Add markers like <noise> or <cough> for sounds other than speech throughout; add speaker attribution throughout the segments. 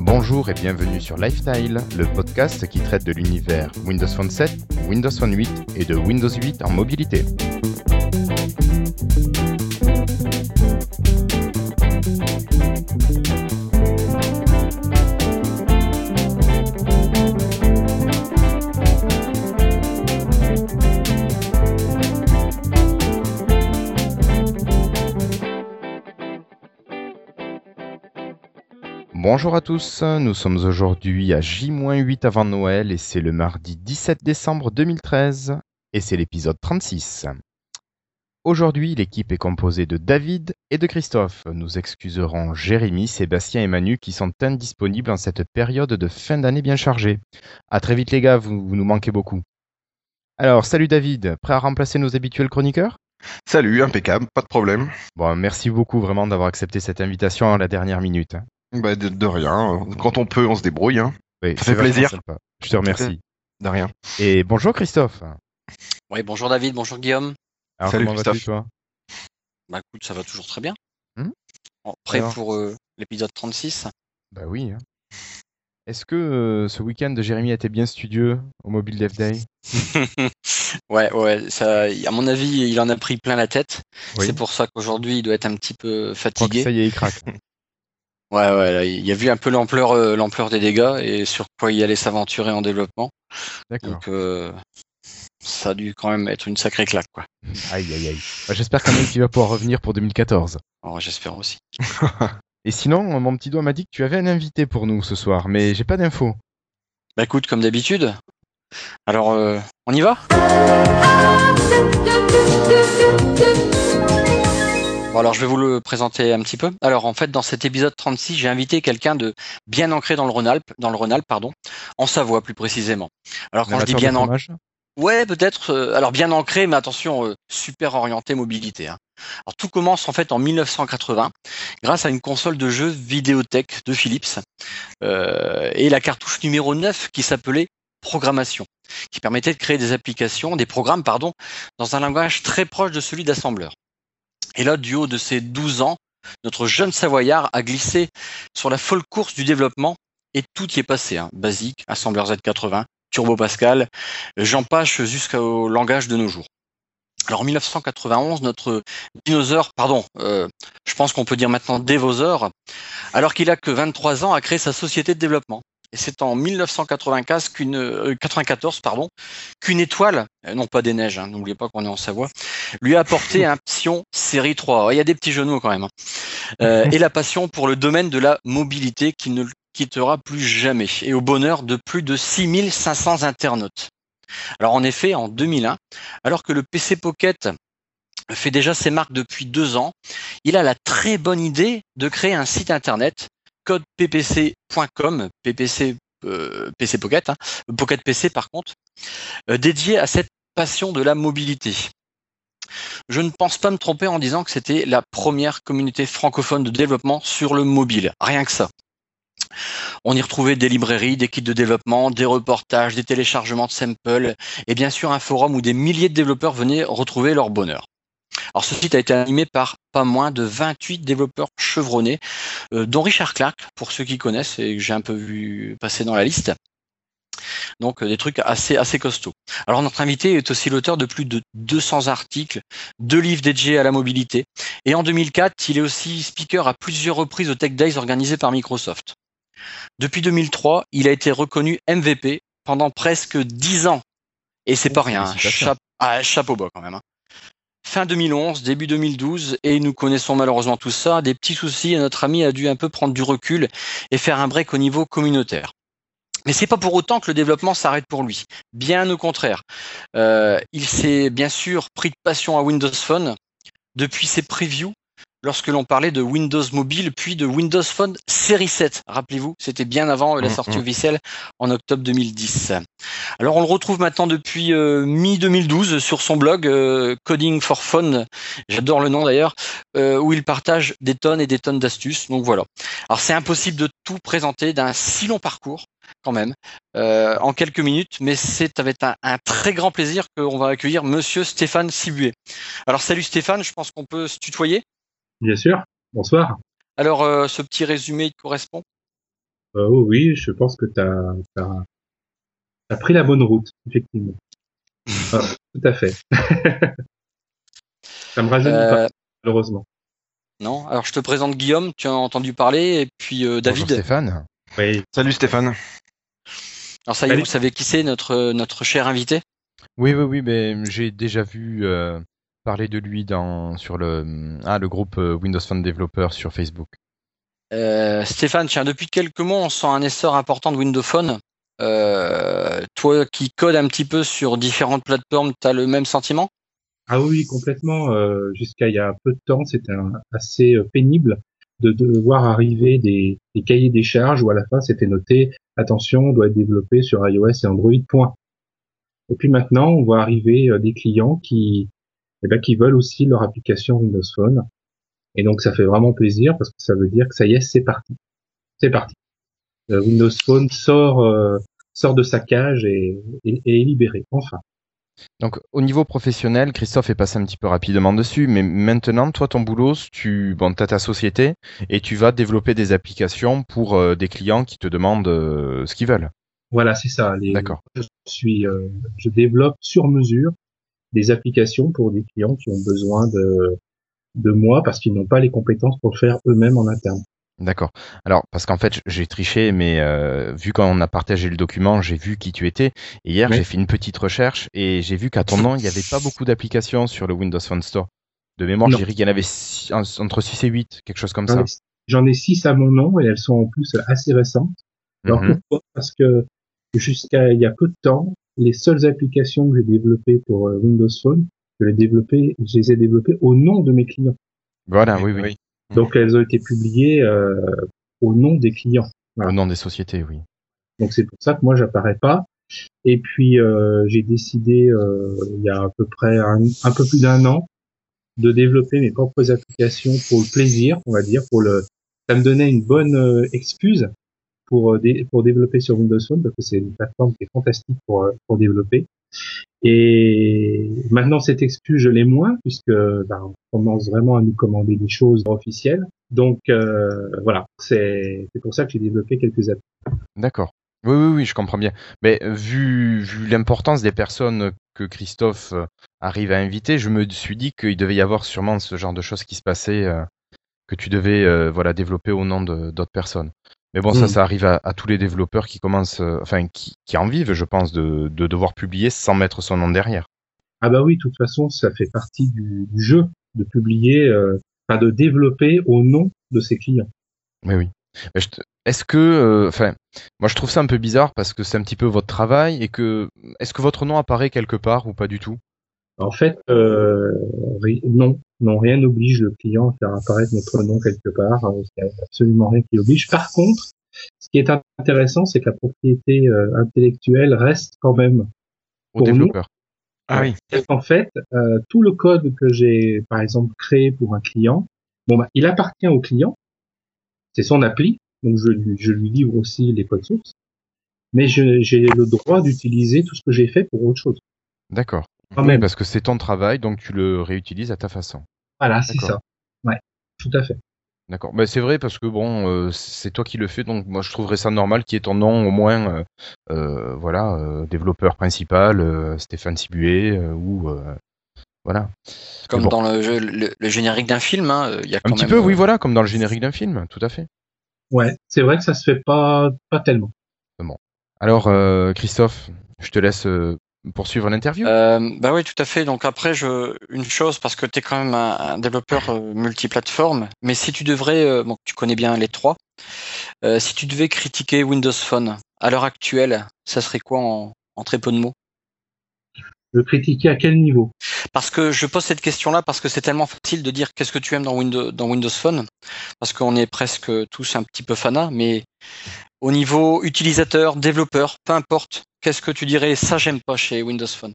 Speaker 1: Bonjour et bienvenue sur Lifestyle, le podcast qui traite de l'univers Windows Phone 7, Windows Phone 8 et de Windows 8 en mobilité. Bonjour à tous, nous sommes aujourd'hui à J-8 avant Noël et c'est le mardi 17 décembre 2013 et c'est l'épisode 36. Aujourd'hui, l'équipe est composée de David et de Christophe. Nous excuserons Jérémy, Sébastien et Manu qui sont indisponibles en cette période de fin d'année bien chargée. À très vite les gars, vous, vous nous manquez beaucoup. Alors, salut David, prêt à remplacer nos habituels chroniqueurs?
Speaker 2: Salut, impeccable, pas de problème.
Speaker 1: Bon, merci beaucoup vraiment d'avoir accepté cette invitation à la dernière minute.
Speaker 2: Bah, de, de rien. Quand on peut, on se débrouille. Hein.
Speaker 1: Oui,
Speaker 2: Ça fait plaisir.
Speaker 1: sympa. Je te remercie.
Speaker 2: De rien.
Speaker 1: Et bonjour Christophe.
Speaker 3: Oui, bonjour David, bonjour Guillaume.
Speaker 1: Alors
Speaker 2: Salut,
Speaker 1: comment vas-tu
Speaker 2: Christophe.
Speaker 1: toi?
Speaker 3: Bah écoute, ça va toujours très bien.
Speaker 1: Hmm?
Speaker 3: Prêt
Speaker 1: Alors
Speaker 3: pour euh, l'épisode 36
Speaker 1: Bah oui. hein. Est-ce que euh, ce week-end de Jérémy a été bien studieux au Mobile Dev Day? <laughs>
Speaker 3: Ouais, ouais, ça, à mon avis, il en a pris plein la tête.
Speaker 1: Oui.
Speaker 3: C'est pour ça qu'aujourd'hui, il doit être un petit peu fatigué.
Speaker 1: ça y est, il craque. <laughs>
Speaker 3: Ouais, ouais, là, il a vu un peu l'ampleur, euh, l'ampleur des dégâts et sur quoi il allait s'aventurer en développement.
Speaker 1: D'accord.
Speaker 3: Donc, euh, ça a dû quand même être une sacrée claque, quoi.
Speaker 1: Aïe, aïe, aïe. Bah, J'espère quand même qu'il va pouvoir revenir pour 2014.
Speaker 3: Alors, j'espère aussi. <laughs>
Speaker 1: Et sinon, mon petit doigt m'a dit que tu avais un invité pour nous ce soir, mais j'ai pas d'infos.
Speaker 3: Bah écoute, comme d'habitude. Alors, euh, on y va? Bon, alors je vais vous le présenter un petit peu. Alors en fait, dans cet épisode 36, j'ai invité quelqu'un de bien ancré dans le Rhône-Alpes, dans le Rhône-Alpes, pardon, en Savoie plus précisément. Alors quand je dis bien ancré, ouais, peut-être. euh, alors bien ancré, mais attention, euh, super orienté mobilité. hein. Alors tout commence en fait en 1980, grâce à une console de jeu Vidéothèque de Philips euh, et la cartouche numéro 9 qui s'appelait Programmation, qui permettait de créer des applications, des programmes, pardon, dans un langage très proche de celui d'assembleur. Et là, du haut de ses 12 ans, notre jeune Savoyard a glissé sur la folle course du développement et tout y est passé. Hein. Basique, assembleur Z80, Turbo Pascal, j'en passe jusqu'au langage de nos jours. Alors en 1991, notre dinosaure, pardon, euh, je pense qu'on peut dire maintenant dévoseur, alors qu'il a que 23 ans, a créé sa société de développement. Et c'est en 1995 qu'une euh, 94 pardon qu'une étoile, euh, non pas des neiges, hein, n'oubliez pas qu'on est en Savoie, lui a apporté un Psion série 3. Il y a des petits genoux quand même. hein. Euh, et la passion pour le domaine de la mobilité qui ne le quittera plus jamais. Et au bonheur de plus de 6500 internautes. Alors en effet, en 2001, alors que le PC Pocket fait déjà ses marques depuis deux ans, il a la très bonne idée de créer un site internet codeppc.com, PPC, euh, Pocket, hein, PC par contre, euh, dédié à cette passion de la mobilité. Je ne pense pas me tromper en disant que c'était la première communauté francophone de développement sur le mobile, rien que ça. On y retrouvait des librairies, des kits de développement, des reportages, des téléchargements de samples et bien sûr un forum où des milliers de développeurs venaient retrouver leur bonheur. Alors ce site a été animé par pas moins de 28 développeurs chevronnés, euh, dont Richard Clark, pour ceux qui connaissent et que j'ai un peu vu passer dans la liste. Donc euh, des trucs assez assez costauds. Alors notre invité est aussi l'auteur de plus de 200 articles, deux livres dédiés à la mobilité. Et en 2004, il est aussi speaker à plusieurs reprises au Tech Days organisés par Microsoft. Depuis 2003, il a été reconnu MVP pendant presque 10 ans. Et c'est
Speaker 1: Oh,
Speaker 3: pas rien, hein. ah, chapeau bas quand même. hein. Fin 2011, début 2012, et nous connaissons malheureusement tout ça, des petits soucis, et notre ami a dû un peu prendre du recul et faire un break au niveau communautaire. Mais c'est pas pour autant que le développement s'arrête pour lui. Bien au contraire. Euh, il s'est bien sûr pris de passion à Windows Phone depuis ses previews lorsque l'on parlait de Windows Mobile puis de Windows Phone série 7. Rappelez-vous, c'était bien avant euh, la
Speaker 2: Mm,
Speaker 3: sortie
Speaker 2: mm.
Speaker 3: officielle en octobre 2010. Alors on le retrouve maintenant depuis euh, mi-2012 sur son blog euh, Coding for Fun, j'adore le nom d'ailleurs, euh, où il partage des tonnes et des tonnes d'astuces. Donc voilà. Alors c'est impossible de tout présenter d'un si long parcours quand même euh, en quelques minutes, mais c'est avec un, un très grand plaisir qu'on va accueillir Monsieur Stéphane Sibuet. Alors salut Stéphane, je pense qu'on peut se tutoyer.
Speaker 4: Bien sûr. Bonsoir.
Speaker 3: Alors, euh, ce petit résumé te correspond?
Speaker 4: Euh, oh oui, je pense que tu as, pris la bonne route, effectivement. <laughs> Ah, tout à fait. <laughs> Ça me rajeunit
Speaker 3: Euh,
Speaker 4: pas, malheureusement.
Speaker 3: Non Alors, je te présente Guillaume, tu en as entendu parler, et puis euh,
Speaker 1: Bonjour
Speaker 3: David.
Speaker 1: Stéphane.
Speaker 4: Oui.
Speaker 2: Salut Stéphane.
Speaker 3: Alors, ça y est,
Speaker 4: Salut.
Speaker 3: vous savez qui c'est, notre, notre cher invité?
Speaker 1: Oui, oui, oui, mais j'ai déjà vu parler de lui dans sur le ah le groupe euh, Windows Phone Developer sur Facebook.
Speaker 3: Euh, Stéphane, tiens, depuis quelques mois, on sent un essor important de Windows Phone. Euh, toi qui codes un petit peu sur différentes plateformes, tu as le même sentiment?
Speaker 4: Ah oui, complètement. Euh, Jusqu'à il y a peu de temps, c'était assez pénible de, de voir arriver des, des cahiers des charges où à la fin c'était noté attention, on doit être développé sur iOS et Android. Point. Et puis maintenant, on voit arriver des clients qui, eh ben, qui veulent aussi leur application Windows Phone. Et donc ça fait vraiment plaisir parce que ça veut dire que ça y est, c'est parti. C'est parti. Euh, Windows Phone sort euh, sort de sa cage et, et- et est libéré. Enfin.
Speaker 1: Donc au niveau professionnel, Christophe est passé un petit peu rapidement dessus, mais maintenant, toi, ton boulot, tu bon, as ta société et tu vas développer des applications pour euh, des clients qui te demandent euh, ce qu'ils veulent.
Speaker 4: Voilà, c'est ça. Les-
Speaker 1: D'accord.
Speaker 4: Je suis, euh, je développe sur mesure des applications pour des clients qui ont besoin de de moi parce qu'ils n'ont pas les compétences pour le faire eux-mêmes en interne.
Speaker 1: D'accord. Alors, parce qu'en fait, j'ai triché, mais euh, vu quand on a partagé le document, j'ai vu qui tu étais. Et hier,
Speaker 4: Oui.
Speaker 1: j'ai fait une petite recherche et j'ai vu qu'à ton nom, il n'y avait pas beaucoup d'applications sur le Windows Phone Store. De mémoire, j'ai dit qu'il y en avait six- entre 6 et 8, quelque chose comme ça.
Speaker 4: J'en ai- J'en ai six à mon nom et elles sont en plus assez récentes. Alors
Speaker 1: Mhm.
Speaker 4: pourquoi? Parce que jusqu'à il y a peu de temps, les seules applications que j'ai développées pour euh, Windows Phone, je les, développées, je les ai développées au nom de mes clients.
Speaker 1: Voilà, oui, oui.
Speaker 4: Donc elles ont été publiées euh, au nom des clients.
Speaker 1: Au nom des sociétés, oui.
Speaker 4: Donc c'est pour ça que moi j'apparais pas. Et puis euh, j'ai décidé euh, il y a à peu près un, un peu plus d'un an de développer mes propres applications pour le plaisir, on va dire, pour le. Ça me donnait une bonne excuse pour euh, pour développer sur Windows Phone parce que c'est une plateforme qui est fantastique pour euh, pour développer. Et maintenant cette excuse je l'ai moins puisque ben, on commence vraiment à nous commander des choses officielles. Donc euh, voilà, c'est pour ça que j'ai développé quelques apps.
Speaker 1: D'accord. Oui, oui, oui, je comprends bien. Mais vu, vu l'importance des personnes que Christophe arrive à inviter, je me suis dit qu'il devait y avoir sûrement ce genre de choses qui se passaient, que tu devais voilà, développer au nom d'autres personnes. Mais bon, ça,
Speaker 4: Mm.
Speaker 1: ça arrive à, à tous les développeurs qui commencent, euh, enfin, qui, qui en vivent, je pense, de, de devoir publier sans mettre son nom derrière.
Speaker 4: Ah bah oui, de toute façon, ça fait partie du, du jeu de publier, euh, enfin de développer au nom de ses clients.
Speaker 1: Mais oui. Te- Est-ce que, euh, enfin, moi je trouve ça un peu bizarre parce que c'est un petit peu votre travail et que, est-ce que votre nom apparaît quelque part ou pas du tout?
Speaker 4: En fait, euh, non, non, rien n'oblige le client à faire apparaître notre nom quelque part. Il n'y a absolument rien qui l'oblige. Par contre, ce qui est intéressant, c'est que la propriété euh, intellectuelle reste quand même.
Speaker 1: au
Speaker 4: Pour nous,
Speaker 1: développeur
Speaker 2: Ah oui.
Speaker 4: En fait, euh, tout le code que j'ai, par exemple, créé pour un client, bon, bah, il appartient au client. C'est son appli, donc je lui, je lui livre aussi les codes sources. Mais j'ai le droit d'utiliser tout ce que j'ai fait pour autre chose.
Speaker 1: D'accord.
Speaker 4: Quand
Speaker 1: Oui,
Speaker 4: même.
Speaker 1: parce que c'est ton travail, donc tu le réutilises à ta façon.
Speaker 4: Voilà, c'est
Speaker 1: D'accord.
Speaker 4: ça. Ouais, tout à fait.
Speaker 1: D'accord. Mais c'est vrai parce que bon, euh, c'est toi qui le fais, donc moi je trouverais ça normal qu'il y ait ton nom au moins, euh, euh, voilà, euh, développeur principal, euh, Stéphane Sibué, euh, ou euh, voilà.
Speaker 3: Comme
Speaker 1: bon.
Speaker 3: dans le, jeu- le, le générique d'un film, hein, il y a
Speaker 1: Un
Speaker 3: quand
Speaker 1: petit
Speaker 3: même,
Speaker 1: peu, oui, voilà, comme dans le générique d'un film, tout à fait.
Speaker 4: Ouais, c'est vrai que ça se fait pas, pas tellement.
Speaker 1: Alors, euh, Christophe, je te laisse euh, poursuivre l'interview?
Speaker 3: Euh, bah oui, tout à fait. Donc après, je, une chose, parce que tu es quand même un, un développeur euh, multiplateforme, mais si tu devrais, euh, bon, tu connais bien les trois, euh, si tu devais critiquer Windows Phone à l'heure actuelle, ça serait quoi en, en très peu de mots?
Speaker 4: Le critiquer à quel niveau?
Speaker 3: Parce que je pose cette question-là parce que c'est tellement facile de dire qu'est-ce que tu aimes dans Windows, dans Windows Phone, parce qu'on est presque tous un petit peu fanats, mais au niveau utilisateur, développeur, peu importe, qu'est-ce que tu dirais? Ça j'aime pas chez Windows Phone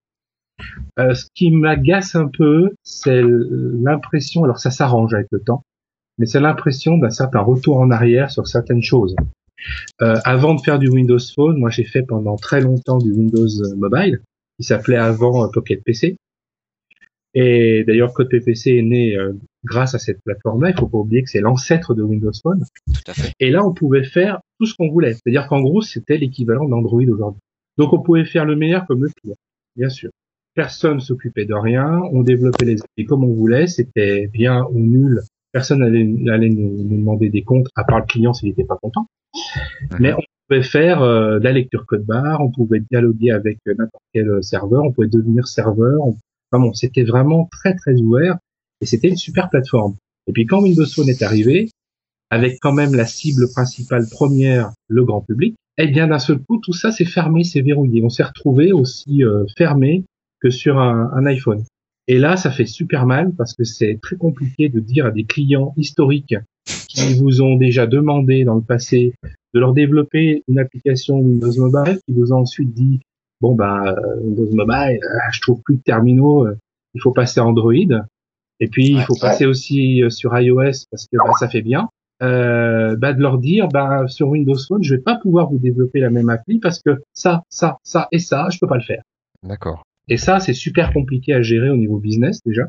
Speaker 4: Euh, Ce qui m'agace un peu, c'est l'impression, alors ça s'arrange avec le temps, mais c'est l'impression d'un certain retour en arrière sur certaines choses. Euh, avant de faire du Windows Phone, moi j'ai fait pendant très longtemps du Windows Mobile, qui s'appelait avant euh, Pocket PC. Et d'ailleurs, Code PPC est né euh, grâce à cette plateforme-là. Il faut pas oublier que c'est l'ancêtre de Windows Phone.
Speaker 3: Tout à fait.
Speaker 4: Et là, on pouvait faire tout ce qu'on voulait. C'est-à-dire qu'en gros, c'était l'équivalent d'Android aujourd'hui. Donc, on pouvait faire le meilleur comme le pire, bien sûr. Personne s'occupait de rien. On développait les applis comme on voulait. C'était bien ou nul. Personne n'allait allait nous, nous demander des comptes, à part le client s'il n'était pas content. Mais on pouvait faire euh, de la lecture code barre, on pouvait dialoguer avec euh, n'importe quel euh, serveur, on pouvait devenir serveur. On... Enfin bon, c'était vraiment très très ouvert et c'était une super plateforme. Et puis quand Windows Phone est arrivé, avec quand même la cible principale première, le grand public, eh bien d'un seul coup tout ça s'est fermé, s'est verrouillé. On s'est retrouvé aussi euh, fermé que sur un, un iPhone. Et là, ça fait super mal parce que c'est très compliqué de dire à des clients historiques qui vous ont déjà demandé dans le passé de leur développer une application Windows Mobile, qui vous ont ensuite dit bon bah Windows Mobile, euh, je trouve plus de terminaux, euh, il faut passer à Android, et puis il faut passer aussi euh, sur iOS parce que bah, ça fait bien. Euh, bah, de leur dire bah sur Windows Phone, je vais pas pouvoir vous développer la même appli parce que ça, ça, ça et ça, je peux pas le faire.
Speaker 1: D'accord.
Speaker 4: Et ça, c'est super compliqué à gérer au niveau business déjà.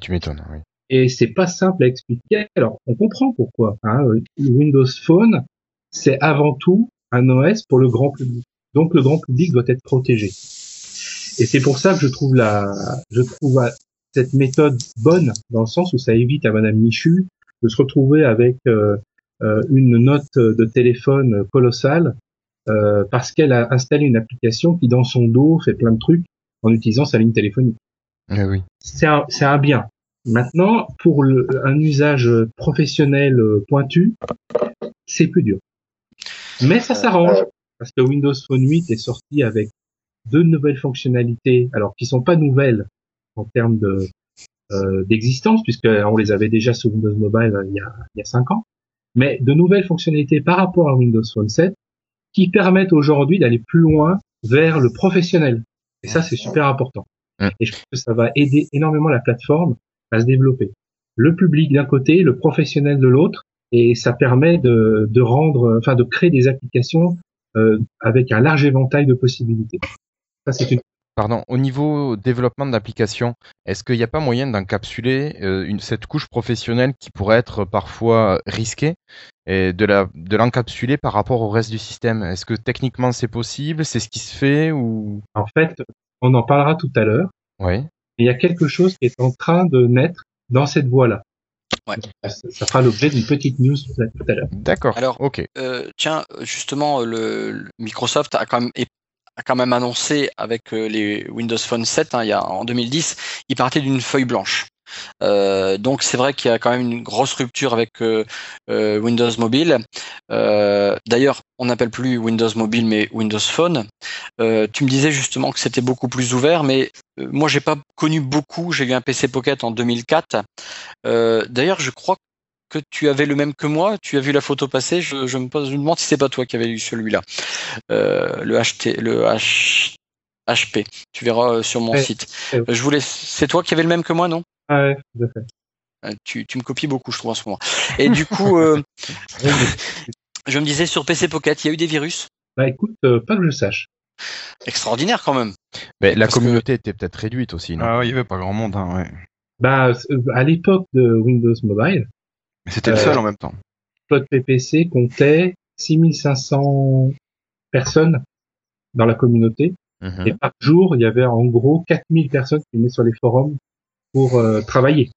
Speaker 1: Tu m'étonnes, oui.
Speaker 4: Et c'est pas simple à expliquer. Alors, on comprend pourquoi. Hein. Windows Phone, c'est avant tout un OS pour le grand public. Donc, le grand public doit être protégé. Et c'est pour ça que je trouve la, je trouve cette méthode bonne dans le sens où ça évite à Madame Michu de se retrouver avec euh, euh, une note de téléphone colossale euh, parce qu'elle a installé une application qui dans son dos fait plein de trucs en utilisant sa ligne téléphonique.
Speaker 1: Eh oui.
Speaker 4: C'est un, c'est un bien. Maintenant, pour le, un usage professionnel pointu, c'est plus dur. Mais ça s'arrange parce que Windows Phone 8 est sorti avec deux nouvelles fonctionnalités, alors qui sont pas nouvelles en termes de euh, d'existence puisque on les avait déjà sur Windows Mobile euh, il y a il y a cinq ans, mais de nouvelles fonctionnalités par rapport à Windows Phone 7 qui permettent aujourd'hui d'aller plus loin vers le professionnel. Et ça, c'est super important. Et je pense que ça va aider énormément la plateforme à se développer. Le public d'un côté, le professionnel de l'autre, et ça permet de, de rendre, enfin de créer des applications euh, avec un large éventail de possibilités. Ça, c'est une.
Speaker 1: Pardon, au niveau développement d'application, est-ce qu'il n'y a pas moyen d'encapsuler euh, une, cette couche professionnelle qui pourrait être parfois risquée et de la de l'encapsuler par rapport au reste du système? Est-ce que techniquement c'est possible? C'est ce qui se fait ou?
Speaker 4: En fait, on en parlera tout à l'heure.
Speaker 1: Oui.
Speaker 4: Il y a quelque chose qui est en train de naître dans cette voie-là.
Speaker 3: Ouais.
Speaker 4: Ça, fera l'objet d'une petite news tout à tout à l'heure.
Speaker 1: D'accord.
Speaker 3: Alors,
Speaker 1: ok.
Speaker 3: Euh, tiens, justement, le, le Microsoft a quand même a quand même annoncé avec euh, les Windows Phone 7, hein, il y a, en 2010, il partait d'une feuille blanche. Euh, donc c'est vrai qu'il y a quand même une grosse rupture avec euh, Windows Mobile. D'ailleurs, on n'appelle plus Windows Mobile mais Windows Phone. Tu me disais justement que c'était beaucoup plus ouvert, mais moi j'ai pas connu beaucoup. J'ai eu un PC Pocket en 2004. Euh, D'ailleurs, je crois que tu avais le même que moi. Tu as vu la photo passer. Je, je me pose, je me demande si c'est pas toi qui avais eu celui-là, euh, le HT, le H, HP. Tu verras euh, sur mon
Speaker 4: Ouais,
Speaker 3: site.
Speaker 4: ouais.
Speaker 3: Je voulais. C'est toi qui avais le même que moi, non?
Speaker 4: Ah ouais, tout à fait.
Speaker 3: Euh, tu, tu me copies beaucoup, je trouve, en ce moment. Et du coup, euh,
Speaker 4: Ouais, <laughs>
Speaker 3: je me disais sur PC Pocket, il y a eu des virus?
Speaker 4: Bah écoute, euh, pas que je sache.
Speaker 3: Extraordinaire quand même.
Speaker 1: Mais la
Speaker 3: parce que-
Speaker 1: communauté était peut-être réduite aussi, non?
Speaker 2: Ah, il y avait pas grand monde, hein, ouais.
Speaker 4: Bah à l'époque de Windows Mobile,
Speaker 2: Mais c'était le seul en même temps.
Speaker 4: Plot PPC comptait 6500 personnes dans la communauté
Speaker 1: Mhm.
Speaker 4: et par jour, il y avait en gros 4000 personnes qui venaient sur les forums pour euh, travailler,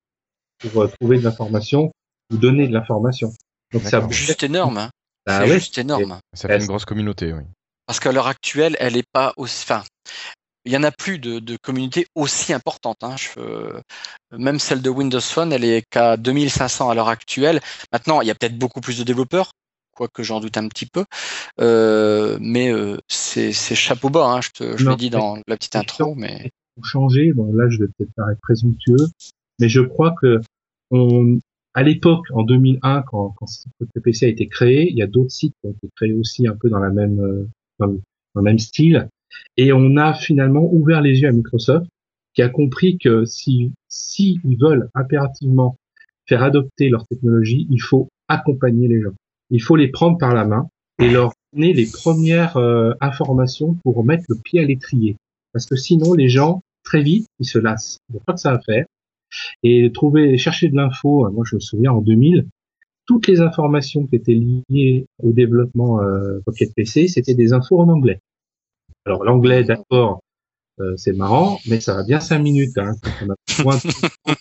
Speaker 4: pour euh, trouver de l'information ou donner de l'information. Donc ça.
Speaker 3: Juste énorme. Hein.
Speaker 4: Bah
Speaker 3: c'est
Speaker 4: ouais,
Speaker 3: juste énorme.
Speaker 1: Ça fait une grosse communauté, oui.
Speaker 3: Parce qu'à l'heure actuelle, elle est pas aussi. Enfin, il y en a plus de, de communautés aussi importantes. Hein. Je, euh, même celle de Windows Phone, elle est qu'à 2500 à l'heure actuelle. Maintenant, il y a peut-être beaucoup plus de développeurs, quoique j'en doute un petit peu. Euh, mais euh, c'est chapeau bas. Hein. Je, te, je
Speaker 4: Non,
Speaker 3: l'ai dit dans la petite intro, mais
Speaker 4: pour changer. Bon, là, je vais peut-être paraître présomptueux, mais je crois que on, à l'époque, en 2001, quand, quand le PPC a été créé, il y a d'autres sites qui ont été créés aussi un peu dans la même, euh, le- dans le même style, et on a finalement ouvert les yeux à Microsoft, qui a compris que si, veulent impérativement faire adopter leur technologie, il faut accompagner les gens. Il faut les prendre par la main et leur donner les premières euh, informations pour mettre le pied à l'étrier. Parce que sinon, les gens, très vite, ils se lassent. Ils n'ont pas que ça à faire. Et trouver, chercher de l'info, moi je me souviens en 2000, toutes les informations qui étaient liées au développement euh, PC, c'était des infos en anglais. Alors l'anglais, d'accord, euh, c'est marrant, mais ça va bien cinq minutes. Hein, on a besoin de...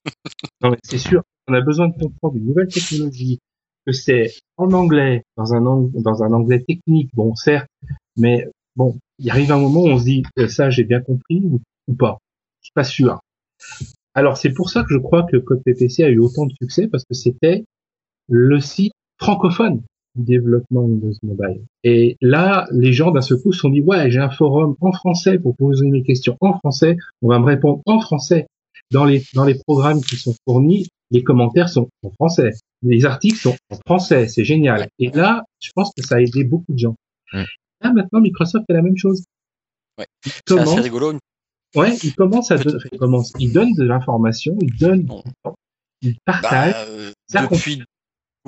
Speaker 4: non, mais c'est sûr, on a besoin de comprendre une nouvelle technologie, que c'est en anglais, dans un, dans un anglais technique, bon certes, mais bon, il arrive un moment où on se dit euh, ça j'ai bien compris ou, ou pas. Je suis pas sûr. Alors c'est pour ça que je crois que Code PPC a eu autant de succès parce que c'était le site francophone du développement Windows Mobile. Et là, les gens d'un seul coup se sont dit ouais, j'ai un forum en français pour poser mes questions en français, on va me répondre en français. Dans les dans les programmes qui sont fournis, les commentaires sont en français, les articles sont en français, c'est génial. Et là, je pense que ça a aidé beaucoup de gens. Là maintenant, Microsoft fait la même chose.
Speaker 3: Ouais. C'est assez rigolo.
Speaker 4: Ouais, il commence à il commence, il donne de l'information, il donne, il partage.
Speaker 3: Bah, euh, depuis,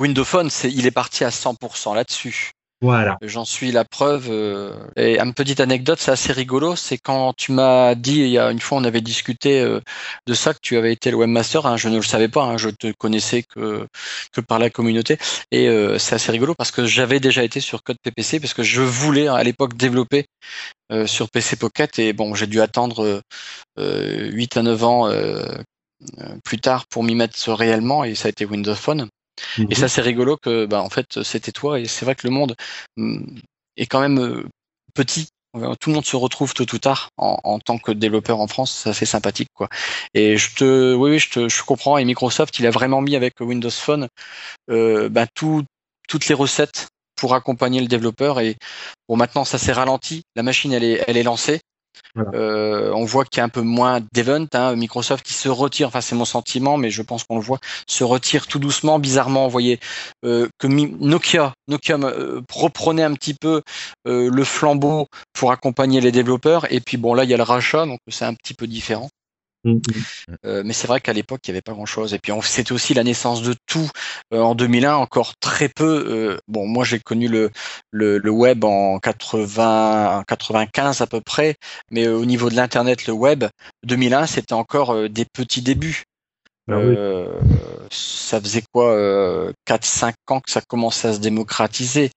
Speaker 3: Windows Phone, c'est, il est parti à 100% là-dessus.
Speaker 4: Voilà.
Speaker 3: J'en suis la preuve. Euh, et une petite anecdote, c'est assez rigolo. C'est quand tu m'as dit, il y a une fois, on avait discuté euh, de ça, que tu avais été le webmaster. Hein, je ne le savais pas. Hein, je te connaissais que que par la communauté. Et euh, c'est assez rigolo parce que j'avais déjà été sur Code PPC parce que je voulais à l'époque développer sur PC Pocket. Et bon, j'ai dû attendre 8 à 9 ans plus tard pour m'y mettre réellement. Et ça a été Windows Phone. Et
Speaker 4: Mhm.
Speaker 3: ça, c'est rigolo que, bah, en fait, c'était toi. Et c'est vrai que le monde mm, est quand même euh, petit. Tout le monde se retrouve tôt ou tard en, en tant que développeur en France. Ça fait sympathique, quoi. Et je te, oui, oui, je te, je comprends. Et Microsoft, il a vraiment mis avec Windows Phone, euh, bah, tout, toutes les recettes pour accompagner le développeur. Et bon, maintenant, ça s'est ralenti. La machine, elle est, elle est lancée. Euh, on voit qu'il y a un peu moins d'event. Hein. Microsoft qui se retire, enfin c'est mon sentiment, mais je pense qu'on le voit, se retire tout doucement, bizarrement. Vous voyez euh, que Nokia, Nokia euh, reprenait un petit peu euh, le flambeau pour accompagner les développeurs. Et puis bon là il y a le rachat, donc c'est un petit peu différent.
Speaker 4: Mhm.
Speaker 3: Euh, mais c'est vrai qu'à l'époque, il n'y avait pas grand-chose. Et puis, c'était aussi la naissance de tout euh, en 2001, encore très peu. euh, bon, moi, j'ai connu le, le, le web en 80, 95 à peu près, mais au niveau de l'Internet, le web, 2001, c'était encore des petits débuts.
Speaker 4: Ah oui.
Speaker 3: Ça faisait quoi, euh, 4-5 ans que ça commençait à se démocratiser.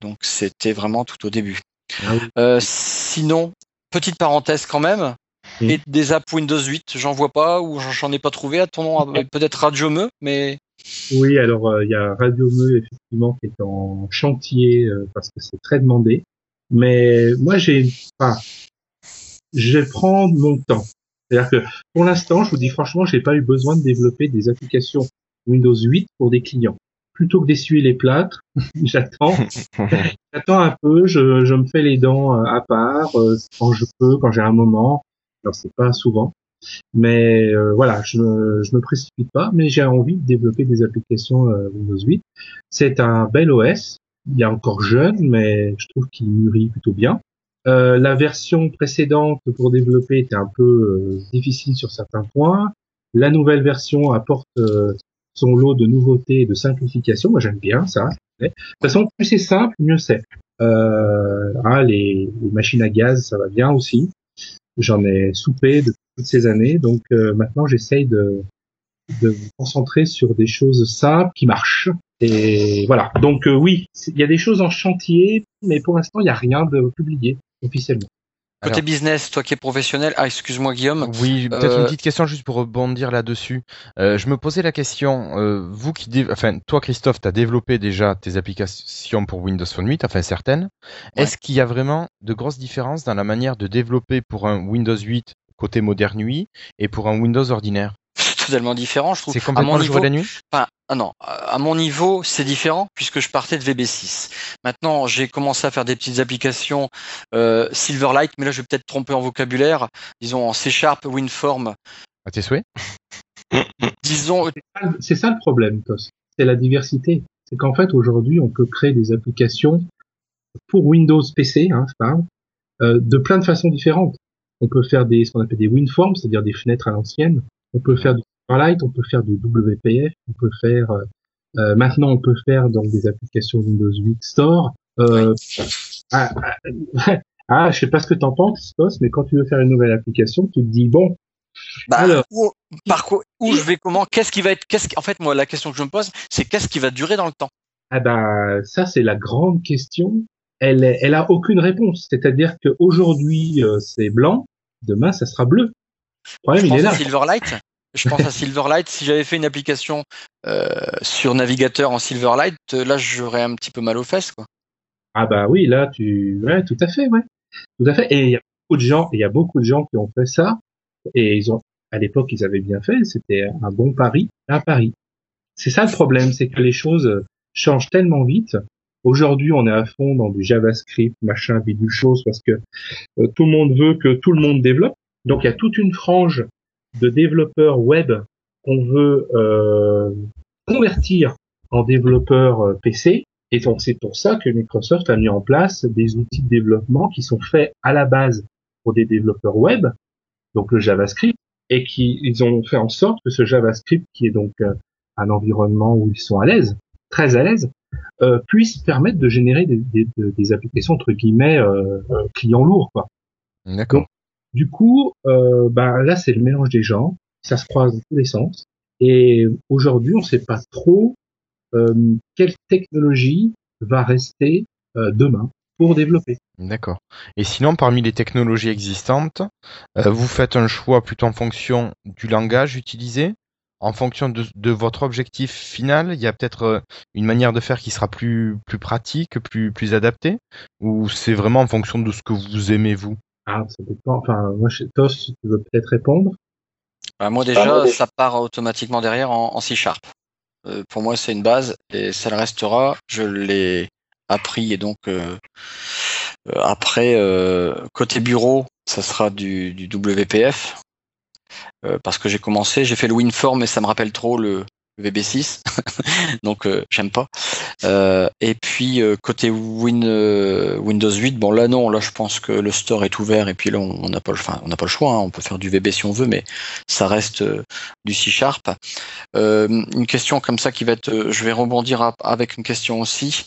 Speaker 3: Donc, c'était vraiment tout au début.
Speaker 4: Ah oui.
Speaker 3: Sinon, petite parenthèse quand même.
Speaker 4: Mm.
Speaker 3: Et des apps Windows 8, j'en vois pas ou j'en- ai pas trouvé. À ton nom, euh, peut-être Radio Me, mais
Speaker 4: Oui, alors euh, il y a Radio Meux effectivement qui est en chantier euh, parce que c'est très demandé. Mais moi j'ai, enfin, je prendre mon temps. C'est-à-dire que pour l'instant, je vous dis franchement, j'ai pas eu besoin de développer des applications Windows 8 pour des clients. Plutôt que d'essuyer les plâtres, <laughs> j'attends, <laughs> j'attends un peu, je, je me fais les dents euh, à part quand je peux, quand j'ai un moment. Alors c'est pas souvent, mais euh, voilà, je, me- je me précipite pas, mais j'ai envie de développer des applications euh, Windows 8. C'est un bel OS. Il est encore jeune, mais je trouve qu'il mûrit plutôt bien. Euh, la version précédente pour développer était un peu euh, difficile sur certains points. La nouvelle version apporte euh, son lot de nouveautés et de simplification. Moi, j'aime bien ça. De toute façon, plus c'est simple, mieux c'est. Ah, les, les machines à gaz, ça va bien aussi. J'en ai soupé depuis toutes ces années, donc euh, maintenant j'essaye de, de me concentrer sur des choses simples qui marchent. Et voilà. Donc euh, oui, il y a des choses en chantier, mais pour l'instant il n'y a rien de publié officiellement.
Speaker 3: Côté
Speaker 1: Alors-
Speaker 3: business, toi qui es professionnel, ah excuse-moi Guillaume,
Speaker 1: Oui, peut-être
Speaker 3: Euh,
Speaker 1: une petite question juste pour rebondir là-dessus. Euh, je me posais la question, euh, vous qui, dé- enfin, toi Christophe, tu as développé déjà tes applications pour Windows Phone 8, enfin certaines.
Speaker 3: Ouais.
Speaker 1: Est-ce qu'il y a vraiment de grosses différences dans la manière de développer pour un Windows 8 côté moderne nuit et pour un Windows ordinaire?
Speaker 3: C'est <laughs> totalement différent, je trouve.
Speaker 1: C'est
Speaker 3: à
Speaker 1: complètement
Speaker 3: mon
Speaker 1: jour et
Speaker 3: niveau,
Speaker 1: la nuit?
Speaker 3: Enfin, ah non, à mon niveau, c'est différent puisque je partais de VB6. Maintenant, j'ai commencé à faire des petites applications euh, Silverlight, mais là, je vais peut-être tromper en vocabulaire. Disons en C Sharp, WinForm.
Speaker 1: À tes souhaits <laughs>
Speaker 3: Disons,
Speaker 4: C'est ça le problème, Tos. C'est la diversité. C'est qu'en fait aujourd'hui on peut créer des applications pour Windows PC, hein, parle, euh, de plein de façons différentes. On peut faire des ce qu'on appelle des WinForms, c'est-à-dire des fenêtres à l'ancienne. On peut faire du Silverlight, on peut faire du WPF, on peut faire euh, euh, maintenant on peut faire donc des applications Windows 8 Store. Euh, ah, ah, <laughs> ah, je sais pas ce que t'en penses, mais quand tu veux faire une nouvelle application, tu te dis bon,
Speaker 3: Bah,
Speaker 4: Alors.
Speaker 3: où, par quoi, où je vais comment Qu'est-ce qui va être Qu'est-ce en fait moi la question que je me pose c'est qu'est-ce qui va durer dans le temps?
Speaker 4: Ah ben, ça c'est la grande question. Elle, est- elle a aucune réponse. C'est-à-dire qu'aujourd'hui euh, c'est blanc, demain ça sera bleu. Le problème
Speaker 3: Je
Speaker 4: il est là.
Speaker 3: Silverlight? Je pense à <laughs> Silverlight. Si j'avais fait une application euh, sur navigateur en Silverlight, euh, là j'aurais un petit peu mal aux fesses quoi.
Speaker 4: Ah bah oui, là tu, ouais, tout à fait, ouais, tout à fait. Et il y a beaucoup de gens, il y a beaucoup de gens qui ont fait ça. Et ils ont, à l'époque, ils avaient bien fait. C'était un bon pari, un pari. C'est ça le problème, c'est que les choses changent tellement vite. Aujourd'hui, on est à fond dans du JavaScript, machin, bidule chose, parce que euh, tout le monde veut que tout le monde développe. Donc, il y a toute une frange de développeurs web qu'on veut euh, convertir en développeurs euh, PC. Et donc, c'est pour ça que Microsoft a mis en place des outils de développement qui sont faits à la base pour des développeurs web, donc le JavaScript, et qui ils ont fait en sorte que ce JavaScript, qui est donc euh, un environnement où ils sont à l'aise, très à l'aise, euh, puisse permettre de générer des, des- des applications entre guillemets euh, clients lourds, quoi.
Speaker 1: D'accord.
Speaker 4: Du coup, euh, bah, là, c'est le mélange des genres. Ça se croise dans tous les sens. Et aujourd'hui, on ne sait pas trop euh, quelle technologie va rester euh, demain pour développer.
Speaker 1: D'accord. Et sinon, parmi les technologies existantes, euh, vous faites un choix plutôt en fonction du langage utilisé, en fonction de, votre objectif final. Il y a peut-être une manière de faire qui sera plus plus pratique, plus plus adaptée, ou c'est vraiment en fonction de ce que vous aimez vous?
Speaker 4: Ah, ça dépend. Enfin, moi, chez TOS, tu veux peut-être répondre.
Speaker 3: Bah, moi déjà ça part automatiquement derrière en, en C Sharp. Euh, pour moi c'est une base et ça le restera. Je l'ai appris et donc euh, euh, après euh, côté bureau ça sera du, du WPF Euh, parce que j'ai commencé, j'ai fait le WinForm mais ça me rappelle trop le VB6 <laughs> donc euh, j'aime pas. Euh, et puis euh, côté Win, Windows 8, bon là non, là je pense que le store est ouvert et puis là on n'a pas le, enfin, on n'a pas le choix, hein, on peut faire du VB si on veut, mais ça reste du C Sharp. Une question comme ça qui va être, je vais rebondir avec une question aussi.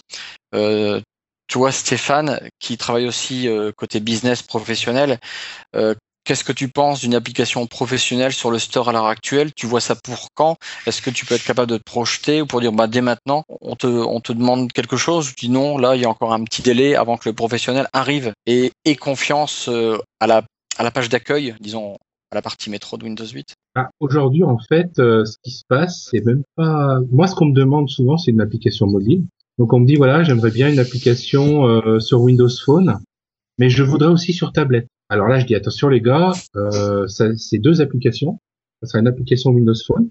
Speaker 3: Toi Stéphane, qui travaille aussi côté business professionnel, qu'est-ce que tu penses d'une application professionnelle sur le store à l'heure actuelle? Tu vois ça pour quand? Est-ce que tu peux être capable de te projeter ou pour dire bah dès maintenant on te demande quelque chose Tu dis non, là il y a encore un petit délai avant que le professionnel arrive et ait confiance euh, à la à la page d'accueil, disons à la partie métro de Windows 8.
Speaker 4: Ah, Aujourd'hui, en fait, euh, ce qui se passe, c'est même pas. Moi, ce qu'on me demande souvent, c'est une application mobile. Donc, on me dit voilà, j'aimerais bien une application euh, sur Windows Phone, mais je voudrais aussi sur tablette. Alors là, je dis attention les gars, euh, c'est deux applications. Ça sera une application Windows Phone,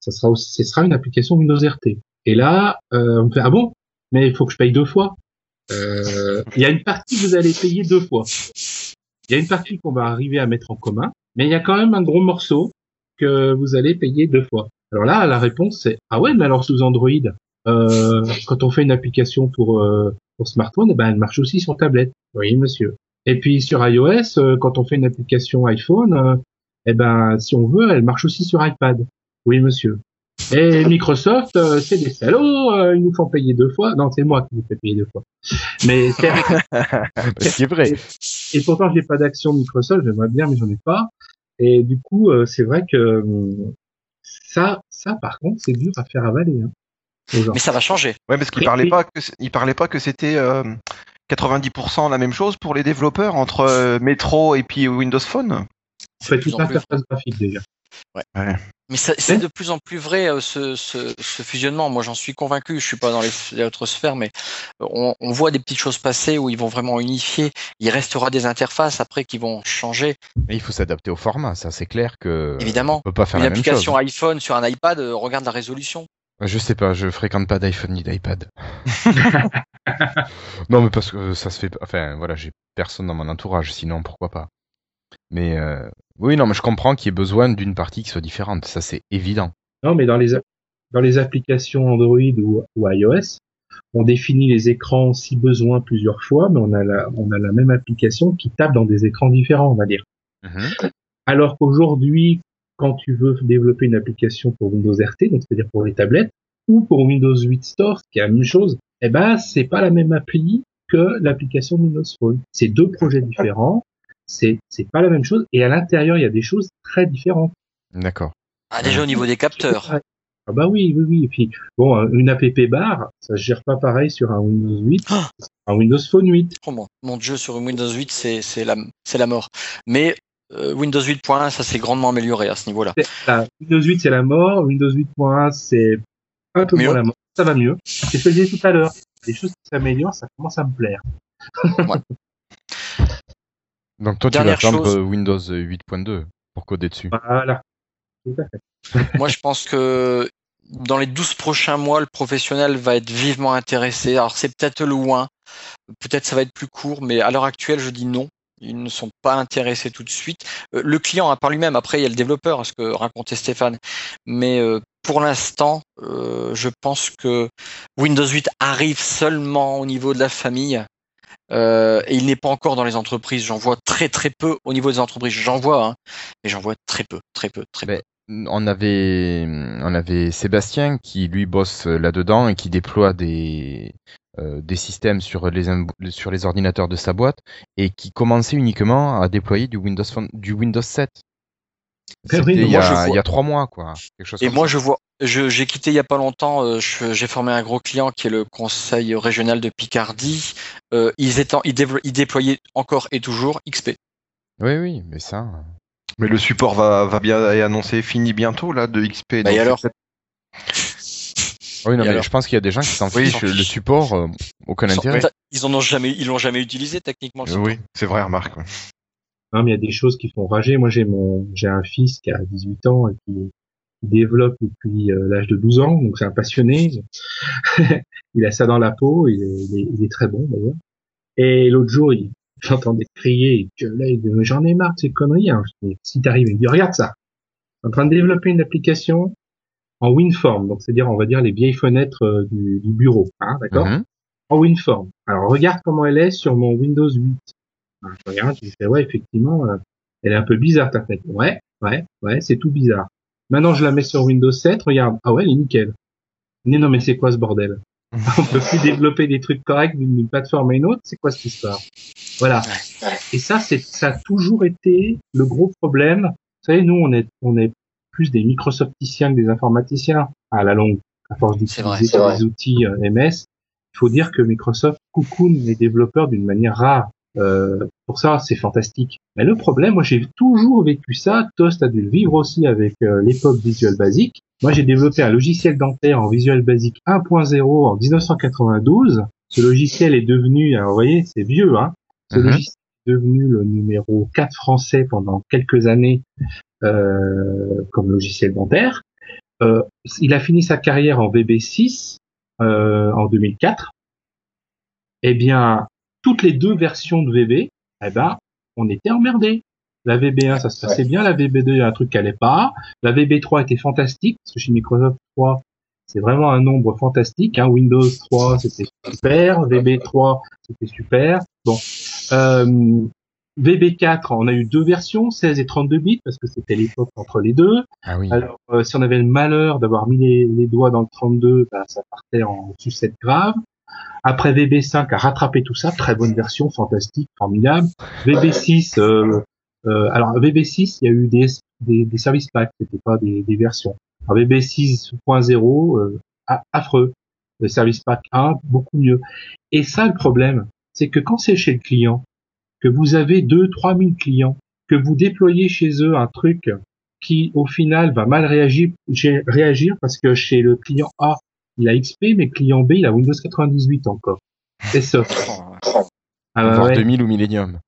Speaker 4: ça sera aussi, ce sera une application Windows RT. Et là, euh, on me fait ah bon, mais il faut que je paye deux fois. Euh, Il y a une partie que vous allez payer deux fois. Il y a une partie qu'on va arriver à mettre en commun, mais il y a quand même un gros morceau que vous allez payer deux fois. Alors là, la réponse c'est ah ouais, mais alors sous Android, euh, quand on fait une application pour euh, pour smartphone, eh ben elle marche aussi sur tablette. Oui, monsieur. Et puis sur iOS, euh, quand on fait une application iPhone, euh, eh ben si on veut, elle marche aussi sur iPad. Oui, monsieur. Et Microsoft, euh, c'est des salauds, euh, ils nous font payer deux fois. Non, c'est moi qui vous fais payer deux fois. Mais c'est
Speaker 1: Ce qui est vrai.
Speaker 4: et pourtant j'ai pas d'action Microsoft, j'aimerais bien mais j'en ai pas. Et du coup, euh, c'est vrai que ça, ça par contre, c'est dur à faire avaler. Hein.
Speaker 3: Mais ça va changer.
Speaker 2: Ouais, parce qu'il parlait pas que il parlait pas que c'était euh, 90% la même chose pour les développeurs entre euh, Metro et puis Windows Phone?
Speaker 4: On fait toute l'interface graphique déjà.
Speaker 3: Mais c'est de plus en plus vrai euh, ce, ce, ce fusionnement. Moi, j'en suis convaincu. Je suis pas dans les, les autres sphères, mais euh, on, on voit des petites choses passer où ils vont vraiment unifier. Il restera des interfaces après qui vont changer.
Speaker 1: Mais il faut s'adapter au format, ça c'est clair que
Speaker 3: Évidemment.
Speaker 1: on peut pas faire
Speaker 3: Une
Speaker 1: la même chose.
Speaker 3: application iPhone sur un iPad, euh, regarde la résolution.
Speaker 1: Je sais pas, je fréquente pas d'iPhone ni d'iPad. <laughs> non, mais parce que ça se fait. pas- Enfin, voilà, j'ai personne dans mon entourage, sinon pourquoi pas. Mais euh, oui, non, mais je comprends qu'il y ait besoin d'une partie qui soit différente. Ça, c'est évident.
Speaker 4: Non, mais dans les dans les applications Android ou, ou iOS, on définit les écrans si besoin plusieurs fois, mais on a la, on a la même application qui tape dans des écrans différents, on va dire. Alors qu'aujourd'hui, quand tu veux développer une application pour Windows RT, donc c'est-à-dire pour les tablettes, ou pour Windows 8 Store, qui est la même chose, eh ben, c'est pas la même appli que l'application Windows Phone. C'est deux projets différents. c'est c'est pas la même chose. Et à l'intérieur, il y a des choses très différentes.
Speaker 1: D'accord.
Speaker 3: Ah, déjà au niveau des capteurs.
Speaker 4: Ah bah oui, oui, oui. Et puis bon, une app bar, ça se gère pas pareil sur un Windows 8,
Speaker 3: Ah
Speaker 4: un Windows Phone 8.
Speaker 3: Oh mon, mon Dieu, sur une Windows 8, c'est c'est la, c'est la mort. Mais Windows 8.1, ça s'est grandement amélioré à ce niveau-là.
Speaker 4: Windows 8 c'est la mort, Windows 8.1 c'est un peu
Speaker 3: Mieux.
Speaker 4: moins la mort. Ça va mieux. C'est ce que je disais tout à l'heure. Les choses qui s'améliorent, ça commence à me plaire.
Speaker 1: Donc toi,
Speaker 3: Dernière
Speaker 1: tu vas
Speaker 3: chose.
Speaker 1: euh, Windows 8.2 pour coder dessus.
Speaker 4: Voilà. Tout à fait. <laughs>
Speaker 3: Moi, je pense que dans les 12 prochains mois, le professionnel va être vivement intéressé. Alors, c'est peut-être loin, peut-être ça va être plus court, mais à l'heure actuelle, je dis non. Ils ne sont pas intéressés tout de suite. Euh, le client a par lui-même, après, il y a le développeur, ce que racontait Stéphane. Mais euh, pour l'instant, euh, je pense que Windows 8 arrive seulement au niveau de la famille. Euh, et il n'est pas encore dans les entreprises. J'en vois très très peu au niveau des entreprises. J'en vois, hein, mais j'en vois très peu, très peu, très peu.
Speaker 1: On avait, on avait Sébastien qui lui bosse là-dedans et qui déploie des, euh, des systèmes sur les, sur les ordinateurs de sa boîte et qui commençait uniquement à déployer du Windows, du Windows 7.
Speaker 4: Eh
Speaker 1: C'était
Speaker 4: oui,
Speaker 1: il, y a,
Speaker 3: vois.
Speaker 1: il y a trois mois, quoi. Quelque chose
Speaker 3: Et moi,
Speaker 1: ça.
Speaker 3: je vois, j'ai quitté il y a pas longtemps. euh, j'ai formé un gros client qui est le Conseil régional de Picardie. Euh, ils, étant, ils, dévo- ils déployaient encore et toujours XP.
Speaker 1: Oui, oui, mais ça.
Speaker 2: Mais le support va, va bien est annoncé fini bientôt là de XP.
Speaker 3: Bah, et alors
Speaker 1: Oui, non, mais
Speaker 3: alors
Speaker 1: je pense qu'il y a des gens qui s'en
Speaker 2: Oui,
Speaker 1: fichent. Le support, euh, aucun
Speaker 3: Ils, sont-
Speaker 1: intérêt.
Speaker 3: ils en ont jamais, ils l'ont jamais utilisé techniquement. le
Speaker 2: Euh, oui, c'est vrai, remarque. ouais.
Speaker 4: Non, mais il y a des choses qui font rager. Moi, j'ai mon, j'ai un fils qui a 18 ans et qui développe depuis euh, l'âge de 12 ans, donc c'est un passionné. <laughs> il a ça dans la peau, il est, il est, il est très bon d'ailleurs. Et l'autre jour, il, j'entendais crier, que là, il dit, Mais j'en ai marre de ces conneries. Hein. Si t'arrives, il me dit, regarde ça. Je suis en train de développer une application en WinForm, donc c'est-à-dire, on va dire, les vieilles fenêtres euh, du, du bureau, hein, d'accord
Speaker 1: Mhm.
Speaker 4: en WinForm. Alors regarde comment elle est sur mon Windows 8. Alors, je regarde, je fais ouais effectivement, euh, elle est un peu bizarre ta fenêtre. Ouais, ouais, ouais, c'est tout bizarre. Maintenant je la mets sur Windows 7, regarde, ah ouais, elle est nickel. Mais non mais c'est quoi ce bordel? <laughs> On peut plus développer des trucs corrects d'une d'une plateforme à une autre, c'est quoi cette histoire? Voilà. Et ça c'est ça a toujours été le gros problème. Vous savez nous on est on est plus des Microsofticiens que des informaticiens à la longue à force d'utiliser les outils euh, MS il faut dire que Microsoft coucoune les développeurs d'une manière rare. Euh, pour ça, c'est fantastique. Mais le problème, moi, j'ai toujours vécu ça. Toast a dû le vivre aussi avec euh, l'époque Visual Basic. Moi, j'ai développé un logiciel dentaire en Visual Basic 1.0 en 1992. Ce logiciel est devenu, alors, vous voyez, c'est vieux, hein. Ce
Speaker 1: Mhm.
Speaker 4: logiciel devenu le numéro 4 français pendant quelques années euh, comme logiciel dentaire. Euh, il a fini sa carrière en VB6 euh, en 2004, eh bien, toutes les deux versions de VB, eh ben, on était emmerdés. La VB1, ça se passait bien. La VB2, il y a un truc qui allait pas. La VB3 était fantastique, parce que chez Microsoft 3, c'est vraiment un nombre fantastique. Hein. Windows 3, c'était super. VB3, c'était super. Bon. Euh, VB4, on a eu deux versions, 16 et 32 bits, parce que c'était l'époque entre les deux.
Speaker 1: Ah oui.
Speaker 4: Alors, euh, si on avait le malheur d'avoir mis les, les doigts dans le 32, bah, ça partait en sucette grave. Après VB5 a rattrapé tout ça, très bonne version, fantastique, formidable. VB6, euh, euh, alors VB6, il y a eu des, des, des services packs, c'était pas des, des versions. Alors VB6.0, euh, affreux. Le service pack 1, beaucoup mieux. Et ça, le problème, c'est que quand c'est chez le client, que vous avez 2 trois mille clients, que vous déployez chez eux un truc qui au final va mal réagir, réagir parce que chez le client A, il a XP, mais le client B, il a Windows 98 encore. C'est ça. Ah, bah
Speaker 1: Voire
Speaker 4: ouais.
Speaker 1: 2000 ou Millennium.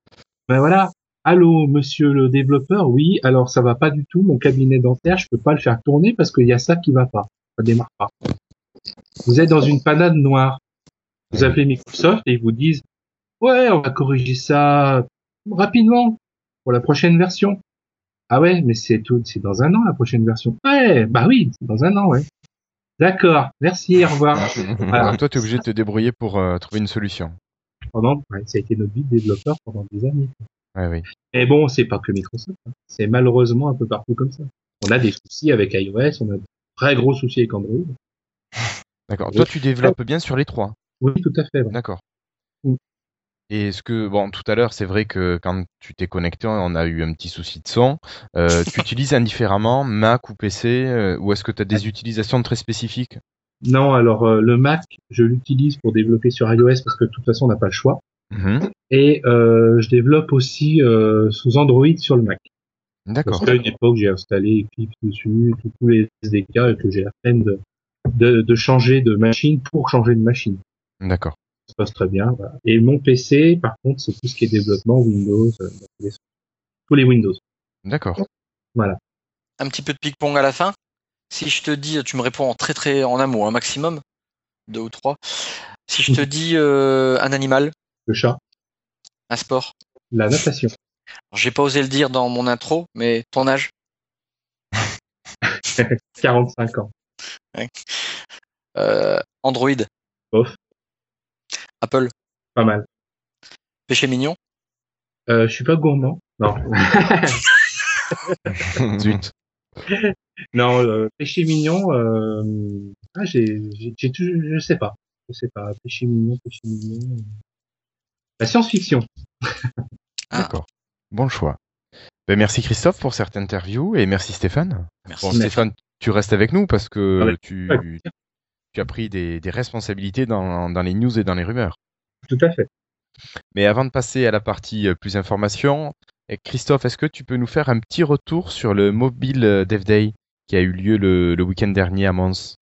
Speaker 4: Ben voilà. Allô, monsieur le développeur, oui, alors ça va pas du tout, mon cabinet dentaire, je peux pas le faire tourner parce qu'il y a ça qui va pas. Ça démarre pas. Vous êtes dans une panade noire. Vous appelez Microsoft et ils vous disent, ouais, on va corriger ça rapidement pour la prochaine version. Ah ouais, mais c'est tout, c'est dans un an la prochaine version. Ouais, bah oui, c'est dans un an, ouais. D'accord, merci, au revoir.
Speaker 1: Alors, toi, tu es obligé de te débrouiller pour euh, trouver une solution.
Speaker 4: Pendant, ouais, ça a été notre vie de développeur pendant des années.
Speaker 1: Ouais, oui.
Speaker 4: Et bon, c'est pas que Microsoft. hein. C'est malheureusement un peu partout comme ça. On a des soucis avec iOS, on a de très gros soucis avec Android. <laughs>
Speaker 1: D'accord. Toi, tu développes bien sur les trois.
Speaker 4: Oui, tout à fait. ouais.
Speaker 1: D'accord. Et est-ce que, bon, tout à l'heure, c'est vrai que quand tu t'es connecté, on a eu un petit souci de son. Euh, tu <laughs> utilises indifféremment Mac ou PC, euh, ou est-ce que tu as des utilisations très spécifiques?
Speaker 4: Non, alors euh, le Mac, je l'utilise pour développer sur iOS parce que de toute façon, on n'a pas le choix.
Speaker 1: Mhm.
Speaker 4: Et euh, je développe aussi euh, sous Android sur le Mac.
Speaker 1: D'accord.
Speaker 4: Parce qu'à une époque, j'ai installé Eclipse dessus, tous les SDK, et que j'ai la peine de, de, de changer de machine pour changer de machine.
Speaker 1: D'accord.
Speaker 4: Ça se passe très bien. voilà. Et mon PC, par contre, c'est tout ce qui est développement Windows, euh, tous les- tous les Windows.
Speaker 1: D'accord.
Speaker 4: Voilà.
Speaker 3: Un petit peu de ping-pong à la fin. Si je te dis, tu me réponds en très très en un mot, un maximum, deux ou trois. Si je te <laughs> dis euh, un animal,
Speaker 4: Le chat,
Speaker 3: un sport.
Speaker 4: la natation,
Speaker 3: J'ai pas osé le dire dans mon intro, mais ton âge <laughs>
Speaker 4: 45 ans.
Speaker 3: Euh, Android,
Speaker 4: Off,
Speaker 3: Apple,
Speaker 4: pas mal.
Speaker 3: péché mignon.
Speaker 4: Euh, je suis pas gourmand. Non. <laughs>
Speaker 1: Zut.
Speaker 4: non, euh, péché mignon, euh, ah, j'ai, j'ai, j'ai tout- je sais pas. Je sais pas. Péché mignon, péché mignon. La science-fiction.
Speaker 3: Ah.
Speaker 1: D'accord. Bon choix. Ben, merci Christophe pour cette interview et merci Stéphane.
Speaker 3: Merci.
Speaker 1: Bon,
Speaker 4: Merci.
Speaker 1: Stéphane, tu restes avec nous parce que tu,
Speaker 4: avec-
Speaker 1: tu as pris des, des responsabilités dans, dans les news et dans les rumeurs.
Speaker 4: Tout à fait.
Speaker 1: Mais avant de passer à la partie euh, plus information, eh, Christophe, est-ce que tu peux nous faire un petit retour sur le Mobile euh, Dev Day qui a eu lieu le, le week-end dernier à Mons?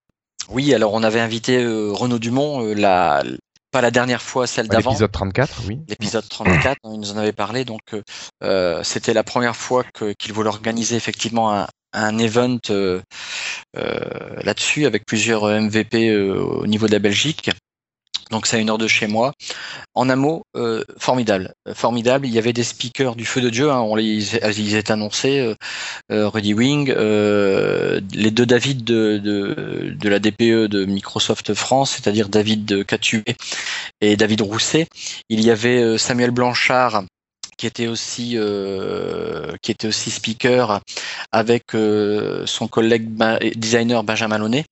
Speaker 3: Oui, alors on avait invité euh, Renaud Dumont, euh, la, pas la dernière fois, celle d'avant.
Speaker 1: L'épisode 34, oui.
Speaker 3: L'épisode 34, il nous en avait parlé, donc euh, euh, c'était la première fois que- qu'il voulait organiser effectivement un, un event euh, euh, là-dessus avec plusieurs MVP euh, au niveau de la Belgique. Donc c'est à une heure de chez moi. En un mot, euh, formidable, Euh, formidable. Il y avait des speakers du feu de Dieu. hein, on les, ils étaient annoncés. Euh, euh, Rudy Wing, euh, les deux David de, de, de la DPE de Microsoft France, c'est-à-dire David Catué et David Rousset. Il y avait euh, Samuel Blanchard qui était aussi euh, qui était aussi speaker avec euh, son collègue ben- designer Benjamin Launay.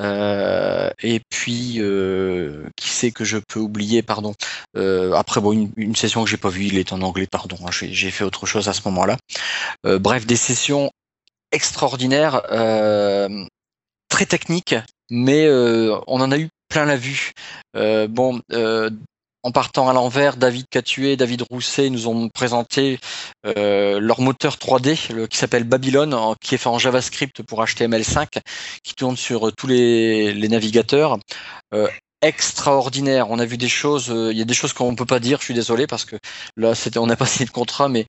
Speaker 3: Euh, et puis euh, qui c'est que je peux oublier pardon. Euh, après bon une, session que j'ai pas vue il est en anglais pardon hein, j'ai fait autre chose à ce moment-là. Bref des sessions extraordinaires très techniques mais on en a eu plein la vue. Bon en partant à l'envers, David Catué, David Rousset nous ont présenté euh, leur moteur 3D le- qui s'appelle Babylon, qui est fait en JavaScript pour HTML5, qui tourne sur euh, tous les, navigateurs. Euh, extraordinaire. On a vu des choses. Il y a des choses qu'on peut pas dire. Je suis désolé parce que là, c'était, on n'a pas signé de contrat, mais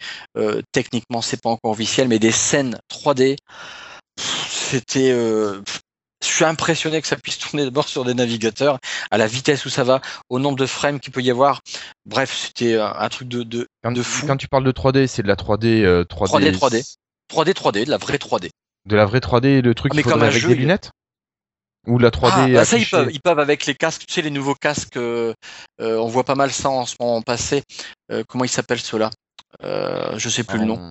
Speaker 3: techniquement, c'est pas encore officiel. Mais des scènes 3D, pff, c'était. Je suis impressionné que ça puisse tourner d'abord sur des navigateurs, à la vitesse où ça va, au nombre de frames qu'il peut y avoir. Bref, c'était un, truc de, de
Speaker 1: Quand,
Speaker 3: de fou.
Speaker 1: quand tu parles de 3D, c'est de la 3D, euh, 3D,
Speaker 3: 3D, 3D. 3D, 3D, de la vraie 3D.
Speaker 1: De la vraie 3D, le truc
Speaker 3: Ah, mais comme
Speaker 1: avec
Speaker 3: jeu,
Speaker 1: des lunettes Ou de la 3D
Speaker 3: Ah, bah ça, ils peuvent, ils peuvent avec les casques, tu sais, les nouveaux casques, euh, euh, on voit pas mal ça en ce moment passé. Euh, comment ils s'appellent ceux-là? Euh, Je sais plus le nom.
Speaker 1: en-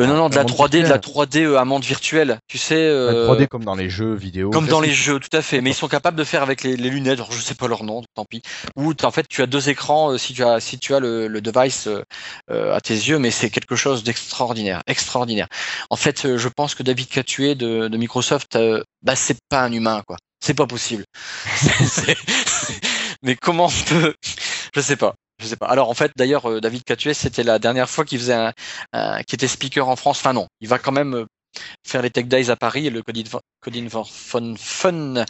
Speaker 3: Euh, non, non, de la
Speaker 1: en monde
Speaker 3: 3D, de la
Speaker 1: virtuel.
Speaker 3: 3D euh, à monde virtuel, tu sais.
Speaker 1: La
Speaker 3: euh,
Speaker 1: 3D comme dans les jeux vidéo.
Speaker 3: Comme dans les jeux, tout à fait. Mais ils sont capables de faire avec les, les lunettes. Alors, je sais pas leur nom, tant pis. Ou en fait, tu as deux écrans euh, si tu as si tu as le, le device euh, euh, à tes yeux, mais c'est quelque chose d'extraordinaire, extraordinaire. En fait, euh, je pense que David Catué de, de Microsoft, euh, bah c'est pas un humain, quoi. C'est pas possible. <laughs> <laughs> Mais comment on peut Je sais pas. Je sais pas. Alors en fait, d'ailleurs, euh, David Catué, c'était la dernière fois qu'il faisait un, un- était speaker en France. Enfin non, il va quand même euh, faire les Tech Days à Paris, le Coding, Coding Fun Fun.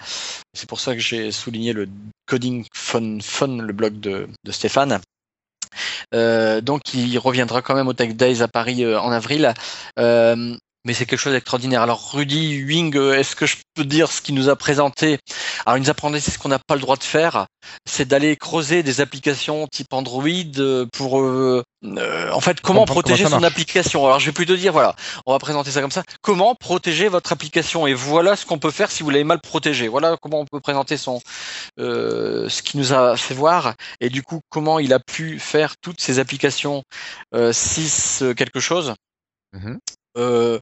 Speaker 3: C'est pour ça que j'ai souligné le Coding Fun Fun, le blog de, de Stéphane. Euh, donc il reviendra quand même au Tech Days à Paris euh, en avril. Euh, mais c'est quelque chose d'extraordinaire. Alors Rudy Wing, euh, est-ce que je peux dire ce qu'il nous a présenté? Alors il nous a présenté ce qu'on n'a pas le droit de faire, c'est d'aller creuser des applications type Android euh, pour euh, euh, en fait comment protéger
Speaker 1: comment
Speaker 3: son application. Alors je vais plutôt dire voilà, on va présenter ça comme ça. Comment protéger votre application? Et voilà ce qu'on peut faire si vous l'avez mal protégé. Voilà comment on peut présenter son euh, ce qu'il nous a fait voir et du coup comment il a pu faire toutes ces applications euh, 6 euh, quelque chose.
Speaker 1: Mhm.
Speaker 3: Euh,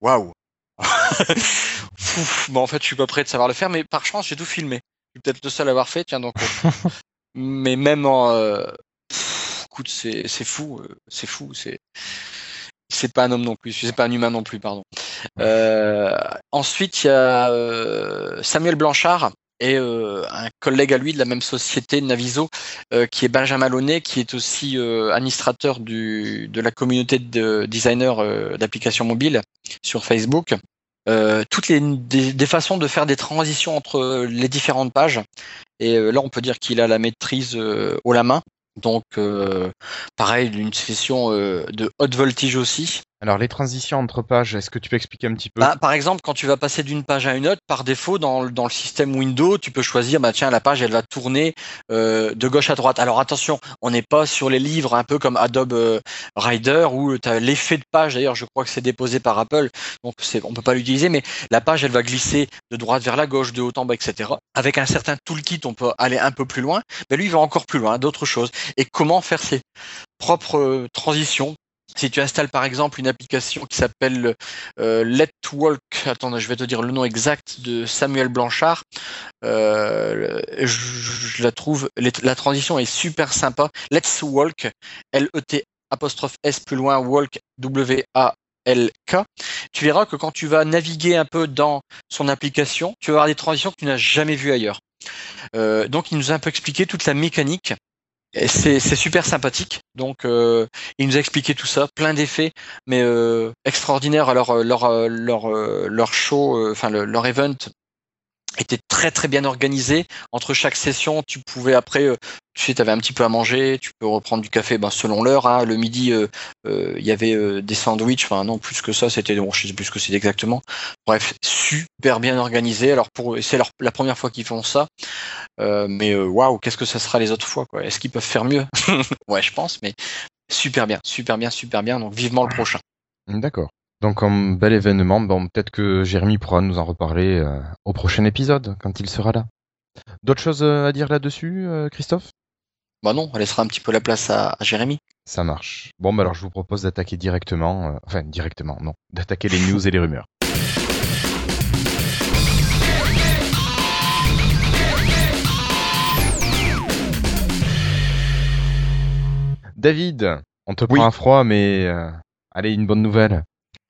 Speaker 3: Waouh. <laughs> Ouf, bon, en fait, je suis pas prêt de savoir le faire, mais par chance, j'ai tout filmé. Je suis peut-être le seul à avoir fait, tiens donc. euh, <laughs> mais même en, euh, écoute, c'est fou, c'est fou, c'est c'est pas un homme non plus, c'est pas un humain non plus, pardon. Euh, ensuite, il y a Samuel Blanchard et euh, un collègue à lui de la même société, Naviso, euh, qui est Benjamin Launay, qui est aussi euh, administrateur du, de la communauté de designers d'applications mobiles sur Facebook. Toutes les des, façons de faire des transitions entre les différentes pages. Et là, on peut dire qu'il a la maîtrise haut la main. Donc, pareil, une session de haute voltige aussi.
Speaker 1: Alors, les transitions entre pages, est-ce que tu peux expliquer un petit peu
Speaker 3: Bah, par exemple, quand tu vas passer d'une page à une autre, par défaut, dans, le- système Windows, tu peux choisir, bah tiens, la page, elle va tourner euh, de gauche à droite. Alors attention, on n'est pas sur les livres un peu comme Adobe euh, Rider où tu as l'effet de page. D'ailleurs, je crois que c'est déposé par Apple, donc on peut pas l'utiliser, mais la page, elle va glisser de droite vers la gauche, de haut en bas, etc. Avec un certain toolkit, on peut aller un peu plus loin. Mais lui, il va encore plus loin, d'autres choses. Et comment faire ses propres euh, transitions si tu installes par exemple une application qui s'appelle euh, Let Walk, attends, je vais te dire le nom exact de Samuel Blanchard, euh, je, je la trouve, la transition est super sympa. Let's Walk, L-E-T apostrophe S plus loin, Walk, W-A-L-K. Tu verras que quand tu vas naviguer un peu dans son application, tu vas avoir des transitions que tu n'as jamais vues ailleurs. Euh, donc il nous a un peu expliqué toute la mécanique. C'est super sympathique. Donc, euh, il nous a expliqué tout ça, plein d'effets, mais euh, extraordinaire. Alors, euh, leur leur leur show, enfin le- leur event était très très bien organisé. Entre chaque session, tu pouvais après, tu sais, tu avais un petit peu à manger, tu peux reprendre du café, ben, selon l'heure. hein. Le midi, euh, euh, il y avait euh, des sandwichs. Enfin non, plus que ça, c'était bon, je sais plus ce que c'est exactement. Bref, super bien organisé. Alors pour c'est la première fois qu'ils font ça. Euh, mais euh, waouh, qu'est-ce que ça sera les autres fois quoi Est-ce qu'ils peuvent faire mieux? <laughs> Ouais, je pense, mais super bien, super bien, super bien. Donc vivement le prochain.
Speaker 1: D'accord. Donc, comme bel événement, bon, peut-être que Jérémy pourra nous en reparler euh, au prochain épisode, quand il sera là. D'autres choses euh, à dire là-dessus, euh, Christophe?
Speaker 3: Bah non, on laissera un petit peu la place à, à Jérémy.
Speaker 1: Ça marche. Bon, bah alors je vous propose d'attaquer directement, euh, enfin directement, non, d'attaquer les news et les rumeurs. David, on te
Speaker 2: Oui.
Speaker 1: prend à froid, mais euh, allez, une bonne nouvelle.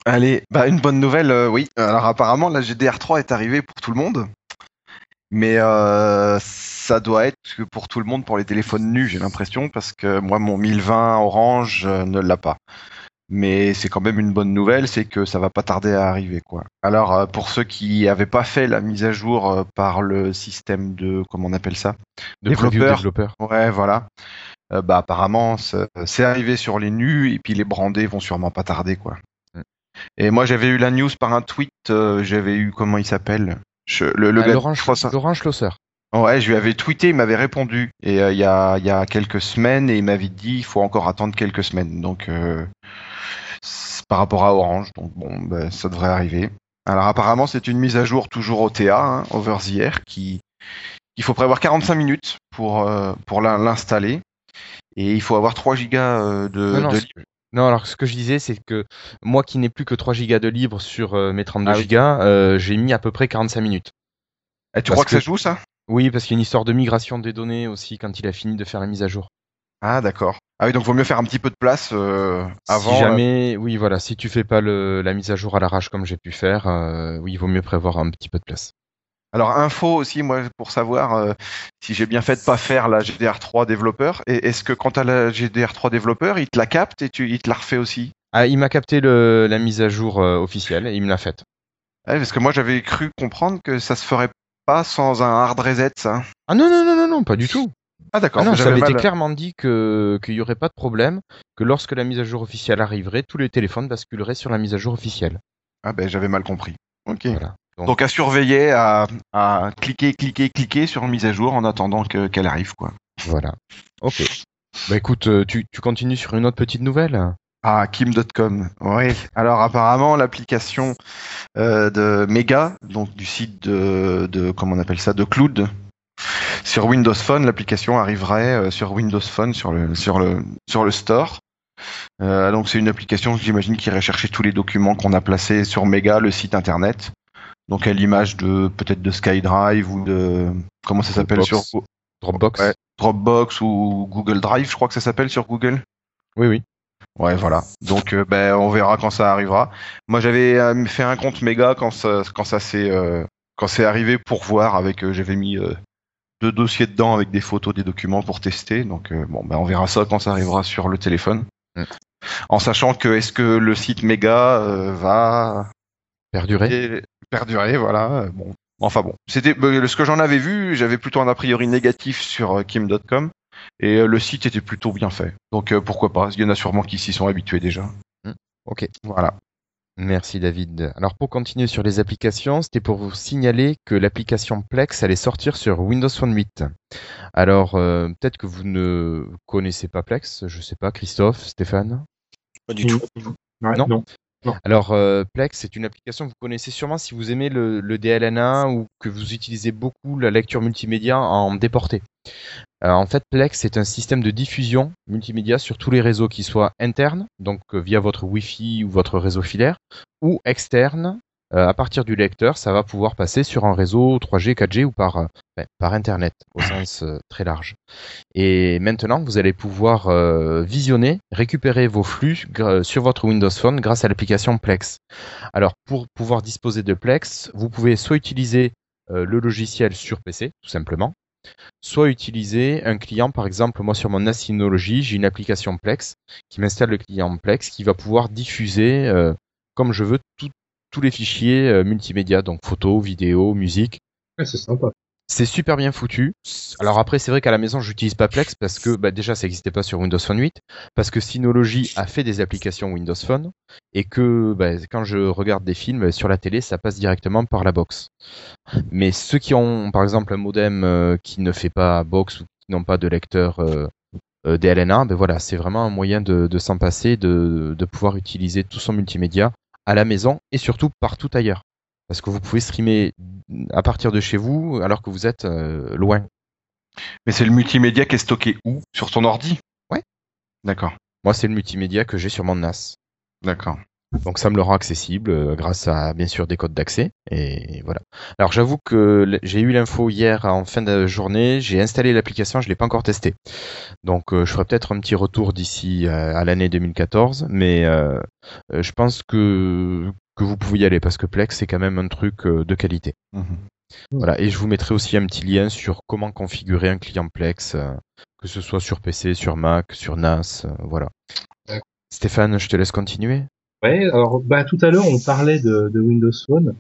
Speaker 2: Allez, bah une bonne nouvelle, euh, oui. Alors apparemment, la GDR3 est arrivée pour tout le monde. Mais euh, ça doit être que pour tout le monde pour les téléphones nus, j'ai l'impression, parce que moi, mon 1020 Orange euh, ne l'a pas. Mais c'est quand même une bonne nouvelle, c'est que ça va pas tarder à arriver, quoi. Alors, euh, pour ceux qui avaient pas fait la mise à jour par le système de, comment on appelle ça?
Speaker 1: De
Speaker 2: Développeur.
Speaker 1: développeur.
Speaker 2: Ouais, voilà. Bah apparemment, c'est arrivé sur les nus, et puis les brandés vont sûrement pas tarder, quoi.
Speaker 1: Mm.
Speaker 2: Et moi, j'avais eu la news par un tweet. j'avais eu comment il s'appelle? Je- Le, le
Speaker 1: Ah,
Speaker 2: gars.
Speaker 1: Laurent,
Speaker 2: je crois ça-
Speaker 1: Laurent Schlosser.
Speaker 2: Ouais, je lui avais tweeté, il m'avait répondu. Et euh, il y, a, il y a quelques semaines, et il m'avait dit il faut encore attendre quelques semaines. Donc, euh, par rapport à Orange. Donc, bon, ben, ça devrait arriver. Alors, apparemment, c'est une mise à jour toujours OTA, hein, over the air, qui. Il faut prévoir 45 minutes pour, euh, pour l'in- l'installer. Et il faut avoir 3 gigas euh, de,
Speaker 1: Non, non,
Speaker 2: de
Speaker 1: ce- non, alors ce que je disais, c'est que moi qui n'ai plus que 3 gigas de libre sur euh, mes 32
Speaker 2: Ah oui.
Speaker 1: gigas, euh, j'ai mis à peu près 45 minutes.
Speaker 2: Et tu
Speaker 1: parce
Speaker 2: crois que,
Speaker 1: que-
Speaker 2: ça joue, ça?
Speaker 1: Oui, parce qu'il y a une histoire de migration des données aussi quand il a fini de faire la mise à jour.
Speaker 2: Ah, d'accord. Ah oui, donc vaut mieux faire un petit peu de place euh, avant.
Speaker 1: si jamais, oui, voilà, si tu fais pas le, la mise à jour à l'arrache comme j'ai pu faire, oui, il vaut mieux prévoir un petit peu de place.
Speaker 2: Alors info aussi, moi, pour savoir euh, si j'ai bien fait de pas faire la GDR3 développeur. Et est-ce que quand tu as la GDR3 développeur, il te la capte et tu, il te la refait aussi?
Speaker 1: Ah, il m'a capté le, la mise à jour euh, officielle et il me l'a faite.
Speaker 2: Ouais, Parce que moi, j'avais cru comprendre que ça se ferait pas sans un hard reset, ça.
Speaker 1: Ah non, non, non, non, non, pas du tout.
Speaker 2: Ah d'accord.
Speaker 1: Ah non, ça été clairement dit que qu'il y aurait pas de problème, que lorsque la mise à jour officielle arriverait, tous les téléphones basculeraient sur la mise à jour officielle.
Speaker 2: Ah ben j'avais mal compris. Ok.
Speaker 1: Voilà.
Speaker 2: Donc à surveiller, à, à cliquer, cliquer, cliquer sur une mise à jour en attendant que- qu'elle arrive, quoi.
Speaker 1: Voilà. Ok. Bah écoute, euh, tu, tu continues sur une autre petite nouvelle?
Speaker 2: Ah, Kim.com. Oui. Alors apparemment l'application euh, de Mega, donc du site de, de comment on appelle ça, de Cloud, sur Windows Phone, l'application arriverait euh, sur Windows Phone sur le sur le sur le store. Euh, donc c'est une application, j'imagine, qui irait chercher tous les documents qu'on a placés sur Mega, le site internet. Donc à l'image de peut-être de SkyDrive ou de comment ça s'appelle sur
Speaker 1: Dropbox. Dropbox.
Speaker 2: Ouais. Dropbox ou Google Drive, je crois que ça s'appelle sur Google.
Speaker 1: Oui, oui.
Speaker 2: Ouais, voilà. Donc, euh, ben, on verra quand ça arrivera. Moi, j'avais euh, fait un compte méga quand ça, quand ça s'est, euh, quand c'est arrivé pour voir. Avec, j'avais mis deux dossiers dedans avec des photos, des documents pour tester. Donc, bon, ben, on verra ça quand ça arrivera sur le téléphone.
Speaker 1: Mm.
Speaker 2: En sachant que est-ce que le site méga va
Speaker 1: Perdurer.
Speaker 2: Perdurer, voilà. euh, Bon, enfin bon, c'était euh, ce que j'en avais vu. J'avais plutôt un a priori négatif sur euh, Kim.com et euh, le site était plutôt bien fait. Donc euh, pourquoi pas Il y en a sûrement qui s'y sont habitués déjà.
Speaker 1: Ok.
Speaker 2: Voilà.
Speaker 1: Merci David. Alors pour continuer sur les applications, c'était pour vous signaler que l'application Plex allait sortir sur Windows Phone 8. Alors euh, peut-être que vous ne connaissez pas Plex, je sais pas, Christophe, Stéphane?
Speaker 3: Pas du tout.
Speaker 4: Ouais,
Speaker 1: Non?
Speaker 4: non.
Speaker 1: Alors euh, Plex, c'est une application que vous connaissez sûrement si vous aimez le, DLNA ou que vous utilisez beaucoup la lecture multimédia en déporté. Euh, en fait, Plex c'est un système de diffusion multimédia sur tous les réseaux qui soient internes, donc euh, via votre Wi-Fi ou votre réseau filaire, ou externes. Euh, à partir du lecteur, ça va pouvoir passer sur un réseau 3G, 4G ou par, euh, ben, par Internet au sens euh, très large. Et maintenant, vous allez pouvoir visionner, récupérer vos flux sur votre Windows Phone grâce à l'application Plex. Alors, pour pouvoir disposer de Plex, vous pouvez soit utiliser le logiciel sur PC, tout simplement, soit utiliser un client, par exemple, moi sur mon NAS Synology, j'ai une application Plex qui m'installe le client Plex qui va pouvoir diffuser, euh, comme je veux, tout- tous les fichiers euh, multimédia, donc photos, vidéos, musique.
Speaker 4: Ouais, c'est sympa.
Speaker 1: C'est super bien foutu. Alors après, c'est vrai qu'à la maison, j'utilise pas Plex parce que bah, déjà, ça n'existait pas sur Windows Phone 8, parce que Synology a fait des applications Windows Phone et que bah, quand je regarde des films sur la télé, ça passe directement par la box. Mais ceux qui ont, par exemple, un modem euh, qui ne fait pas box ou qui n'ont pas de lecteur euh, euh, DLNA, ben voilà, c'est vraiment un moyen de, de s'en passer, de, de pouvoir utiliser tout son multimédia à la maison et surtout partout ailleurs. Parce que vous pouvez streamer à partir de chez vous alors que vous êtes euh, loin.
Speaker 2: Mais c'est le multimédia qui est stocké où? Sur ton ordi?
Speaker 1: Ouais.
Speaker 2: D'accord.
Speaker 1: Moi, c'est le multimédia que j'ai sur mon NAS.
Speaker 2: D'accord.
Speaker 1: Donc ça me le rend accessible euh, grâce à bien sûr des codes d'accès et voilà. Alors j'avoue que j'ai eu l'info hier en fin de journée, j'ai installé l'application, je l'ai pas encore testé. Donc euh, je ferai peut-être un petit retour d'ici euh, à l'année 2014, mais euh, euh, je pense que que vous pouvez y aller parce que Plex c'est quand même un truc de qualité.
Speaker 2: Mhm.
Speaker 1: Voilà, et je vous mettrai aussi un petit lien sur comment configurer un client Plex, que ce soit sur PC, sur Mac, sur NAS, voilà. Stéphane, je te laisse continuer.
Speaker 4: Ouais, alors bah, tout à l'heure on parlait de, de Windows Phone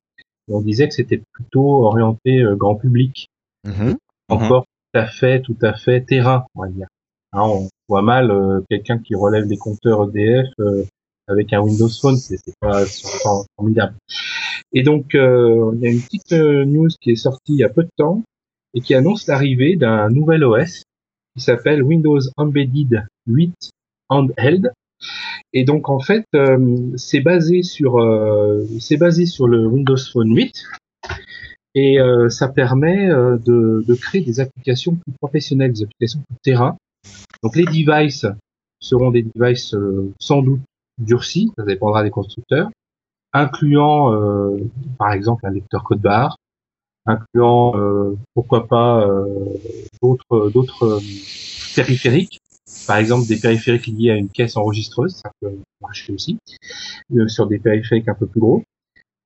Speaker 4: et on disait que c'était plutôt orienté euh, grand public,
Speaker 1: Mhm.
Speaker 4: encore tout à fait, tout à fait terrain, on va dire. Hein, on voit mal euh, quelqu'un qui relève des compteurs EDF euh, avec un Windows Phone, c'est pas formidable. Et donc euh, il y a une petite euh, news qui est sortie il y a peu de temps et qui annonce l'arrivée d'un nouvel OS qui s'appelle Windows Embedded 8 Handheld. Et donc en fait, euh, c'est basé sur euh, c'est basé sur le Windows Phone 8 et euh, ça permet de, de créer des applications plus professionnelles, des applications plus terrain. Donc les devices seront des devices sans doute durcis, ça dépendra des constructeurs, incluant euh, par exemple un lecteur code barre, incluant euh, pourquoi pas euh, d'autres d'autres périphériques, par exemple des périphériques liés à une caisse enregistreuse, ça peut marcher aussi, euh, sur des périphériques un peu plus gros.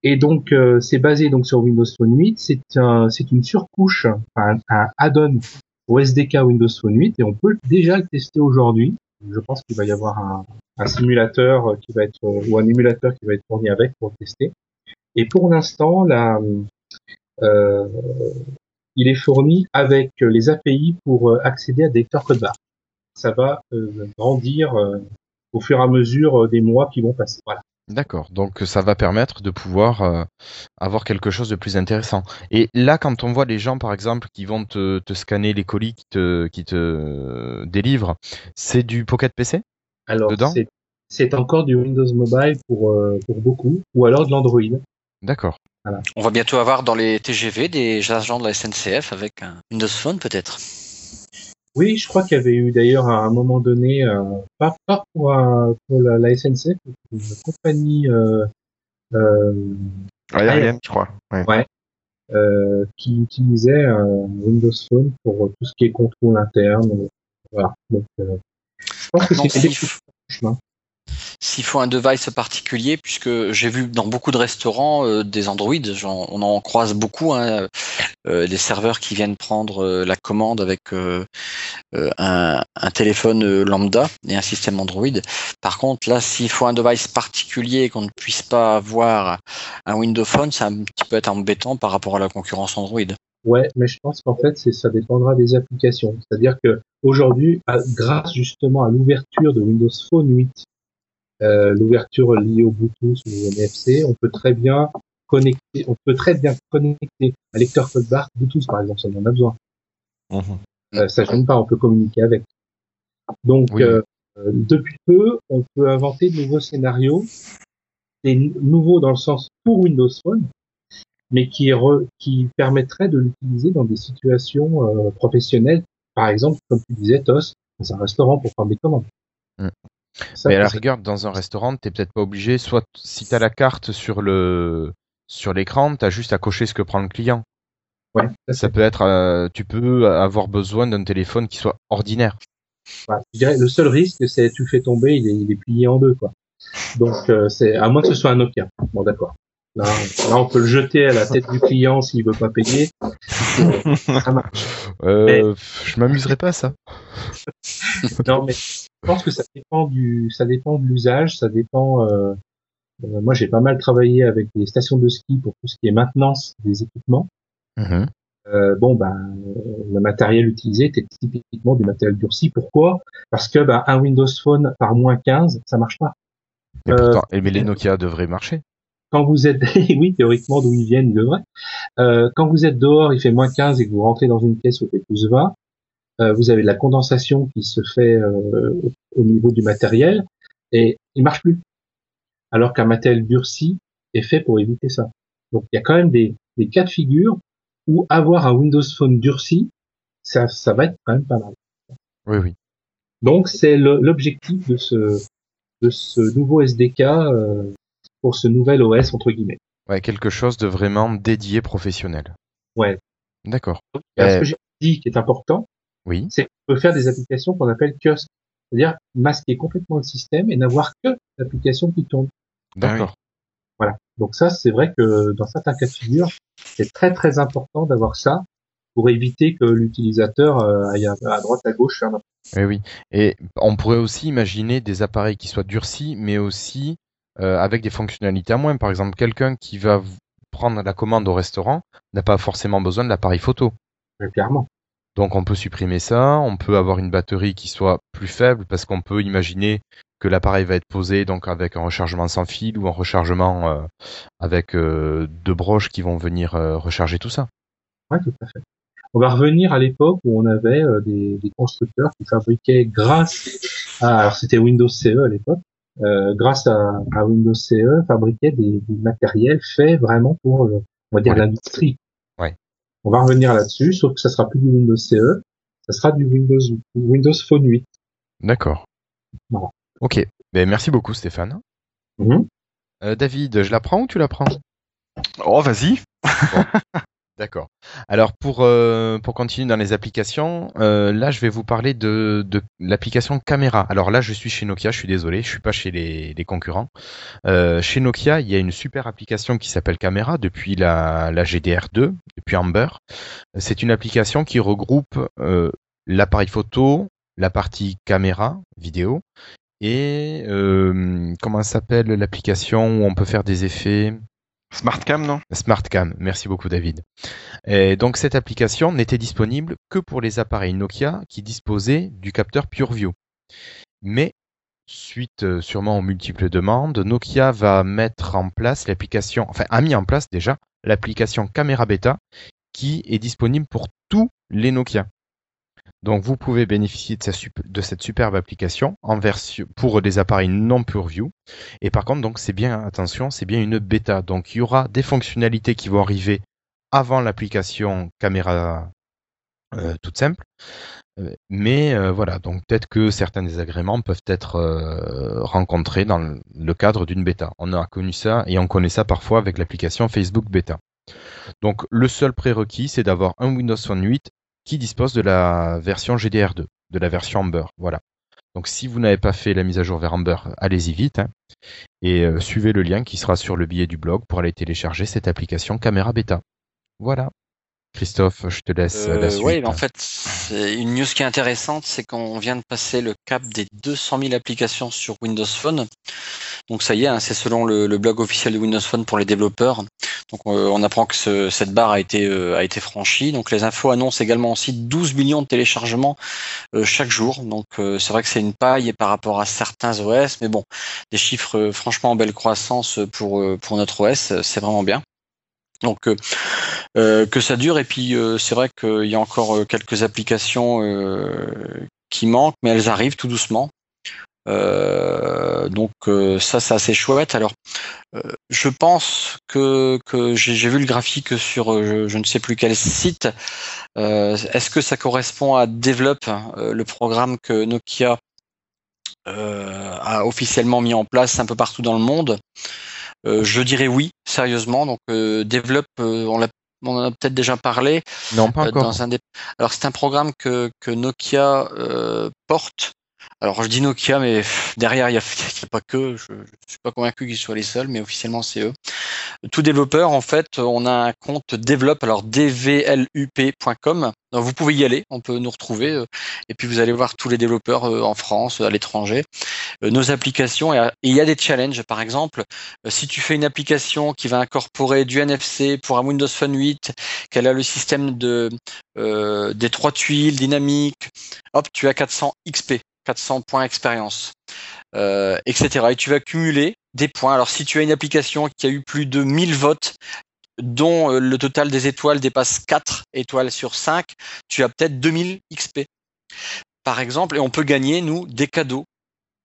Speaker 4: Et donc euh, c'est basé donc sur Windows Phone 8, c'est un, c'est une surcouche, un, un add-on au SDK Windows Phone 8 et on peut déjà le tester aujourd'hui. Je pense qu'il va y avoir un, un simulateur qui va être ou un émulateur qui va être fourni avec pour le tester. Et pour l'instant, euh, il est fourni avec les API pour euh, accéder à des lecteurs code barre. Ça va euh, grandir euh, au fur et à mesure euh, des mois qui vont passer. Voilà.
Speaker 1: D'accord, donc ça va permettre de pouvoir euh, avoir quelque chose de plus intéressant. Et là, quand on voit les gens, par exemple, qui vont te, te scanner les colis qui te, qui te délivrent, c'est du Pocket PC
Speaker 4: Alors,
Speaker 1: Dedans
Speaker 4: c'est- c'est encore du Windows Mobile pour, euh, pour beaucoup, ou alors de l'Android.
Speaker 1: D'accord.
Speaker 3: On va bientôt avoir dans les TGV des agents de la SNCF avec un Windows Phone peut-être.
Speaker 4: Oui, je crois qu'il y avait eu d'ailleurs à un moment donné, euh, pas, pas pour, un- pour la, la SNCF, mais pour une compagnie euh, euh,
Speaker 2: Aérienne, je crois. Ouais.
Speaker 4: euh, qui utilisait un Windows Phone pour tout ce qui est contrôle interne. Voilà. Donc, euh, je pense que
Speaker 3: Maintenant,
Speaker 4: c'est le chemin.
Speaker 3: S'il faut un device particulier, puisque j'ai vu dans beaucoup de restaurants euh, des Android, on en croise beaucoup, hein, euh, des serveurs qui viennent prendre euh, la commande avec un, téléphone lambda et un système Android. Par contre, là, s'il faut un device particulier qu'on ne puisse pas avoir un Windows Phone, ça un petit peu être embêtant par rapport à la concurrence Android.
Speaker 4: Ouais, mais je pense qu'en fait, ça dépendra des applications. C'est-à-dire que aujourd'hui, grâce justement à l'ouverture de Windows Phone 8, euh, l'ouverture liée au Bluetooth ou au NFC, on peut très bien connecter, on peut très bien connecter un lecteur code barre Bluetooth par exemple, ça on en a besoin.
Speaker 2: Mhm.
Speaker 4: Euh, ça gêne pas, on peut communiquer avec. Donc,
Speaker 1: Oui.
Speaker 4: euh, euh, depuis peu, on peut inventer de nouveaux scénarios, des nouveaux dans le sens pour Windows Phone, mais qui, re- qui permettraient de l'utiliser dans des situations euh, professionnelles. Par exemple, comme tu disais, TOS, dans un restaurant pour prendre des commandes.
Speaker 1: Mm.
Speaker 4: Ça,
Speaker 1: Mais à la rigueur, dans un restaurant, t'es peut-être pas obligé, soit si t'as la carte sur le sur l'écran, t'as juste à cocher ce que prend le client.
Speaker 4: ouais, ça,
Speaker 1: Ça peut être, euh, tu peux avoir besoin d'un téléphone qui soit ordinaire.
Speaker 4: Ouais, je dirais, le seul risque, c'est tu fais tomber, il est, il est plié en deux, quoi. Donc, euh, c'est à moins que ce soit un Nokia. Bon, d'accord. Là, là, on peut le jeter à la tête du client s'il veut pas payer. Ça marche.
Speaker 1: Euh, Je m'amuserais pas à ça.
Speaker 4: Non, mais je pense que ça dépend du, ça dépend de l'usage, ça dépend. Euh, euh, moi, j'ai pas mal travaillé avec des stations de ski pour tout ce qui est maintenance des équipements.
Speaker 1: Mhm.
Speaker 4: Euh, bon, ben, euh, le matériel utilisé était typiquement du matériel durci. Pourquoi? Parce que ben, un Windows Phone par moins 15, ça marche pas.
Speaker 1: Mais
Speaker 4: Euh,
Speaker 1: pourtant, eh, mais les Nokia devraient marcher.
Speaker 4: quand vous êtes, <laughs> oui, théoriquement, d'où ils viennent, ils devraient. Euh, quand vous êtes dehors, il fait moins 15 et que vous rentrez dans une pièce où il fait plus 20, euh, vous avez de la condensation qui se fait euh, au niveau du matériel et il marche plus. Alors qu'un matériel durci est fait pour éviter ça. Donc il y a quand même des, des cas de figure où avoir un Windows Phone durci, ça, ça va être quand même pas mal.
Speaker 1: Oui, oui.
Speaker 4: Donc c'est l'objectif de ce, de ce nouveau SDK euh, pour ce nouvel OS entre guillemets.
Speaker 1: Ouais, quelque chose de vraiment dédié professionnel.
Speaker 4: Ouais.
Speaker 1: D'accord.
Speaker 4: Ce
Speaker 1: Euh,
Speaker 4: que j'ai dit qui est important,
Speaker 1: Oui.
Speaker 4: c'est qu'on peut faire des applications qu'on appelle kiosques. C'est-à-dire masquer complètement le système et n'avoir que l'application qui tourne.
Speaker 1: D'accord.
Speaker 4: Voilà. Donc ça, c'est vrai que dans certains cas de figure, c'est très très important d'avoir ça pour éviter que l'utilisateur euh, aille à, droite à gauche faire n'importe
Speaker 1: Oui, oui. Et on pourrait aussi imaginer des appareils qui soient durcis, mais aussi euh, avec des fonctionnalités à moins. Par exemple, quelqu'un qui va prendre la commande au restaurant n'a pas forcément besoin de l'appareil photo.
Speaker 4: quoi, clairement.
Speaker 1: Donc on peut supprimer ça, on peut avoir une batterie qui soit plus faible parce qu'on peut imaginer que l'appareil va être posé donc avec un rechargement sans fil ou un rechargement euh, avec euh, deux broches qui vont venir euh, recharger tout ça.
Speaker 4: Ouais, tout à fait. On va revenir à l'époque où on avait euh, des, des constructeurs qui fabriquaient grâce à, alors c'était Windows CE à l'époque, euh, grâce à, à Windows CE, fabriquaient des, des matériels faits vraiment pour, on va dire,
Speaker 1: Ouais.
Speaker 4: l'industrie. On va revenir là-dessus, sauf que ça sera plus du Windows CE, ça sera du Windows, Windows Phone 8.
Speaker 1: D'accord.
Speaker 4: Voilà.
Speaker 1: Ok. Ben, merci beaucoup Stéphane.
Speaker 4: Mhm.
Speaker 1: Euh, David, je la prends ou tu la prends?
Speaker 2: Oh, vas-y. <laughs>
Speaker 1: D'accord. Alors pour euh, pour continuer dans les applications, euh, là je vais vous parler de, de l'application caméra. Alors là je suis chez Nokia, je suis désolé, je suis pas chez les, les concurrents. Euh, chez Nokia, il y a une super application qui s'appelle Caméra depuis la, la GDR2, depuis Amber. C'est une application qui regroupe l'appareil photo, la partie caméra, vidéo, et comment s'appelle l'application où on peut faire des effets?
Speaker 2: Smartcam, non?
Speaker 1: SmartCam, merci beaucoup David. Et donc cette application n'était disponible que pour les appareils Nokia qui disposaient du capteur PureView. Mais suite euh, sûrement aux multiples demandes, Nokia va mettre en place l'application, enfin a mis en place déjà l'application Camera Beta qui est disponible pour tous les Nokia. Donc vous pouvez bénéficier de, cette superbe application pour des appareils non PureView. Et par contre, donc c'est bien attention, c'est bien une bêta. Donc il y aura des fonctionnalités qui vont arriver avant l'application caméra euh, toute simple. Euh, Mais euh, voilà, donc peut-être que certains désagréments peuvent être rencontrés dans le- le cadre d'une bêta. On a connu ça et on connaît ça parfois avec l'application Facebook Beta. Donc le seul prérequis, c'est d'avoir un Windows Phone 8 qui dispose de la version GDR2, de la version Amber. Voilà. Donc si vous n'avez pas fait la mise à jour vers Amber, allez-y vite hein, et euh, suivez le lien qui sera sur le billet du blog pour aller télécharger cette application Caméra Beta. Voilà. Christophe, je te laisse la
Speaker 3: Euh,
Speaker 1: suite.
Speaker 3: oui, en fait, une news qui est intéressante, c'est qu'on vient de passer le cap des 200 000 applications sur Windows Phone. Donc ça y est, hein, c'est selon le, le blog officiel de Windows Phone pour les développeurs. Donc euh, on apprend que ce- cette barre a été euh, a été franchie. Donc les infos annoncent également aussi 12 millions de téléchargements euh, chaque jour. Donc euh, c'est vrai que c'est une paille par rapport à certains OS, mais bon, des chiffres franchement en belle croissance pour euh, pour notre OS, c'est vraiment bien. Donc euh, euh, que ça dure et puis euh, c'est vrai qu'il y a encore euh, quelques applications euh, qui manquent, mais elles arrivent tout doucement. Euh, donc ça c'est assez chouette. Alors je pense que, que j'ai vu le graphique sur je, je ne sais plus quel site. Est-ce que ça correspond à Develop, le programme que Nokia a officiellement mis en place un peu partout dans le monde? Je dirais oui, sérieusement. Donc euh, Develop, euh, on l'a on en a peut-être déjà parlé.
Speaker 1: Non, pas
Speaker 3: Euh,
Speaker 1: encore.
Speaker 3: dans un des... Alors c'est un programme que, que Nokia euh, porte. Alors je dis Nokia, mais derrière il n'y <laughs> a, pas que. Je, ne suis pas convaincu qu'ils soient les seuls, mais officiellement c'est eux. Tout développeur, en fait, on a un compte développe, alors dvlup.com. Vous pouvez y aller, on peut nous retrouver, euh, et puis vous allez voir tous les développeurs euh, en France, à l'étranger, euh, nos applications. Et il y a des challenges, par exemple, si tu fais une application qui va incorporer du NFC pour un Windows Phone 8, qu'elle a le système de euh, des trois tuiles dynamiques, hop, tu as 400 XP, 400 points expérience, euh, etc. Et tu vas cumuler des points. Alors si tu as une application qui a eu plus de 1000 votes, dont euh, le total des étoiles dépasse 4 étoiles sur 5, tu as peut-être 2000 XP. Par exemple, et on peut gagner, nous, des cadeaux.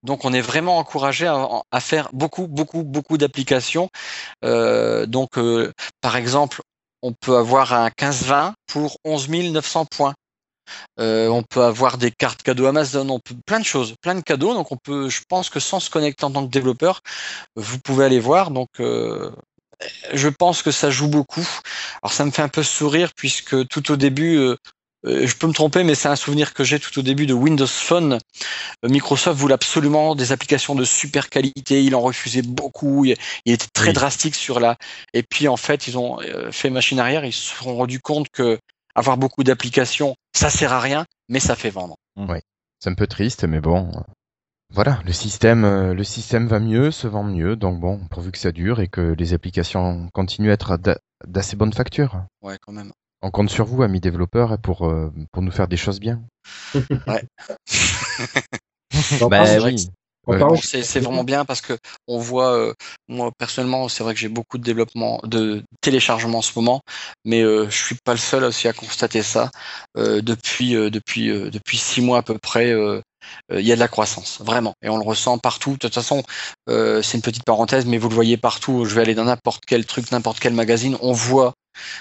Speaker 3: Donc on est vraiment encouragé à, faire beaucoup, beaucoup, beaucoup d'applications. Euh, donc euh, par exemple, on peut avoir un 15-20 pour 11 900 points. Euh, on peut avoir des cartes cadeaux Amazon, on peut plein de choses, plein de cadeaux. Donc on peut, je pense que sans se connecter en tant que développeur, vous pouvez aller voir. Donc euh, je pense que ça joue beaucoup. Alors ça me fait un peu sourire puisque tout au début, euh, je peux me tromper, mais c'est un souvenir que j'ai tout au début de Windows Phone. Microsoft voulait absolument des applications de super qualité. Il en refusait beaucoup. Il, était très
Speaker 1: Oui.
Speaker 3: drastique sur la. Et puis en fait, ils ont fait machine arrière. Ils se sont rendus compte que avoir beaucoup d'applications, ça sert à rien, mais ça fait vendre.
Speaker 1: C'est un peu triste, mais bon. euh, Voilà, le système, euh, le système va mieux, se vend mieux, donc bon, pourvu que ça dure et que les applications continuent à être d'a- d'assez bonne facture.
Speaker 3: Ouais, quand même.
Speaker 1: On compte sur vous, amis développeurs, pour, euh, pour nous faire des choses bien. <laughs>
Speaker 4: En
Speaker 1: Bah oui. Ouais.
Speaker 3: C'est c'est vraiment bien parce que on voit, euh, moi personnellement, c'est vrai que j'ai beaucoup de développement, de téléchargement en ce moment, mais euh, je suis pas le seul aussi à constater ça. Euh, depuis euh, depuis euh, depuis six mois à peu près, euh, euh, il y a de la croissance, vraiment, et on le ressent partout. De toute façon, euh, c'est une petite parenthèse, mais vous le voyez partout. Je vais aller dans n'importe quel truc, n'importe quel magazine, on voit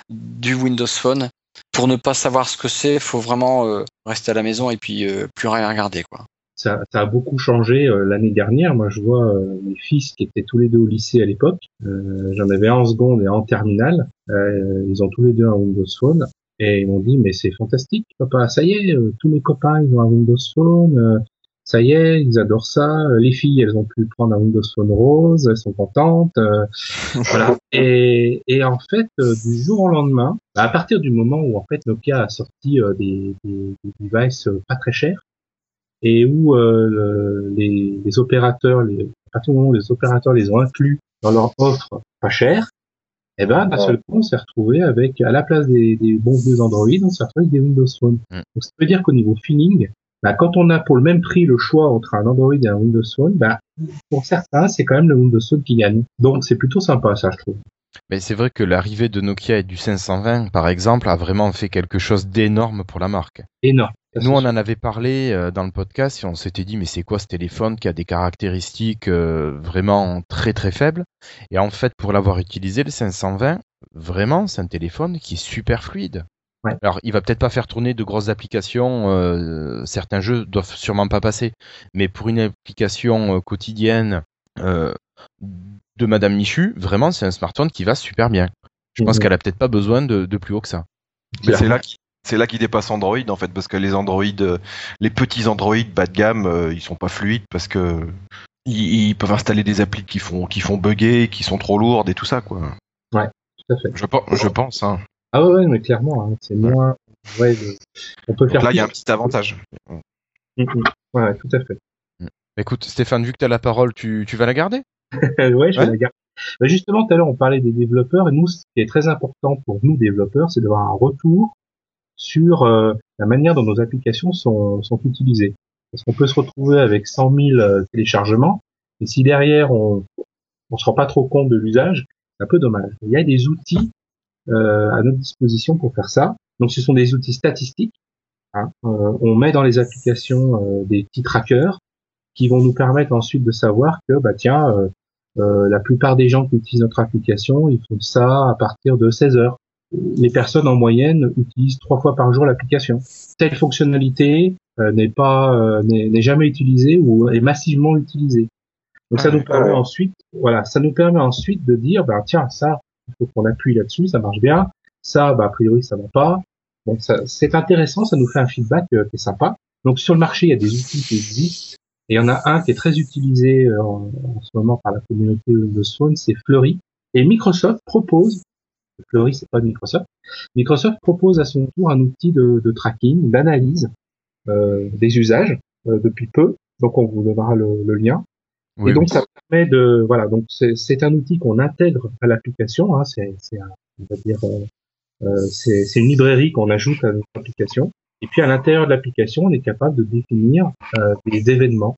Speaker 3: du Windows Phone. Pour ne pas savoir ce que c'est, faut vraiment euh, rester à la maison et puis euh, plus rien regarder, quoi.
Speaker 4: Ça, ça a beaucoup changé euh, l'année dernière. Moi, je vois euh, mes fils qui étaient tous les deux au lycée à l'époque. Euh, J'en avais un en seconde et un en terminale. Euh, ils ont tous les deux un Windows Phone. Et ils m'ont dit, mais c'est fantastique, papa, ça y est, euh, tous mes copains, ils ont un Windows Phone. euh, ça y est, ils adorent ça. Les filles, elles ont pu prendre un Windows Phone rose, elles sont contentes. euh, <laughs> voilà. Et, et en fait, euh, du jour au lendemain, bah, à partir du moment où en fait Nokia a sorti euh, des, des, des devices pas très chers, et où euh, le- les, les opérateurs, les, à partir du moment où les opérateurs les ont inclus dans leur offre pas chère, eh ben d'un seul coup on s'est retrouvé avec à la place des, des bons vieux Android, on s'est retrouvé avec des Windows Phone.
Speaker 1: Mm.
Speaker 4: Donc ça veut dire qu'au niveau feeling, bah, quand on a pour le même prix le choix entre un Android et un Windows Phone, bah, pour certains c'est quand même le Windows Phone qui gagne. Donc c'est plutôt sympa ça je trouve.
Speaker 1: Mais c'est vrai que l'arrivée de Nokia et du 520, par exemple, a vraiment fait quelque chose d'énorme pour la marque.
Speaker 4: Énorme.
Speaker 1: Nous, on en avait parlé euh, dans le podcast et on s'était dit, mais c'est quoi ce téléphone qui a des caractéristiques euh, vraiment très très faibles? Et en fait, pour l'avoir utilisé, le 520, vraiment, c'est un téléphone qui est super fluide.
Speaker 4: Ouais.
Speaker 1: Alors, il va peut-être pas faire tourner de grosses applications, euh, certains jeux doivent sûrement pas passer, mais pour une application euh, quotidienne euh, de Madame Michu, vraiment, c'est un smartphone qui va super bien. Je pense qu'elle a peut-être pas besoin de, de plus haut que ça.
Speaker 2: Mais c'est là c'est là qu'il dépasse Android en fait parce que les Android, euh, les petits Android bas de gamme, euh, ils sont pas fluides parce que ils, ils peuvent installer des applis qui font qui font bugger, qui sont trop lourdes et tout ça quoi.
Speaker 4: Ouais, tout à fait.
Speaker 2: Je, pense- je pense. Hein.
Speaker 4: Ah ouais, mais clairement, hein, c'est moins. Ouais, on peut
Speaker 2: Donc
Speaker 4: faire.
Speaker 2: là, il y a un petit avantage.
Speaker 4: Mm, mm. Ouais, tout à fait.
Speaker 1: Écoute, Stéphane, vu que tu as la parole, tu, tu vas la garder? <laughs>
Speaker 4: Ouais, je
Speaker 1: Ouais.
Speaker 4: vais la garder. Bah, justement, tout à l'heure, on parlait des développeurs, et nous, ce qui est très important pour nous, développeurs, c'est d'avoir un retour sur euh, la manière dont nos applications sont, utilisées. Parce qu'on peut se retrouver avec 100 000 euh, téléchargements, et si derrière, on on se rend pas trop compte de l'usage, c'est un peu dommage. Il y a des outils euh, à notre disposition pour faire ça. Donc, ce sont des outils statistiques. hein. On met dans les applications des petits trackers qui vont nous permettre ensuite de savoir que, bah tiens, la plupart des gens qui utilisent notre application, ils font ça à partir de 16 heures. Les personnes en moyenne utilisent trois fois par jour l'application. Telle fonctionnalité euh, n'est pas euh, n'est jamais utilisée ou est massivement utilisée. Donc ça nous permet ensuite, voilà, ça nous permet ensuite de dire, ben tiens, ça, il faut qu'on appuie là-dessus, ça marche bien. Ça, bah, a priori, ça va pas. Donc c'est intéressant, ça nous fait un feedback euh, qui est sympa. Donc sur le marché, il y a des outils qui existent. Et il y en a un qui est très utilisé euh, en, en ce moment par la communauté Windows Phone, c'est Fleury. Et Microsoft propose, Fleury c'est pas de Microsoft, Microsoft propose à son tour un outil de, de tracking, d'analyse euh, des usages euh, depuis peu. Donc on vous donnera le, le lien.
Speaker 1: Oui,
Speaker 4: et donc
Speaker 1: oui.
Speaker 4: ça permet de voilà donc c'est un outil qu'on intègre à l'application. Hein, c'est on va dire euh, euh, c'est c'est une librairie qu'on ajoute à notre application. Et puis à l'intérieur de l'application, on est capable de définir euh, des événements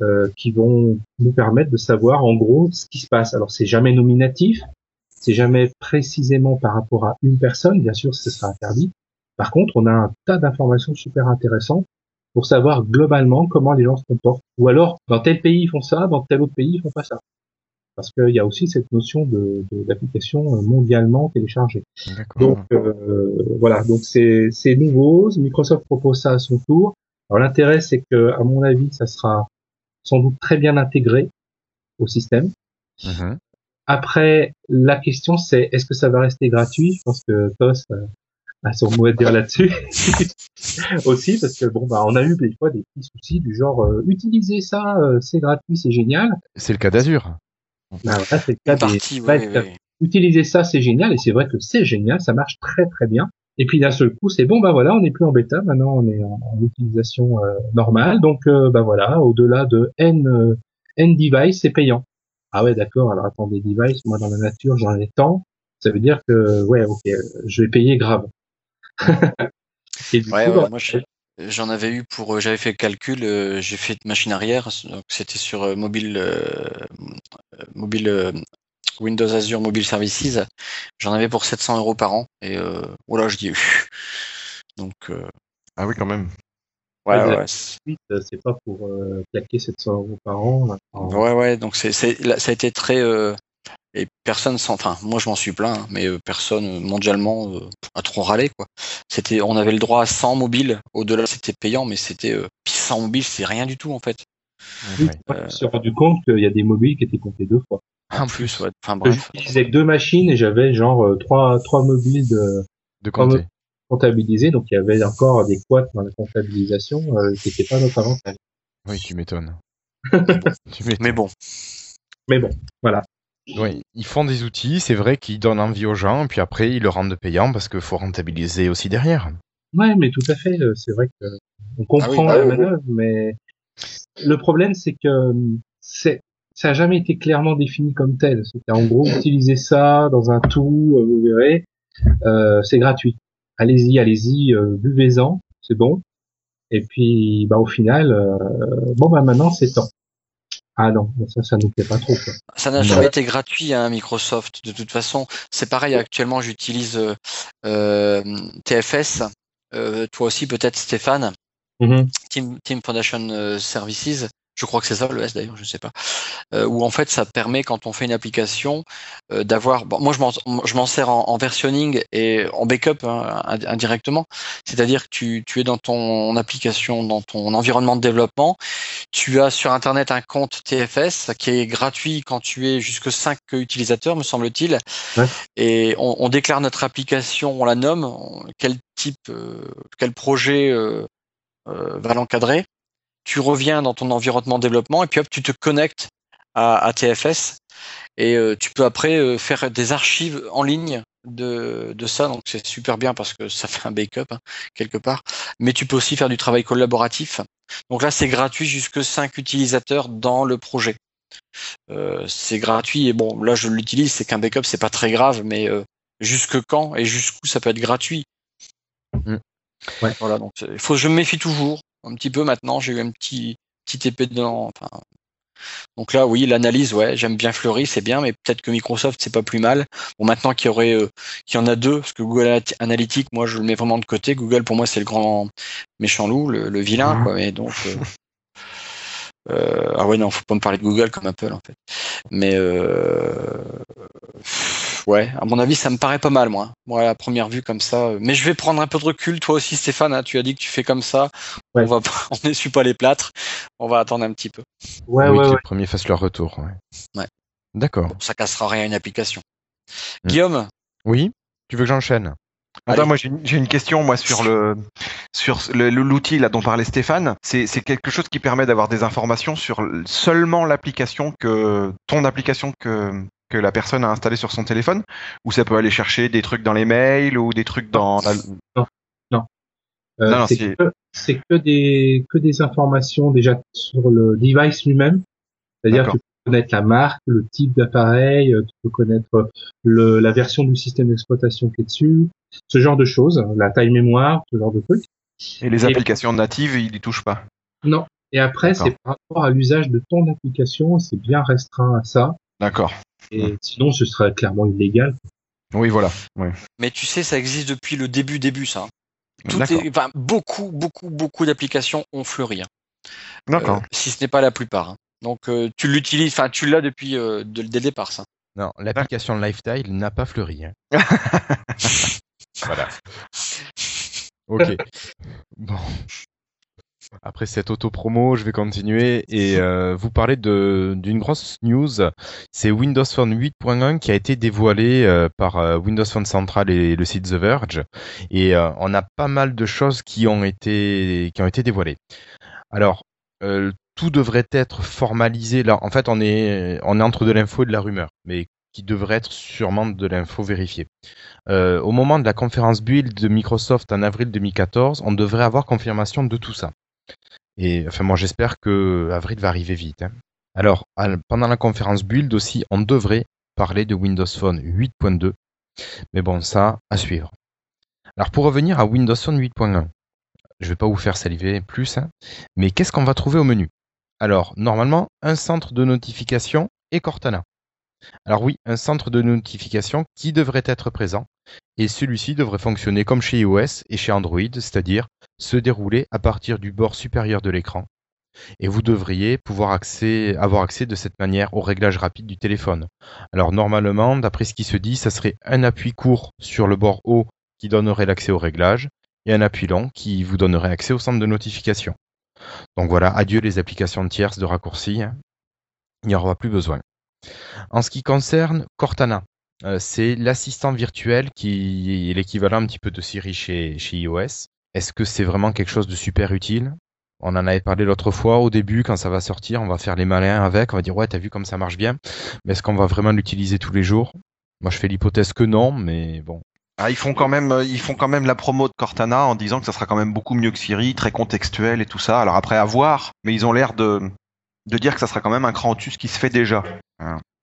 Speaker 4: euh, qui vont nous permettre de savoir en gros ce qui se passe. Alors c'est jamais nominatif, c'est jamais précisément par rapport à une personne, bien sûr ce sera interdit. Par contre, on a un tas d'informations super intéressantes pour savoir globalement comment les gens se comportent. Ou alors, dans tel pays ils font ça, dans tel autre pays ils font pas ça. Parce qu'il y a aussi cette notion de d'application mondialement téléchargée. Donc euh, voilà, donc c'est c'est nouveau. Microsoft propose ça à son tour. Alors l'intérêt c'est que, à mon avis, ça sera sans doute très bien intégré au système.
Speaker 1: Mhm.
Speaker 4: Après, la question c'est est-ce que ça va rester gratuit? Je pense que Tos euh, a son mot à dire là-dessus <laughs> aussi parce que bon bah on a eu des fois des petits soucis du genre euh, utilisez ça, euh, c'est gratuit, c'est génial.
Speaker 1: C'est le cas d'Azur.
Speaker 4: Bah, c'est le cas des- ouais, utiliser ça, c'est génial, et c'est vrai que c'est génial, ça marche très très bien. Et puis d'un seul coup, c'est bon, bah voilà, on n'est plus en bêta, maintenant on est en, en utilisation euh, normale, donc euh, bah voilà, au-delà de n euh, n device, c'est payant. Ah ouais, d'accord. Alors attendez, device, moi dans la nature j'en ai tant, ça veut dire que ouais, ok, je vais payer grave. <laughs> et du
Speaker 3: Ouais,
Speaker 4: coup,
Speaker 3: ouais,
Speaker 4: bah,
Speaker 3: moi j'en avais eu pour, euh, j'avais fait le calcul, euh, j'ai fait de machine arrière, donc c'était sur euh, mobile, euh, mobile euh, Windows Azure Mobile Services. J'en avais pour 700 euros par an et euh, voilà, je dis. <laughs> Donc euh,
Speaker 2: Ah oui, quand même.
Speaker 3: Ouais,
Speaker 4: Ouais,
Speaker 3: c'est-
Speaker 4: euh, c'est pas pour euh, claquer 700 euros par an. en-
Speaker 3: ouais, ouais, donc c'est, c'est, là, ça a été très euh, et personne s'en, enfin moi je m'en suis plaint, hein, mais euh, personne euh, mondialement euh, a trop râlé quoi. C'était, on avait le droit à 100 mobiles, au-delà c'était payant, mais c'était euh, puis 100 mobiles c'est rien du tout en fait.
Speaker 4: Oui,
Speaker 1: Ouais.
Speaker 4: je me suis rendu compte qu'il y a des mobiles qui étaient comptés deux fois.
Speaker 1: En plus
Speaker 3: ouais. Enfin bref.
Speaker 4: J'utilisais deux machines et j'avais genre euh, trois trois mobiles de
Speaker 1: de compter.
Speaker 4: Comptabilisés, donc il y avait encore des couacs dans la comptabilisation euh, qui n'étaient pas notre avantage.
Speaker 1: Oui, <laughs> tu m'étonnes.
Speaker 3: Mais bon,
Speaker 4: Mais bon, voilà.
Speaker 1: Ouais, ils font des outils, c'est vrai qu'ils donnent envie aux gens, et puis après ils le rendent payant parce qu'il faut rentabiliser aussi derrière.
Speaker 4: Ouais, mais tout à fait. euh, C'est vrai que on comprend
Speaker 3: Ah oui,
Speaker 4: la
Speaker 3: bah oui,
Speaker 4: manœuvre, mais le problème c'est que euh, c'est ça a jamais été clairement défini comme tel. C'était en gros utiliser ça dans un tout, euh, vous verrez, euh, c'est gratuit. Allez-y, allez-y, euh, buvez-en, c'est bon. Et puis, bah au final, euh, bon bah maintenant c'est temps. Ah non, ça, ça nous plaît pas trop. Quoi.
Speaker 3: Ça n'a jamais été gratuit, hein, Microsoft. De toute façon, c'est pareil. Actuellement, j'utilise euh, TFS. Toi aussi, peut-être, Stéphane.
Speaker 4: Mhm.
Speaker 3: Team, Team Foundation Services. Je crois que c'est ça le S d'ailleurs, je sais pas. Euh, où en fait, ça permet quand on fait une application euh, d'avoir. Bon, moi, je m'en, sers en, en versionning et en backup hein, ind- indirectement. C'est-à-dire que tu, tu es dans ton application, dans ton environnement de développement, tu as sur Internet un compte TFS qui est gratuit quand tu es jusque 5 utilisateurs, me semble-t-il.
Speaker 4: Ouais.
Speaker 3: Et on, on déclare notre application, on la nomme, on- quel type, euh, quel projet euh, euh, va l'encadrer. Tu reviens dans ton environnement développement et puis hop, tu te connectes à, à TFS et euh, tu peux après euh, faire des archives en ligne de, de ça. Donc c'est super bien parce que ça <laughs> fait un backup hein, quelque part. Mais tu peux aussi faire du travail collaboratif. Donc là, c'est gratuit jusque 5 utilisateurs dans le projet. Euh, c'est gratuit et bon, là je l'utilise, c'est qu'un backup, c'est pas très grave, mais jusque quand et jusqu'où ça peut être gratuit.
Speaker 1: Mm.
Speaker 4: Ouais.
Speaker 3: Voilà, donc il faut je me méfie toujours un petit peu maintenant. J'ai eu un petit petit épée dedans. Enfin, donc là, oui, l'analyse, ouais, j'aime bien Fleury, c'est bien, mais peut-être que Microsoft, c'est pas plus mal. Bon, maintenant qu'il y aurait, euh, qu'il y en a deux, parce que Google Analyt- Analytics, moi, je le mets vraiment de côté. Google, pour moi, c'est le grand méchant loup, le, le vilain,
Speaker 4: Mhm.
Speaker 3: quoi. Mais donc, euh, <laughs> euh, ah ouais, non, faut pas me parler de Google comme Apple, en fait. Mais euh, ouais, à mon avis, ça me paraît pas mal, moi. Moi, à la première vue, comme ça. euh, Mais je vais prendre un peu de recul. Toi aussi, Stéphane, hein, tu as dit que tu fais comme ça.
Speaker 4: Ouais.
Speaker 3: On va, pas- <laughs> on n'essuie pas les plâtres. On va attendre un petit peu.
Speaker 4: Ouais,
Speaker 1: oui,
Speaker 4: ouais,
Speaker 1: que
Speaker 4: ouais.
Speaker 1: les premiers fassent leur retour. Ouais.
Speaker 3: Ouais.
Speaker 1: D'accord.
Speaker 3: Bon, ça cassera rien à une application.
Speaker 1: Mm.
Speaker 3: Guillaume,
Speaker 1: Oui Tu veux que j'enchaîne?
Speaker 2: Attends, moi j'ai une, question moi sur le sur l'outil là dont parlait Stéphane. C'est quelque chose qui permet d'avoir des informations sur seulement l'application que ton application que que la personne a installée sur son téléphone, ou ça peut aller chercher des trucs dans les mails ou des trucs dans la...
Speaker 4: Euh,
Speaker 2: Non, non,
Speaker 4: c'est
Speaker 2: c'est-
Speaker 4: que, des que des informations déjà sur le device lui-même. C'est-à-dire que tu connaître la marque, le type d'appareil, euh, tu peux connaître le, la version du système d'exploitation qui est dessus, ce genre de choses, la taille mémoire, ce genre de trucs.
Speaker 2: et les
Speaker 4: Et-
Speaker 2: applications natives, ils y touchent pas.
Speaker 4: Non. Et après, c'est par rapport à l'usage de ton application, c'est bien restreint à ça.
Speaker 2: D'accord.
Speaker 4: Et sinon, ce serait clairement illégal.
Speaker 2: Oui, voilà. Oui.
Speaker 3: mais tu sais, ça existe depuis le début, début, ça. Tout
Speaker 2: D'accord.
Speaker 3: est, enfin, beaucoup, beaucoup, beaucoup d'applications ont fleuri. hein.
Speaker 2: D'accord.
Speaker 3: Euh, si ce n'est pas la plupart. Donc, euh, tu l'utilises, enfin, tu l'as depuis euh, de- dès le départ, ça.
Speaker 1: Non, l'application Lifestyle n'a pas fleuri. hein. <laughs> voilà. Ok. <laughs> Bon. Après cette auto-promo, je vais continuer et euh, vous parler de d'une grosse news. C'est Windows Phone 8.1 qui a été dévoilé euh, par euh, Windows Phone Central et le site The Verge. Et euh, on a pas mal de choses qui ont été qui ont été dévoilées. Alors, euh, tout devrait être formalisé. Là, en fait, on est entre de l'info et de la rumeur, mais qui devrait être sûrement de l'info vérifiée. Euh, au moment de la conférence build de Microsoft en avril 2014, on devrait avoir confirmation de tout ça. Et enfin, moi, j'espère que avril va arriver vite. hein. Alors, pendant la conférence build aussi, on devrait parler de Windows Phone 8.2. Mais bon, ça, à suivre. Alors, pour revenir à Windows Phone 8.1, je vais pas vous faire saliver plus, hein, mais qu'est-ce qu'on va trouver au menu? Alors, normalement, un centre de notification et Cortana. Alors oui, un centre de notification qui devrait être présent, et celui-ci devrait fonctionner comme chez iOS et chez Android, c'est-à-dire se dérouler à partir du bord supérieur de l'écran. Et vous devriez pouvoir accès, avoir accès de cette manière au réglage rapide du téléphone. Alors normalement, d'après ce qui se dit, ça serait un appui court sur le bord haut qui donnerait l'accès au réglage, et un appui long qui vous donnerait accès au centre de notification. Donc voilà, adieu les applications tierces de raccourci, hein. il n'y aura plus besoin. En ce qui concerne Cortana, euh, c'est l'assistant virtuel qui est l'équivalent un petit peu de Siri chez, chez iOS. Est-ce que c'est vraiment quelque chose de super utile? On en avait parlé l'autre fois au début, quand ça va sortir, on va faire les malins avec, on va dire ouais, t'as vu comme ça marche bien, mais est-ce qu'on va vraiment l'utiliser tous les jours? Moi je fais l'hypothèse que non, mais bon.
Speaker 2: Ah, ils font quand même, euh, ils font quand même la promo de Cortana en disant que ça sera quand même beaucoup mieux que Siri, très contextuel et tout ça. Alors après à voir, mais ils ont l'air de de dire que ça sera quand même un cran au-dessus qui se fait déjà.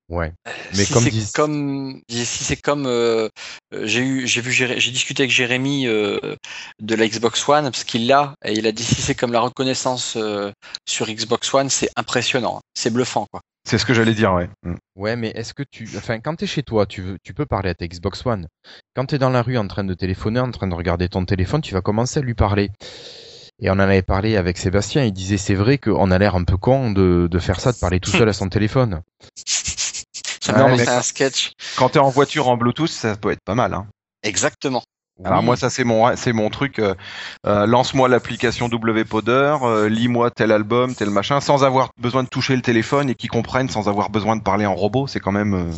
Speaker 1: Ouais. Mais
Speaker 3: si
Speaker 1: comme
Speaker 3: c'est
Speaker 1: disent-
Speaker 3: comme si c'est comme euh, euh, j'ai eu j'ai vu j'ai discuté avec Jérémy euh, de la Xbox One parce qu'il l'a et il a dit si c'est comme la reconnaissance euh, sur Xbox One c'est impressionnant c'est bluffant quoi
Speaker 2: C'est ce que j'allais dire, ouais. Mm.
Speaker 1: Ouais, mais est-ce que tu, enfin, quand t'es chez toi, tu veux, tu peux parler à ta Xbox One. Quand t'es dans la rue en train de téléphoner, en train de regarder ton téléphone, tu vas commencer à lui parler. Et on en avait parlé avec Sébastien. Il disait c'est vrai qu'on a l'air un peu con de, de faire ça, de parler tout seul à son téléphone.
Speaker 3: J'adore
Speaker 2: Ouais,
Speaker 3: un sketch
Speaker 2: Quand t'es en voiture en Bluetooth, ça peut être pas mal. Hein.
Speaker 3: exactement
Speaker 2: Alors
Speaker 1: Oui.
Speaker 2: moi ça c'est mon c'est mon truc. euh, euh, Lance-moi l'application WPoder, euh, lis-moi tel album, tel machin, sans avoir besoin de toucher le téléphone et qu'ils comprennent sans avoir besoin de parler en robot. C'est quand même. euh,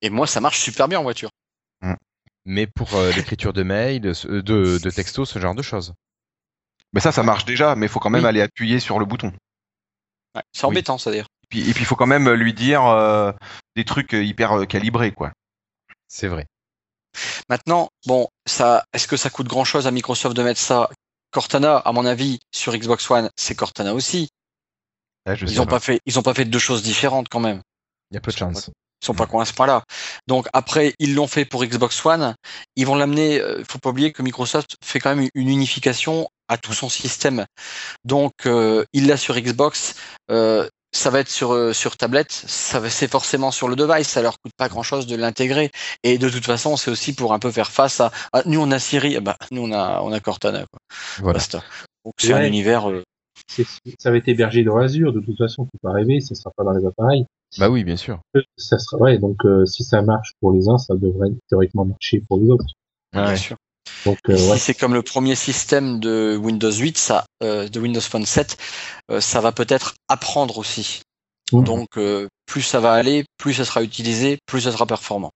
Speaker 3: Et moi, ça marche super bien en voiture.
Speaker 1: Mais pour euh, <laughs> l'écriture de mail, de, de texto, ce genre de choses.
Speaker 2: Mais ça ça marche déjà, mais il faut quand même
Speaker 1: Oui.
Speaker 2: aller appuyer sur le bouton.
Speaker 3: Ouais, c'est embêtant, ça d'ailleurs.
Speaker 2: Et puis et puis il faut quand même lui dire euh, des trucs euh, hyper euh, calibrés quoi.
Speaker 1: C'est vrai.
Speaker 3: Maintenant, bon, ça, est-ce que ça coûte grand chose à Microsoft de mettre ça? Cortana, à mon avis, sur Xbox One, c'est Cortana aussi.
Speaker 2: Là, je sais
Speaker 3: Ils ont pas fait, ils ont pas fait deux choses différentes quand même.
Speaker 1: Il y a peu de chance.
Speaker 3: Ils sont pas cons à ce point-là. Donc après, ils l'ont fait pour Xbox One. Ils vont l'amener. Il faut pas oublier que Microsoft fait quand même une unification à tout son système. Donc euh, il l'a sur Xbox. euh, ça va être sur euh, sur tablette. Ça va c'est forcément sur le device. Ça leur coûte pas grand-chose de l'intégrer. Et de toute façon, c'est aussi pour un peu faire face à. ah, nous on a Siri. eh ben, nous on a on a Cortana. Quoi.
Speaker 1: Voilà.
Speaker 3: Basta. Donc c'est un univers. euh,
Speaker 4: Ça va être hébergé dans Azure, de toute façon, faut pas rêver, ça sera pas dans les appareils.
Speaker 1: Bah oui, bien sûr.
Speaker 4: Ça sera ouais, donc euh, si ça marche pour les uns, ça devrait théoriquement marcher pour les autres.
Speaker 3: bien
Speaker 2: Ouais.
Speaker 3: sûr.
Speaker 4: Donc euh,
Speaker 3: Si
Speaker 4: ouais,
Speaker 3: c'est comme le premier système de Windows 8, ça, euh, de Windows Phone 7, euh, ça va peut-être apprendre aussi.
Speaker 4: Mhm.
Speaker 3: Donc, euh, plus ça va aller, plus ça sera utilisé, plus ça sera performant.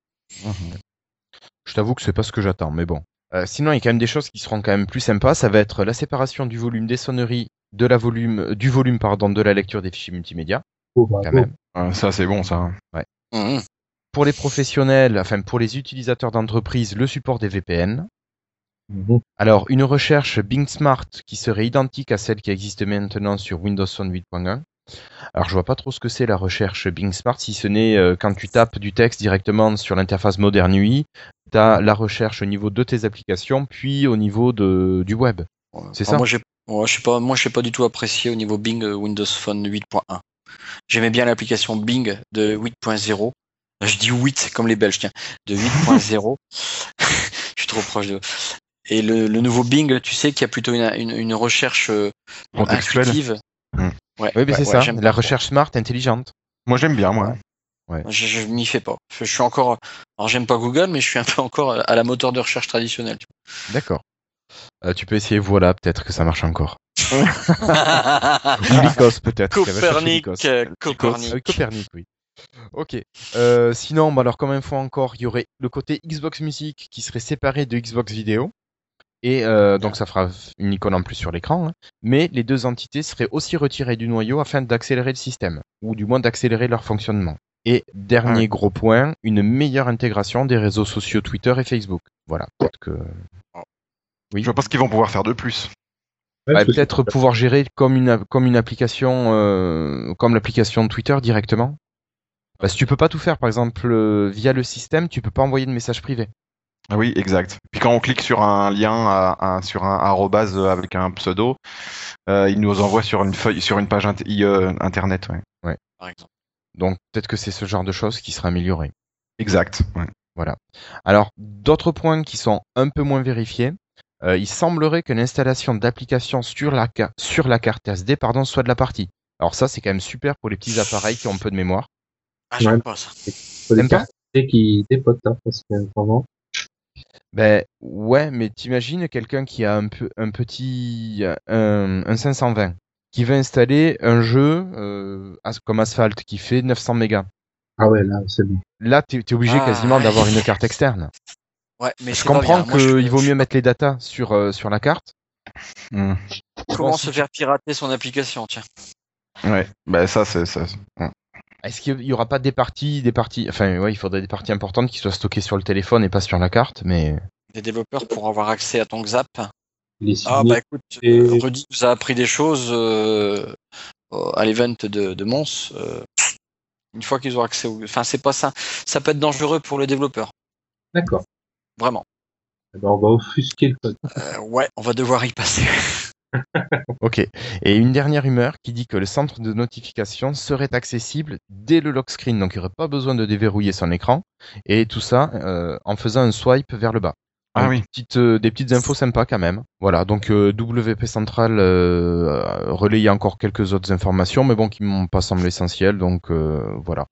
Speaker 1: Je t'avoue que c'est pas ce que j'attends, mais bon. Euh, sinon, il y a quand même des choses qui seront quand même plus sympas. Ça va être la séparation du volume des sonneries, de la volume, du volume pardon, de la lecture des fichiers multimédia,
Speaker 4: faut, bah,
Speaker 1: quand même.
Speaker 2: Ouais, ça c'est bon ça.
Speaker 3: Mhm.
Speaker 1: Pour les professionnels, enfin pour les utilisateurs d'entreprise, le support des VPN. Alors, une recherche Bing Smart qui serait identique à celle qui existe maintenant sur Windows Phone 8.1. Alors, je vois pas trop ce que c'est la recherche Bing Smart, si ce n'est euh, quand tu tapes du texte directement sur l'interface Modern UI, tu as la recherche au niveau de tes applications, puis au niveau de, du web. C'est ça
Speaker 3: Moi, j'ai, ouais, je sais pas, moi, je sais pas du tout apprécié au niveau Bing euh, Windows Phone 8.1. J'aimais bien l'application Bing de 8.0. Je dis 8 comme les Belges, tiens, de 8.0. <laughs> je suis trop proche de. Et le, le nouveau Bing, tu sais qu'il y a plutôt une, une, une recherche euh,
Speaker 2: Contextuelle.
Speaker 3: intuitive.
Speaker 2: Hmm.
Speaker 3: Ouais,
Speaker 1: Oui, mais
Speaker 3: ouais,
Speaker 1: c'est
Speaker 3: ouais,
Speaker 1: ça, la recherche smart intelligente.
Speaker 2: Moi j'aime bien moi.
Speaker 3: Je, je m'y fais pas. Je, je suis encore. Alors j'aime pas Google, mais je suis un peu encore à la moteur de recherche traditionnelle.
Speaker 1: D'accord. Euh, tu peux essayer, voilà, peut-être que ça marche encore. <laughs> Lycos, peut-être.
Speaker 3: Copernic, euh, Copernic.
Speaker 1: oui, Copernic, oui. Ok. Euh, sinon, bah alors comme info encore, il y aurait le côté Xbox Music qui serait séparé de Xbox Vidéo. Et euh, donc ça fera une icône en plus sur l'écran. hein. Mais les deux entités seraient aussi retirées du noyau afin d'accélérer le système, ou du moins d'accélérer leur fonctionnement. Et dernier
Speaker 2: Ouais.
Speaker 1: gros point, une meilleure intégration des réseaux sociaux Twitter et Facebook. Voilà, peut-être que
Speaker 2: Je vois pas ce qu'ils vont pouvoir faire de plus.
Speaker 4: Ouais,
Speaker 1: bah, peut-être pouvoir gérer comme une comme une application euh, comme l'application de Twitter directement. Parce que tu peux pas tout faire, par exemple euh, via le système, tu peux pas envoyer de message privé.
Speaker 2: Ah oui, exact. Puis quand on clique sur un lien, à- à- sur un arrobase euh, avec un pseudo, euh, il nous envoie sur une feuille, sur une page int- internet. Ouais.
Speaker 3: Par exemple.
Speaker 1: Donc peut-être que c'est ce genre de choses qui sera amélioré.
Speaker 2: Exact. Ouais.
Speaker 1: Alors d'autres points qui sont un peu moins vérifiés. euh, il semblerait que l'installation d'applications sur la ca- sur la carte SD pardon soit de la partie. Alors ça c'est quand même super pour les petits appareils qui ont peu de mémoire.
Speaker 3: Ah, j'aime
Speaker 4: Ouais.
Speaker 3: pas ça.
Speaker 1: T'aimes pas
Speaker 4: qui dépotent, hein, parce que vraiment,
Speaker 1: Ben ouais, mais t'imagines quelqu'un qui a un peu un petit un, un 520 qui veut installer un jeu euh, as- comme Asphalt qui fait 900 mégas.
Speaker 4: ah ouais, là, c'est bon.
Speaker 1: Là, t'es es obligé
Speaker 3: Ah,
Speaker 1: quasiment
Speaker 3: ouais.
Speaker 1: d'avoir une carte externe.
Speaker 3: Ouais, mais
Speaker 1: je comprends
Speaker 3: je-
Speaker 1: qu'il vaut mieux mettre les datas sur euh, sur la carte.
Speaker 2: Hmm.
Speaker 3: Comment
Speaker 1: Bon,
Speaker 3: se
Speaker 1: si
Speaker 3: faire pirater son application, tiens.
Speaker 2: Ouais. Bah ça, c'est ça. ouais.
Speaker 1: Est-ce qu'il y aura pas des parties, des parties, enfin ouais, il faudrait des parties importantes qui soient stockées sur le téléphone et pas sur la carte, mais
Speaker 3: Des développeurs pour avoir accès à ton Xap.
Speaker 4: Les
Speaker 3: Ah bah écoute,
Speaker 4: Et-
Speaker 3: Rudy nous a appris des choses euh, euh, à l'event de, de Mons. euh, une fois qu'ils ont accès au... Enfin, c'est pas ça. Ça peut être dangereux pour le développeur.
Speaker 4: D'accord.
Speaker 3: Vraiment.
Speaker 4: Alors, on va offusquer le code.
Speaker 3: Euh, ouais, on va devoir y passer. <laughs> <laughs>
Speaker 1: ok. Et une dernière rumeur qui dit que le centre de notification serait accessible dès le lock screen, donc il n'y aurait pas besoin de déverrouiller son écran et tout ça euh, en faisant un swipe vers le bas.
Speaker 2: Ah
Speaker 1: Donc,
Speaker 2: oui.
Speaker 1: euh, des petites infos sympas quand même. Voilà, donc euh, WP Central euh, a relayé encore quelques autres informations, mais bon, qui m'ont pas semblé essentielles, donc voilà.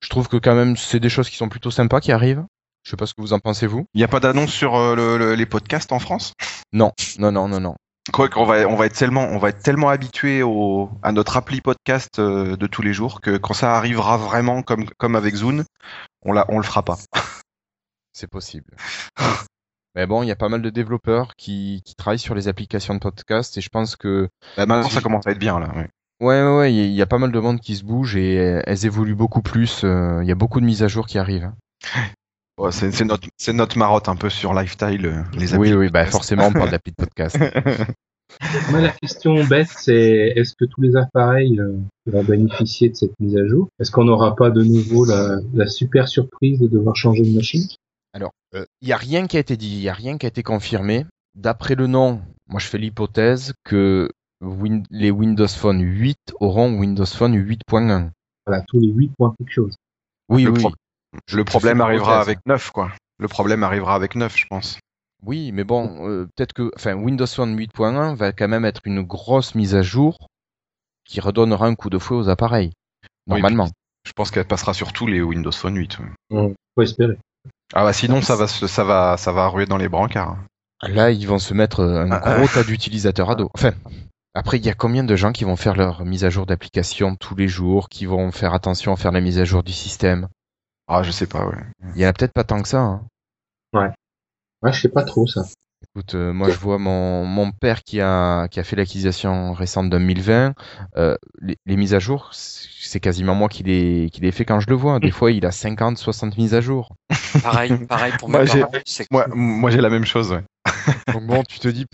Speaker 1: Je trouve que quand même c'est des choses qui sont plutôt sympas qui arrivent. Je sais pas ce que vous en pensez vous.
Speaker 2: Il n'y a pas d'annonce sur le- le- les podcasts en France?
Speaker 1: Non, non, non, non, non.
Speaker 2: Quoi qu'on va, on va être tellement, on va être tellement habitué au, à notre appli podcast euh, de tous les jours que quand ça arrivera vraiment comme, comme avec Zune, on la, on le fera pas. <laughs>
Speaker 1: C'est possible. Mais bon, il y a pas mal de développeurs qui, qui travaillent sur les applications de podcast et je pense que
Speaker 2: Bah, maintenant,
Speaker 1: Si.
Speaker 2: ça commence à être bien là. ouais.
Speaker 1: ouais, ouais, ouais, il y a- pas mal de monde qui se bouge et elles évoluent beaucoup plus. euh, Il y a beaucoup de mises à jour qui arrivent.
Speaker 2: Ouais, c'est, c'est notre, c'est notre marotte un peu sur Lifestyle, euh, les
Speaker 1: Oui, oui, bah forcément, on parle d'appli de podcast. <laughs>
Speaker 4: Moi, la question bête, c'est est-ce que tous les appareils euh, vont bénéficier de cette mise à jour? Est-ce qu'on n'aura pas de nouveau la, la super surprise de devoir changer de machine?
Speaker 1: Alors, il n'y a rien qui a été dit, il n'y a rien qui a été confirmé. D'après le nom, moi je fais l'hypothèse que Win- les Windows Phone 8 auront Windows Phone 8.1.
Speaker 4: Voilà, tous les 8 points quelque chose.
Speaker 1: Oui,
Speaker 2: Le
Speaker 1: oui.
Speaker 2: Le problème arrivera avec 9, quoi. Le problème arrivera avec 9, je pense.
Speaker 1: Oui, mais bon, euh, peut-être que, enfin, Windows Phone 8.1 va quand même être une grosse mise à jour qui redonnera un coup de fouet aux appareils.
Speaker 2: Oui,
Speaker 1: Normalement.
Speaker 2: Je pense qu'elle passera sur tous les Windows Phone 8. ouais.
Speaker 4: Faut espérer.
Speaker 2: Ah bah sinon, ça va, se- ça va, ça va ruer dans les brancards.
Speaker 1: Là, ils vont se mettre un
Speaker 2: Ah,
Speaker 1: gros tas d'utilisateurs à dos. Enfin, après, il y a combien de gens qui vont faire leur mise à jour d'application tous les jours, qui vont faire attention à faire la mise à jour du système?
Speaker 2: Ah, je sais pas, ouais.
Speaker 1: Il y en a peut-être pas tant que ça. hein.
Speaker 4: Ouais, je sais pas trop ça.
Speaker 1: Écoute, euh, moi je vois mon, mon père qui a, qui a fait l'acquisition récente de 2020. euh, les, les mises à jour, c'est quasiment moi qui les, qui les fait quand je le vois. Des fois, il a 50, 60 mises à jour.
Speaker 3: Pareil, pareil pour
Speaker 2: Moi,
Speaker 3: parents.
Speaker 2: Moi, moi j'ai la même chose, ouais. <laughs>
Speaker 1: Donc bon, tu te dis,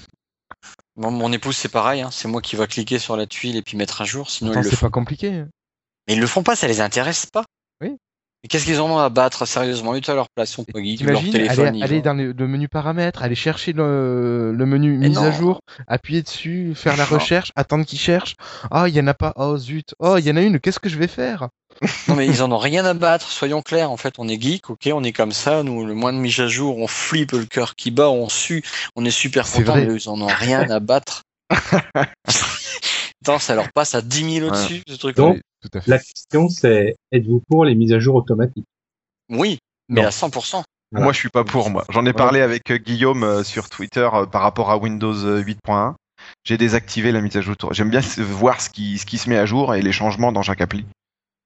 Speaker 3: mon, mon épouse, c'est pareil. hein, c'est moi qui va cliquer sur la tuile et puis mettre à jour. Sinon,
Speaker 1: pourtant,
Speaker 3: ils le
Speaker 1: c'est pas compliqué. hein.
Speaker 3: Mais ils le font pas, ça les intéresse pas. Qu'est-ce qu'ils en ont à battre sérieusement? Ils sont à leur place, ils sont pas geeks, leur téléphone.
Speaker 1: aller, aller dans le, le menu paramètres, aller chercher le, le menu
Speaker 3: Mais
Speaker 1: mise à jour, appuyer dessus, faire la recherche, attendre qu'il cherche. Ah, il y en a pas. Oh zut. Oh, il y en a une. Qu'est-ce que je vais faire? <laughs>
Speaker 3: Non mais ils <laughs> en ont rien à battre, soyons clairs. En fait, on est geek, ok, on est comme ça. Nous, le moins de mise à jour, on flippe le cœur qui bat, on sue, on est super content. Mais ils en ont rien à <laughs> battre. Attends, ça leur passe à 10 000 au-dessus, ce truc.
Speaker 4: Donc,
Speaker 1: Oui, Tout à fait.
Speaker 4: La question, c'est êtes-vous pour les mises à jour automatiques?
Speaker 3: Oui, mais
Speaker 1: Non.
Speaker 3: à 100%.
Speaker 4: Voilà.
Speaker 2: Moi, je suis pas pour, moi. J'en ai parlé avec euh, Guillaume euh, sur Twitter euh, par rapport à Windows euh, 8.1. J'ai désactivé la mise à jour. J'aime bien voir ce qui, ce qui se met à jour et les changements dans chaque appli.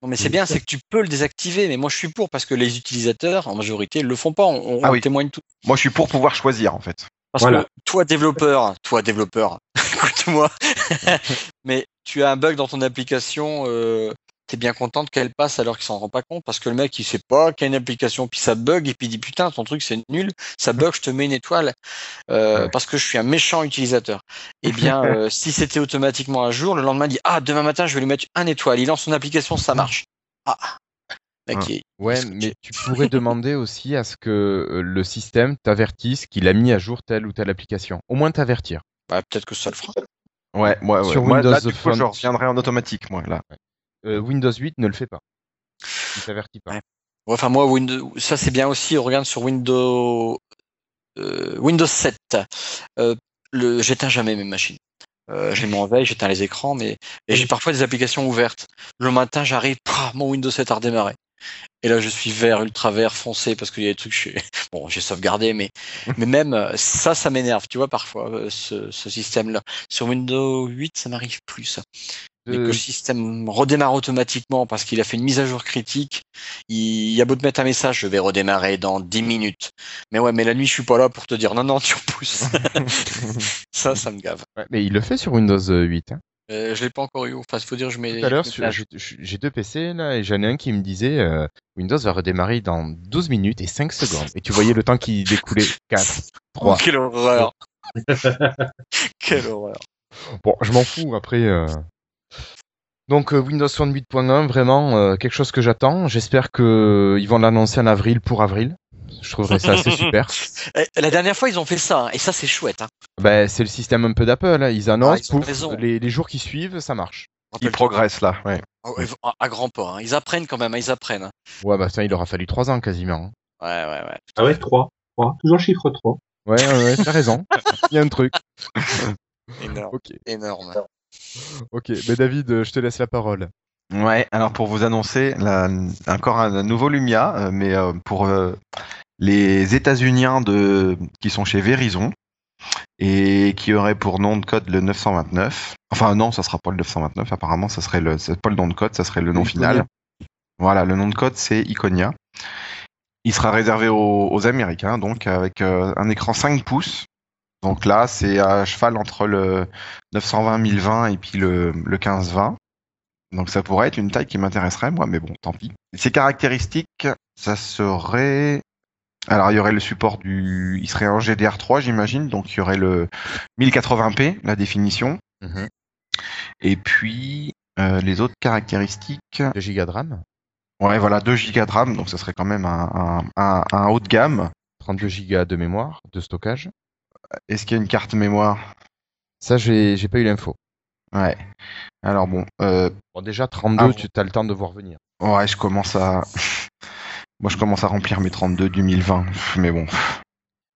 Speaker 3: Non mais c'est bien, c'est que tu peux le désactiver. Mais moi, je suis pour parce que les utilisateurs, en majorité, le font pas. On, on
Speaker 2: Ah oui.
Speaker 3: témoigne tout.
Speaker 2: Moi, je suis pour pouvoir choisir, en fait.
Speaker 3: Parce
Speaker 4: Voilà.
Speaker 3: que toi, développeur, toi, développeur, écoute-moi, <laughs> mais tu as un bug dans ton application, euh, t'es bien contente qu'elle passe alors qu'il s'en rend pas compte parce que le mec, il sait pas qu'il y a une application, puis ça bug, et puis il dit putain, ton truc c'est nul, ça bug, je te mets une étoile euh,
Speaker 1: Ouais.
Speaker 3: parce que je suis un méchant utilisateur. Eh bien, <laughs> euh, si c'était automatiquement à jour, le lendemain, il dit ah, demain matin, je vais lui mettre un étoile. Il lance son application, ça marche. Ah, mec,
Speaker 2: Ah.
Speaker 1: Ouais, mais tu pourrais demander aussi à ce que le système t'avertisse qu'il a mis à jour telle ou telle application. Au moins t'avertir.
Speaker 3: Bah, peut-être que ça le fera.
Speaker 2: Ouais, ouais, ouais.
Speaker 1: Sur
Speaker 2: Moi, là,
Speaker 1: Windows
Speaker 2: du coup,
Speaker 1: Phone.
Speaker 2: je reviendrai en automatique, moi, là.
Speaker 1: Euh, Windows 8 ne le fait pas. Il t'avertit pas.
Speaker 3: Ouais. Ouais, Enfin, moi, Windows, ça c'est bien aussi. Regarde sur Windows, euh, Windows 7. Euh, le, j'éteins jamais mes machines. Euh, je les mets en veille, j'éteins les écrans, mais et j'ai parfois des applications ouvertes. Le matin, j'arrive, mon Windows 7 a redémarré. Et là, je suis vert, ultra vert, foncé, parce qu'il y a des trucs, chez... <laughs> bon, j'ai sauvegardé, mais, <laughs> mais même euh, ça, ça m'énerve, tu vois, parfois, euh, ce, ce système-là. Sur Windows 8, ça m'arrive plus. Mais que
Speaker 1: Euh,
Speaker 3: le système redémarre automatiquement parce qu'il a fait une mise à jour critique. Il, il a beau te mettre un message, je vais redémarrer dans 10 minutes. Mais ouais, mais la nuit, je suis pas là pour te dire non, non, tu repousses. <laughs> ça, ça me gave.
Speaker 1: ouais, mais il le fait sur Windows 8. hein.
Speaker 3: Euh, je l'ai pas encore eu. Enfin, il faut dire, je mets.
Speaker 1: Tout à l'heure, j'ai deux PC là et j'en ai un qui me disait euh, Windows va redémarrer dans 12 minutes et 5 secondes. Et tu voyais le temps qui <laughs> découlait 4,
Speaker 3: Oh,
Speaker 1: 3.
Speaker 3: quelle horreur! <laughs> quelle horreur!
Speaker 1: Bon, je m'en fous après. euh. Donc euh, Windows Phone 8.1, vraiment quelque chose que j'attends. J'espère que ils vont l'annoncer en avril pour avril. Je trouverais ça assez <laughs> super.
Speaker 3: Eh, La dernière fois, ils ont fait ça, hein, et ça, c'est chouette. Hein.
Speaker 1: Ben, c'est le système un peu d'Apple. hein. Ils annoncent,
Speaker 3: Ah, ils
Speaker 1: pouf, les, les jours qui suivent, ça marche.
Speaker 2: Il progresse, là, ouais.
Speaker 3: Ils vont- à- à grands pas. hein. Ils apprennent quand même, ils apprennent.
Speaker 1: Ouais, bah ça, il aura fallu 3 ans quasiment.
Speaker 3: Ouais, ouais, ouais.
Speaker 4: Ah ouais, 3. 3. Toujours chiffre 3.
Speaker 1: Ouais, ouais, ouais, t'as raison. <laughs> Il y a un truc.
Speaker 3: Énorme.
Speaker 1: Ok,
Speaker 3: Énorme.
Speaker 1: ok. Mais David, je te laisse la parole.
Speaker 2: Ouais, alors pour vous annoncer la- encore un, un nouveau Lumia, euh, mais euh, pour euh, les États-Uniens de qui sont chez Verizon et qui aurait pour nom de code le 929. Enfin non, ça sera pas le 929. Apparemment, ça serait le pas le nom de code, ça serait le nom
Speaker 4: Iconia.
Speaker 2: final. Voilà, le nom de code c'est Iconia. Il sera réservé aux, aux Américains, donc avec euh, un écran 5 pouces. Donc là, c'est à cheval entre le 920-1020 et puis le, le 1520. Donc ça pourrait être une taille qui m'intéresserait, moi, mais bon, tant pis. Ses caractéristiques, ça serait... Alors il y aurait le support du... Il serait en GDR3, j'imagine, donc il y aurait le 1080p, la définition.
Speaker 1: Mhm.
Speaker 2: Et puis, euh, les autres caractéristiques...
Speaker 1: 2 gigas de RAM,
Speaker 2: Ouais, voilà, 2 Go de RAM, donc ça serait quand même un, un, un- un haut de gamme.
Speaker 1: 32 gigas de mémoire, de stockage.
Speaker 2: Est-ce qu'il y a une carte mémoire?
Speaker 1: Ça, j'ai j'ai pas eu l'info.
Speaker 2: Ouais. Alors bon, euh,
Speaker 1: Bon, déjà, 32,
Speaker 2: Ah,
Speaker 1: tu as le temps de voir venir.
Speaker 2: ouais, je commence à... Moi, je commence à remplir mes 32 du 1020, mais bon.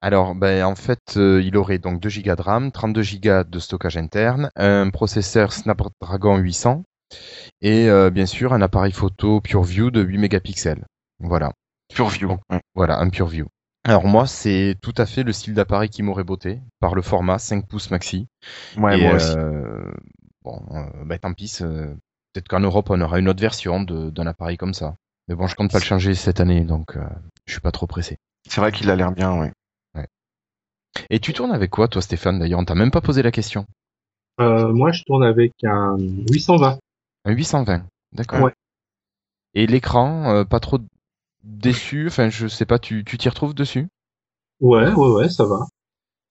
Speaker 1: Alors, ben, en fait, euh, il aurait donc 2 gigas de RAM, 32 gigas de stockage interne, un processeur Snapdragon 800 et euh, bien sûr un appareil photo PureView de 8 mégapixels. Voilà,
Speaker 2: PureView. ouais.
Speaker 1: voilà, un PureView. Alors moi, c'est tout à fait le style d'appareil qui m'aurait botté par le format 5 pouces maxi.
Speaker 2: Ouais,
Speaker 1: Et,
Speaker 2: moi aussi.
Speaker 1: euh, bon, ben, tant pis. Peut-être qu'en Europe, on aura une autre version d'un appareil comme ça. Mais bon, je compte pas le changer cette année, donc euh, je suis pas trop pressé.
Speaker 2: C'est vrai qu'il a l'air bien, ouais.
Speaker 1: Et tu tournes avec quoi, toi, Stéphane D'ailleurs, on t'a même pas posé la question.
Speaker 4: Euh, moi, je tourne avec un 820.
Speaker 1: Un 820, d'accord.
Speaker 4: Ouais.
Speaker 1: Et l'écran, euh, pas trop déçu? Enfin, je sais pas, tu tu t'y retrouves dessus?
Speaker 4: Ouais, ouais, ouais, ça va.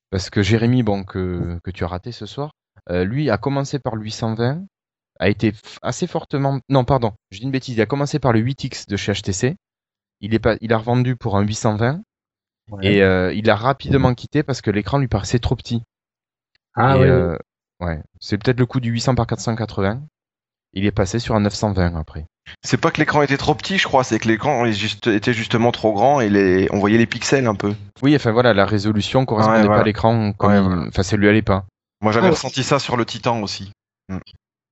Speaker 1: Parce que Jérémy, bon, que, que tu as raté ce soir, euh, lui a commencé par le 820, a été assez fortement... Non, pardon, je dis une bêtise, il a commencé par le 8X de chez HTC, il, est pas, il a revendu pour un 820,
Speaker 4: Ouais.
Speaker 1: et euh, il a rapidement quitté parce que l'écran lui paraissait trop petit.
Speaker 4: ah
Speaker 1: Et,
Speaker 4: ouais,
Speaker 1: euh, ouais, c'est peut-être le coup du 800 par 480. Il est passé sur un 920 après.
Speaker 2: C'est pas que l'écran était trop petit, je crois, c'est que l'écran était justement trop grand et les... on voyait les pixels un peu.
Speaker 1: Oui, enfin voilà, la résolution correspondait
Speaker 2: Ouais,
Speaker 1: pas
Speaker 2: voilà.
Speaker 1: à l'écran
Speaker 2: Ouais, voilà.
Speaker 1: enfin ça lui allait pas.
Speaker 2: Moi, j'avais ressenti ça sur le Titan aussi.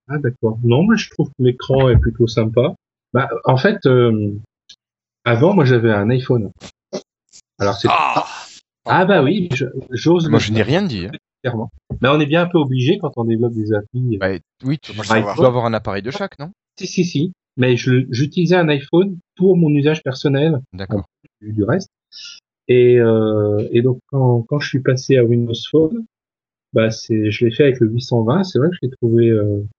Speaker 4: Ah d'accord. Non, moi je trouve que l'écran est plutôt sympa. Bah, en fait, euh, avant moi j'avais un iPhone. Alors c'est
Speaker 3: Ah
Speaker 4: ah bah oui, j'ose
Speaker 1: Moi je n'ai rien dit. hein.
Speaker 4: clairement. Mais on est bien un peu obligé quand on développe des applis.
Speaker 1: Bah, oui, tu, dois avoir un appareil de chaque, non?
Speaker 4: Si si si. Mais j'utilisais un iPhone pour mon usage personnel
Speaker 1: D'accord.
Speaker 4: du, reste. Et, euh, et donc quand, quand je suis passé à Windows Phone, bah c'est je l'ai fait avec le 820. C'est vrai que je l'ai trouvé euh, bah,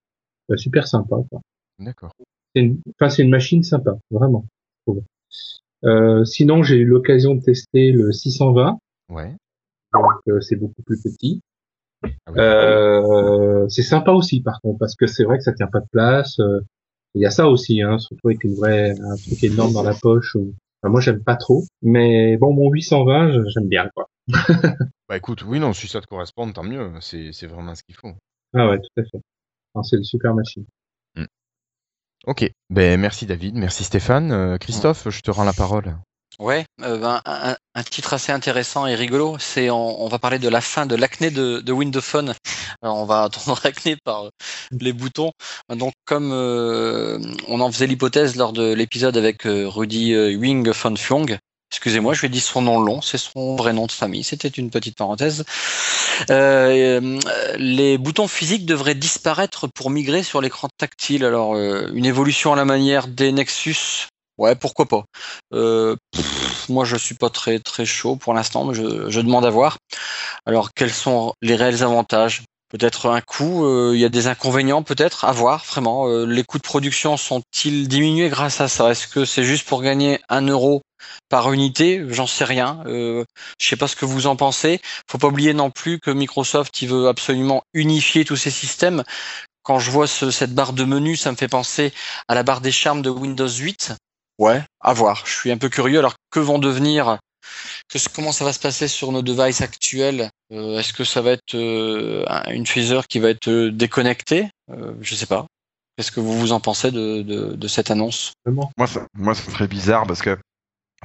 Speaker 4: super sympa. quoi.
Speaker 1: D'accord.
Speaker 4: C'est une, enfin, c'est une machine sympa, vraiment. Euh, sinon, j'ai eu l'occasion de tester le 620,
Speaker 1: Ouais.
Speaker 4: donc euh, c'est beaucoup plus petit.
Speaker 1: Ah oui.
Speaker 4: Euh, c'est sympa aussi, par contre, parce que c'est vrai que ça tient pas de place. euh, Il y a ça aussi, hein, surtout avec une vraie, un truc énorme dans la poche. ou- enfin, moi, j'aime pas trop, mais bon, mon 820, je- j'aime bien, quoi.
Speaker 1: Bah écoute, oui, non, si ça te correspond, tant mieux. C'est c'est vraiment ce qu'il faut.
Speaker 4: Ah ouais, tout à fait. C'est une super machine.
Speaker 1: Ok. Ben merci David, merci Stéphane. Euh, Christophe, je te rends la parole.
Speaker 3: Ouais, euh, ben, un, un titre assez intéressant et rigolo, c'est on, on va parler de la fin de l'acné de, de Windows Phone. Alors, on va attendre <laughs> l'acné par euh, les boutons. Donc comme euh, on en faisait l'hypothèse lors de l'épisode avec euh, Rudy euh, Wing von Fyong, excusez-moi, je vais dire son nom long, c'est son vrai nom de famille, c'était une petite parenthèse. Euh, euh, les boutons physiques devraient disparaître pour migrer sur l'écran tactile. Alors euh, une évolution à la manière des Nexus, ouais, pourquoi pas. Moi, je suis pas très très chaud pour l'instant, mais je, je demande à voir. Alors, quels sont les réels avantages? Peut-être un coût, euh, il y a des inconvénients peut-être à voir, vraiment. Euh, les coûts de production sont-ils diminués grâce à ça? Est-ce que c'est juste pour gagner un euro par unité? J'en sais rien. Euh, je sais pas ce que vous en pensez. Faut pas oublier non plus que Microsoft, il veut absolument unifier tous ces systèmes. Quand je vois ce- cette barre de menu, ça me fait penser à la barre des charmes de Windows 8. Ouais, à voir. Je suis un peu curieux. Alors, que vont devenir Comment ça va se passer sur nos devices actuels Euh, Est-ce que ça va être euh, un- une phaser qui va être euh, déconnectée euh, Je sais pas. Qu'est-ce que vous vous en pensez de, cette annonce?
Speaker 2: Moi, ça, moi, ça serait bizarre parce que,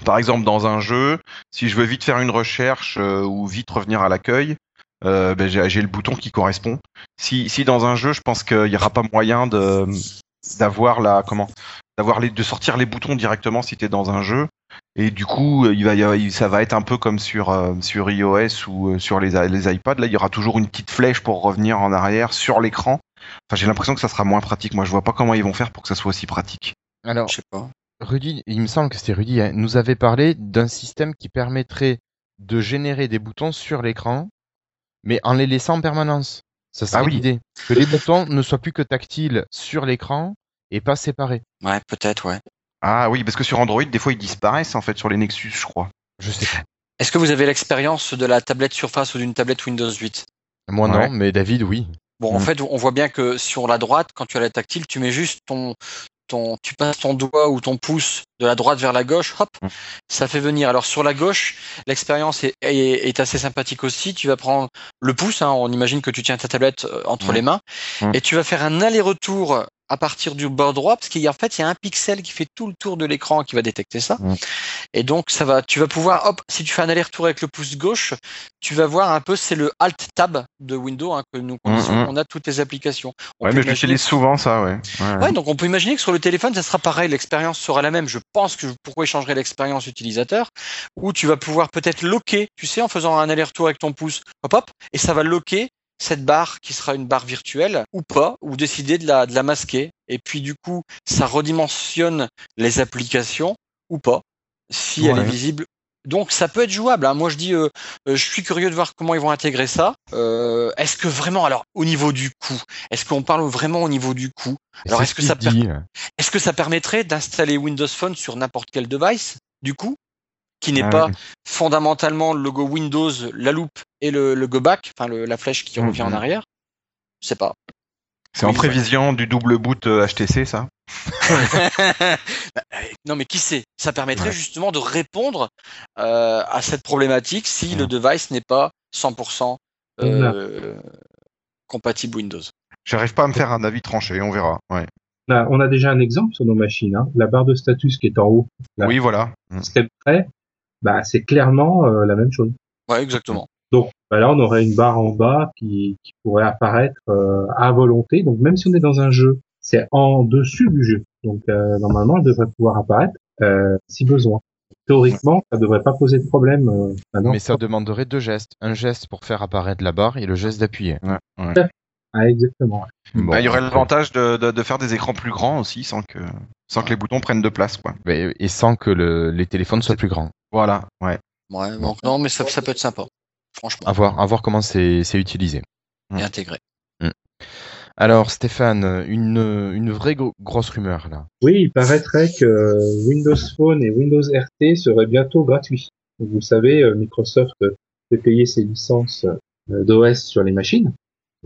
Speaker 2: par exemple, dans un jeu, si je veux vite faire une recherche ou vite revenir à l'accueil, ben, j'ai j'ai le bouton qui correspond. Si, si dans un jeu, je pense qu'il n'y aura pas moyen de d'avoir la comment d'avoir les, de sortir les boutons directement si tu es dans un jeu. Et du coup, il va, il- ça va être un peu comme sur euh, sur iOS ou euh, sur les, les iPads. Là, il y aura toujours une petite flèche pour revenir en arrière sur l'écran. Enfin, j'ai l'impression que ça sera moins pratique. Moi, je vois pas comment ils vont faire pour que ça soit aussi pratique.
Speaker 1: Alors,
Speaker 3: Je sais pas.
Speaker 1: Rudy, il me semble que c'était Rudy, hein, nous avait parlé d'un système qui permettrait de générer des boutons sur l'écran, mais en les laissant en permanence. Ça serait
Speaker 2: Ah oui.
Speaker 1: l'idée. Que les boutons ne soient plus que tactiles sur l'écran et pas séparés.
Speaker 3: Ouais, peut-être, ouais.
Speaker 2: Ah oui, parce que sur Android, des fois, ils disparaissent en fait sur les Nexus, je crois.
Speaker 1: Je sais pas.
Speaker 3: Est-ce que vous avez l'expérience de la tablette Surface ou d'une tablette Windows 8
Speaker 1: Moi
Speaker 2: Ouais.
Speaker 1: non, mais David, oui.
Speaker 3: Bon, en
Speaker 2: Mm.
Speaker 3: fait, on voit bien que sur la droite, quand tu as la tactile, tu mets juste ton, ton, tu passes ton doigt ou ton pouce de la droite vers la gauche, hop,
Speaker 2: Mm.
Speaker 3: ça fait venir. Alors sur la gauche, l'expérience est, est, est assez sympathique aussi. Tu vas prendre le pouce, hein, on imagine que tu tiens ta tablette euh, entre
Speaker 2: Mm.
Speaker 3: les mains, et tu vas faire un aller-retour à partir du bord droit, parce qu'il y a en fait il y a un pixel qui fait tout le tour de l'écran qui va détecter ça.
Speaker 2: Mm.
Speaker 3: Et donc ça va, tu vas pouvoir, hop, si tu fais un aller-retour avec le pouce gauche, tu vas voir un peu, c'est le Alt Tab de Windows hein, que nous connaissons.
Speaker 2: Mm, mm.
Speaker 3: On a toutes les applications. On
Speaker 2: Ouais, mais
Speaker 3: imaginer-
Speaker 2: l'utilise souvent, ça, ouais. Ouais.
Speaker 3: Ouais, donc on peut imaginer que sur le téléphone, ça sera pareil, l'expérience sera la même. Je pense que pourquoi échangerait l'expérience utilisateur, où tu vas pouvoir peut-être loquer, tu sais, en faisant un aller-retour avec ton pouce, hop hop, et ça va loquer cette barre qui sera une barre virtuelle ou pas, ou décider de la, de la masquer. Et puis du coup, ça redimensionne les applications ou pas, si elle est visible. Donc ça peut être jouable. hein. Moi je dis, euh, euh, je suis curieux de voir comment ils vont intégrer ça. Euh, est-ce que vraiment, alors au niveau du coût, est-ce qu'on parle vraiment au niveau du coût? Alors, est-ce
Speaker 1: ce
Speaker 3: que ça per- est-ce que ça permettrait d'installer Windows Phone sur n'importe quel device, du coup, qui n'est
Speaker 2: Ah
Speaker 3: pas fondamentalement le logo Windows, la loupe et le, le go back, enfin la flèche qui
Speaker 2: Mhm.
Speaker 3: revient en arrière Je sais pas.
Speaker 2: C'est en prévision du double boot euh, HTC, ça? <laughs>
Speaker 3: Bah, non mais qui sait? Ça permettrait
Speaker 2: Ouais.
Speaker 3: justement de répondre euh, à cette problématique si
Speaker 2: Mhm.
Speaker 3: le device n'est pas 100% euh, compatible Windows.
Speaker 2: J'arrive pas à me faire un avis tranché, on verra. Ouais.
Speaker 4: On a, on a déjà un exemple sur nos machines. hein. La barre de status qui est en haut, Là.
Speaker 2: Oui, voilà. Mm.
Speaker 4: step près, bah, c'est clairement euh, la même chose.
Speaker 3: Ouais, exactement.
Speaker 4: Donc bah là, on aurait une barre en bas qui, qui pourrait apparaître euh, à volonté. Donc même si on est dans un jeu, c'est en dessus du jeu. Donc euh, normalement, elle devrait pouvoir apparaître euh, si besoin. Théoriquement, ça devrait pas poser de problème. euh, maintenant.
Speaker 1: Mais ça demanderait deux gestes. Un geste pour faire apparaître la barre et le geste d'appuyer.
Speaker 4: Ah, exactement.
Speaker 1: Bon,
Speaker 2: Bah, il y aurait l'avantage de, de, de faire des écrans plus grands aussi, sans que, sans que les boutons prennent de place, quoi.
Speaker 1: Et sans que le- les téléphones soient plus grands.
Speaker 2: Voilà, ouais.
Speaker 3: Ouais, donc non, mais ça, ça peut être sympa, franchement,
Speaker 1: À voir, à voir comment c'est c'est utilisé.
Speaker 3: et intégré.
Speaker 1: Alors Stéphane, une, une vraie gro- grosse rumeur là.
Speaker 4: Oui, il paraîtrait que Windows Phone et Windows RT seraient bientôt gratuits. Vous le savez, euh, Microsoft fait payer ses licences euh, d'OS sur les machines.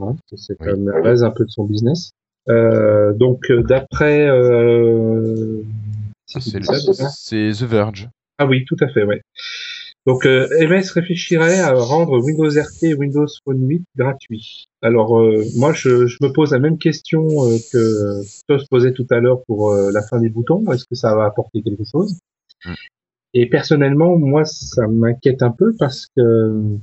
Speaker 4: Hein, c'est
Speaker 1: Oui.
Speaker 4: comme la base un peu de son business. Euh, donc, euh, d'après... Euh... c'est
Speaker 1: The Verge.
Speaker 4: Ah oui, tout à fait, ouais. Donc euh, MS réfléchirait à rendre Windows RT et Windows Phone 8 gratuits. Alors euh, moi je, je me pose la même question euh, que toi se posait tout à l'heure pour euh, la fin des boutons. Est-ce que ça va apporter quelque chose?
Speaker 1: Mm.
Speaker 4: Et personnellement, moi ça m'inquiète un peu parce que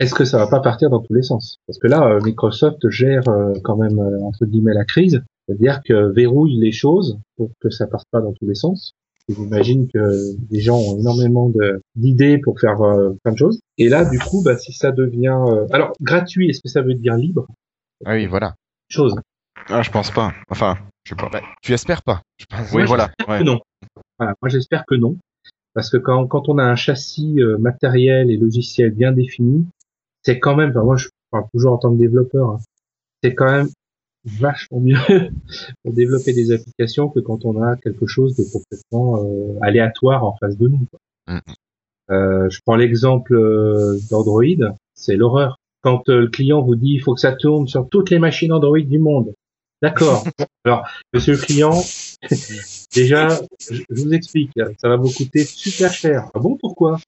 Speaker 4: est-ce que ça va pas partir dans tous les sens? Parce que là, euh, Microsoft gère quand même entre guillemets la crise, c'est-à-dire que verrouille les choses pour que ça parte pas dans tous les sens. J'imagine que les gens ont énormément de- d'idées pour faire euh, plein de choses. Et là, du coup, bah, si ça devient... euh, Alors, gratuit, est-ce que ça veut dire libre?
Speaker 1: Ah oui, voilà.
Speaker 4: Chose.
Speaker 2: Ah, je pense pas. Enfin, je sais pas.
Speaker 1: Tu espères pas, je pense.
Speaker 2: oui,
Speaker 4: moi,
Speaker 2: voilà.
Speaker 4: Que
Speaker 2: Ouais.
Speaker 4: non. Voilà, moi, j'espère que non. Parce que quand, quand on a un châssis euh, matériel et logiciel bien défini, c'est quand même... Enfin, moi, je parle toujours en tant que développeur. hein, c'est quand même vachement mieux <laughs> pour développer des applications que quand on a quelque chose de complètement euh, aléatoire en face de nous. quoi.
Speaker 1: Mhm.
Speaker 4: Euh, je prends l'exemple euh, d'Android, c'est l'horreur. Quand euh, le client vous dit il faut que ça tourne sur toutes les machines Android du monde. D'accord. <laughs> Alors, monsieur le client, <laughs> déjà, je, je vous explique, ça va vous coûter super cher. Ah bon, pourquoi?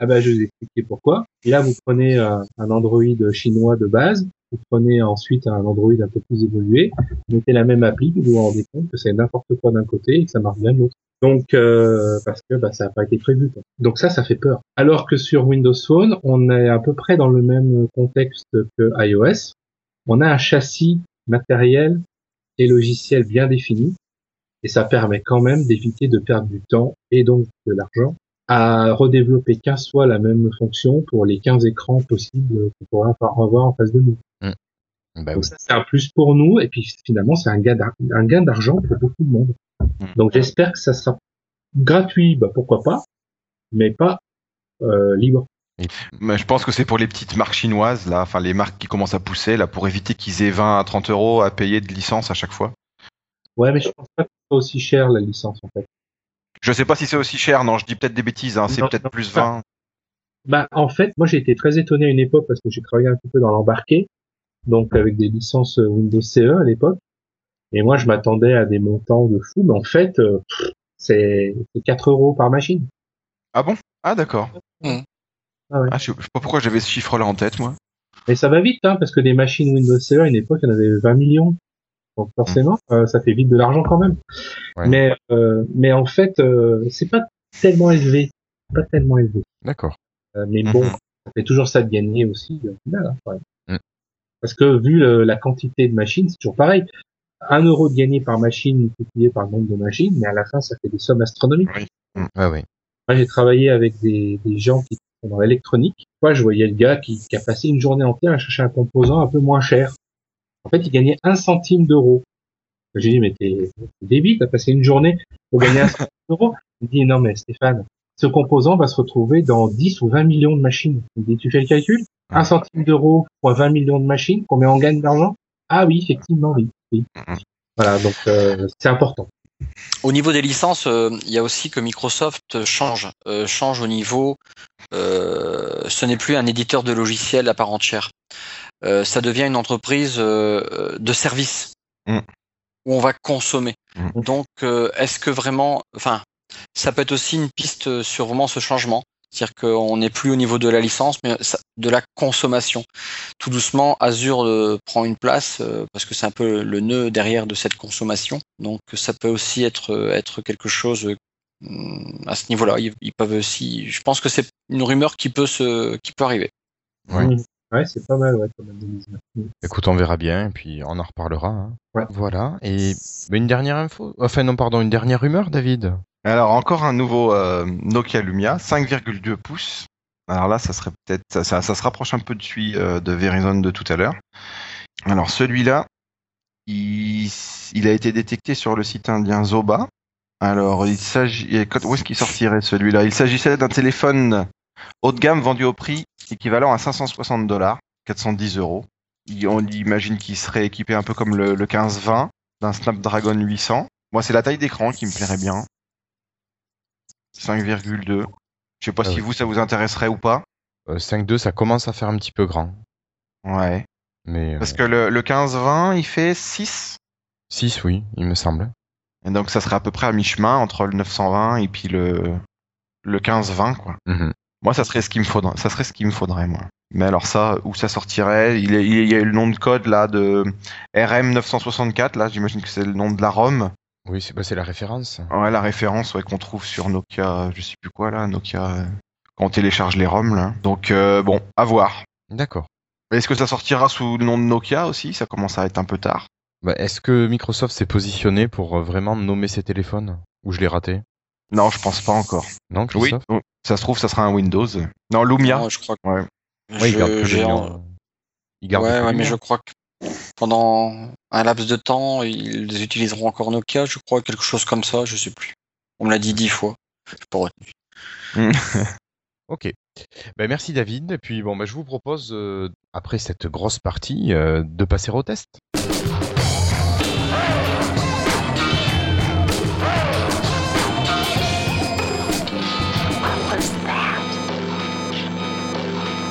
Speaker 4: Ah ben, je vais vous expliquer pourquoi. Et là, vous prenez un, un Android chinois de base, vous prenez ensuite un Android un peu plus évolué, mettez la même appli, vous vous rendez compte que c'est n'importe quoi d'un côté et que ça marche bien de l'autre. Donc, euh, parce que bah, ça n'a pas été prévu. Donc ça, ça fait peur. Alors que sur Windows Phone, on est à peu près dans le même contexte que iOS. On a un châssis matériel et logiciel bien défini. et ça permet quand même d'éviter de perdre du temps et donc de l'argent à redévelopper 15 fois la même fonction pour les 15 écrans possibles qu'on pourra revoir en face de nous.
Speaker 1: Bah
Speaker 4: Donc
Speaker 1: oui.
Speaker 4: ça, c'est un plus pour nous, et puis finalement, c'est un gain d'argent pour beaucoup de monde.
Speaker 2: Mm.
Speaker 4: Donc j'espère que ça sera gratuit, bah pourquoi pas, mais pas euh, libre.
Speaker 2: Mais je pense que c'est pour les petites marques chinoises, là, enfin les marques qui commencent à pousser, là, pour éviter qu'ils aient 20 à 30 euros à payer de licence à chaque fois.
Speaker 4: Ouais, mais je pense pas que ce soit aussi cher la licence en fait.
Speaker 2: Je sais pas si c'est aussi cher, non, je dis peut-être des bêtises, hein, c'est peut-être plus
Speaker 4: pas.
Speaker 2: 20.
Speaker 4: Bah en fait, moi j'ai été très étonné à une époque parce que j'ai travaillé un petit peu dans l'embarqué, donc avec des licences euh, Windows CE à l'époque. Et moi je m'attendais à des montants de fou, mais en fait euh, c'est c'est 4 euros par machine.
Speaker 2: Ah bon? Ah d'accord.
Speaker 3: Mm.
Speaker 4: Ah ouais.
Speaker 2: Ah, je sais pas pourquoi j'avais ce chiffre-là en tête, moi.
Speaker 4: Et ça va vite, hein, parce que des machines Windows CE à une époque, il y en avait 20 millions. Donc forcément, euh, ça fait vite de l'argent quand même.
Speaker 1: Ouais.
Speaker 4: Mais euh, mais en fait, euh, c'est pas tellement élevé, pas tellement élevé.
Speaker 1: D'accord.
Speaker 4: Euh, mais bon,
Speaker 2: Mhm.
Speaker 4: ça fait toujours ça de gagner aussi au final. hein. Parce que vu le- la quantité de machines, c'est toujours pareil. Un euro de gagné par machine multiplié par le nombre de machines, mais à la fin, ça fait des sommes astronomiques.
Speaker 1: Ouais, ouais.
Speaker 4: Moi, j'ai travaillé avec des, des gens qui sont dans l'électronique. Moi, je voyais le gars qui, qui a passé une journée entière à chercher un composant un peu moins cher. En fait, il gagnait un centime d'euro. J'ai dit, mais t'es t'es débile, t'as passé une journée pour gagner un <laughs> centime d'euro. Il dit, non, mais Stéphane, ce composant va se retrouver dans 10 ou 20 millions de machines. Tu fais le calcul? Un centime d'euro fois 20 millions de machines, combien on gagne d'argent? Ah oui, effectivement, oui. oui. Voilà, donc euh, c'est important.
Speaker 3: Au niveau des licences, euh, il y a aussi que Microsoft change, euh, change au niveau. euh, ce n'est plus un éditeur de logiciels à part entière. Euh, ça devient une entreprise euh, de service
Speaker 2: Mm.
Speaker 3: où on va consommer.
Speaker 2: Mm.
Speaker 3: Donc, euh, est-ce que vraiment, enfin, ça peut être aussi une piste sur vraiment ce changement. C'est-à-dire qu'on n'est plus au niveau de la licence, mais de la consommation. Tout doucement, Azure euh, prend une place euh, parce que c'est un peu le nœud derrière de cette consommation. Donc ça peut aussi être euh, être quelque chose euh, à ce niveau-là. Ils, ils peuvent aussi. Je pense que c'est une rumeur qui peut se qui peut arriver.
Speaker 1: Ouais.
Speaker 4: Ouais, c'est pas mal, ouais.
Speaker 1: Écoute, on verra bien, et puis on en reparlera. hein.
Speaker 4: Ouais.
Speaker 1: Voilà. Et mais une dernière info. Enfin non, pardon, une dernière rumeur, David?
Speaker 2: Alors encore un nouveau euh, Nokia Lumia, 5,2 pouces. Alors là, ça serait peut-être, ça, se rapproche un peu de celui euh, de Verizon de tout à l'heure. Alors celui-là, il, a été détecté sur le site indien Zoba. Alors il s'agit, où est-ce qu'il sortirait celui-là? Il s'agissait d'un téléphone haut de gamme vendu au prix équivalent à 560 dollars, 410 euros. On imagine qu'il serait équipé un peu comme le, le 1520 d'un Snapdragon 800. Moi, c'est la taille d'écran qui me plairait bien. 5,2. Je sais pas
Speaker 1: Ah
Speaker 2: si
Speaker 1: oui.
Speaker 2: vous, ça vous intéresserait ou pas.
Speaker 1: Euh, 5.2, ça commence à faire un petit peu grand.
Speaker 2: Ouais.
Speaker 1: Mais
Speaker 2: Parce
Speaker 1: euh,
Speaker 2: que le, le 15-20, il fait 6.
Speaker 1: 6, oui, il me semble.
Speaker 2: Et donc, ça serait à peu près à mi-chemin entre le 920 et puis le, le 15-20, quoi.
Speaker 1: Mhm.
Speaker 2: Moi, ça serait ce qu'il me faudrait. Ça serait ce qu'il me faudrait, moi. Mais alors ça, où ça sortirait? Il, est- il y a eu le nom de code là de RM964. Là, j'imagine que c'est le nom de la ROM.
Speaker 1: Oui, c'est bah, c'est la référence.
Speaker 2: Ouais, la référence ouais, qu'on trouve sur Nokia, je sais plus quoi là, Nokia. euh, Quand on télécharge les ROM là. Donc euh, bon, à voir.
Speaker 1: D'accord.
Speaker 2: Est-ce que ça sortira sous le nom de Nokia aussi? Ça commence à être un peu tard.
Speaker 1: Bah, Est-ce que Microsoft s'est positionné pour euh, vraiment nommer ses téléphones? Ou je l'ai raté?
Speaker 2: Non, je pense pas encore.
Speaker 1: Non,
Speaker 2: Oui,
Speaker 1: Christophe?
Speaker 2: Oui. ça se trouve, ça sera un Windows. Non, Lumia.
Speaker 3: Je crois. que-
Speaker 2: Ouais.
Speaker 1: Ouais, il garde que le
Speaker 3: j'ai
Speaker 1: lien,
Speaker 3: en-
Speaker 1: euh, il garde
Speaker 3: ouais,
Speaker 1: que
Speaker 3: ouais,
Speaker 1: le
Speaker 3: mais
Speaker 1: lien.
Speaker 3: je crois que pendant un laps de temps, ils utiliseront encore Nokia, je crois, quelque chose comme ça, je sais plus. On me l'a dit dix fois. J'ai pas retenu. <laughs>
Speaker 1: Ok. Ben, merci David. Et puis bon, ben, je vous propose, euh, après cette grosse partie, euh, de passer au test.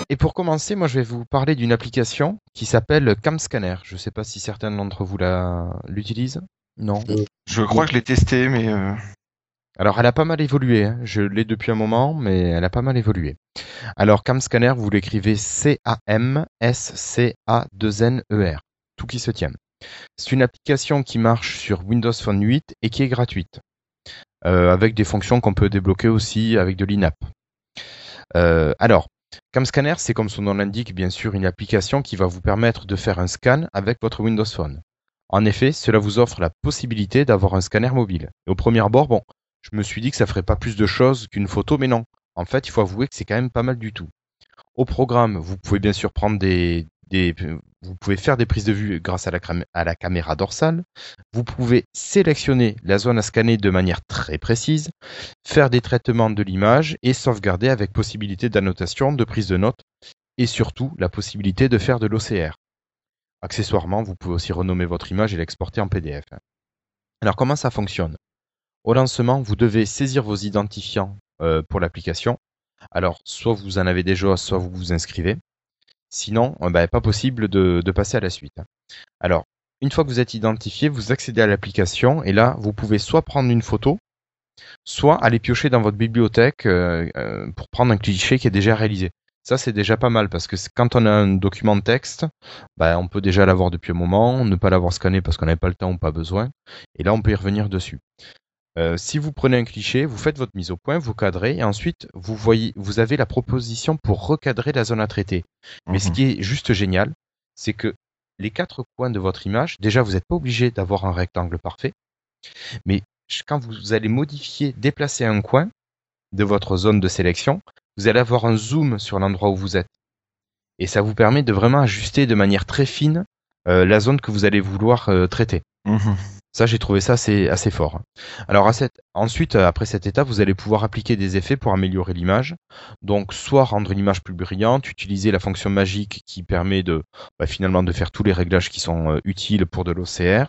Speaker 1: Et pour commencer, moi je vais vous parler d'une application qui s'appelle CamScanner. Je ne sais pas si certains d'entre vous l'utilisent. Non?
Speaker 2: Je crois que je l'ai testé, mais euh,
Speaker 1: Alors, elle a pas mal évolué. hein. Je l'ai depuis un moment, mais elle a pas mal évolué. Alors, CamScanner, vous l'écrivez C-A-M-S-C-A-2-N-E-R. Tout qui se tient. C'est une application qui marche sur Windows Phone 8 et qui est gratuite. Euh, avec des fonctions qu'on peut débloquer aussi avec de l'INAP. Euh, alors, CamScanner, c'est comme son nom l'indique, bien sûr, une application qui va vous permettre de faire un scan avec votre Windows Phone. En effet, cela vous offre la possibilité d'avoir un scanner mobile. Et au premier abord, bon, je me suis dit que ça ferait pas plus de choses qu'une photo, mais non. En fait, il faut avouer que c'est quand même pas mal du tout. Au programme, vous pouvez bien sûr prendre des, des vous pouvez faire des prises de vue grâce à la, caméra dorsale. Vous pouvez sélectionner la zone à scanner de manière très précise, faire des traitements de l'image et sauvegarder avec possibilité d'annotation, de prise de notes et surtout la possibilité de faire de l'OCR. Accessoirement, vous pouvez aussi renommer votre image et l'exporter en PDF. Alors comment ça fonctionne? Au lancement, vous devez saisir vos identifiants euh, pour l'application. Alors soit vous en avez déjà, soit vous vous inscrivez. Sinon, euh, bah, pas possible de, passer à la suite. Alors, une fois que vous êtes identifié, vous accédez à l'application et là, vous pouvez soit prendre une photo, soit aller piocher dans votre bibliothèque euh, euh, pour prendre un cliché qui est déjà réalisé. Ça, c'est déjà pas mal parce que quand on a un document de texte, bah, on peut déjà l'avoir depuis un moment, ne pas l'avoir scanné parce qu'on n'avait pas le temps ou pas besoin. Et là, on peut y revenir dessus. Euh, si vous prenez un cliché, vous faites votre mise au point, vous cadrez, et ensuite vous voyez, vous avez la proposition pour recadrer la zone à traiter. Mais ce mhm. qui est juste génial, c'est que les quatre coins de votre image, déjà vous n'êtes pas obligé d'avoir un rectangle parfait, mais quand vous allez modifier, déplacer un coin de votre zone de sélection, vous allez avoir un zoom sur l'endroit où vous êtes. Et ça vous permet de vraiment ajuster de manière très fine euh, la zone que vous allez vouloir euh, traiter. Mhm. Ça, j'ai trouvé ça assez, assez fort. Alors ensuite, euh, après cette étape, vous allez pouvoir appliquer des effets pour améliorer l'image. Donc, soit rendre une image plus brillante, utiliser la fonction magique qui permet de bah, finalement de faire tous les réglages qui sont euh, utiles pour de l'OCR,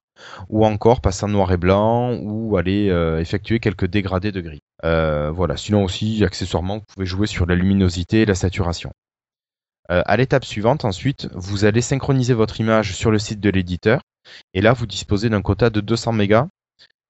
Speaker 1: ou encore passer en noir et blanc, ou aller euh, effectuer quelques dégradés de gris. voilà. Sinon aussi, accessoirement, vous pouvez jouer sur la luminosité et la saturation. à l'étape suivante, ensuite, vous allez synchroniser votre image sur le site de l'éditeur et là, vous disposez d'un quota de 200 mégas,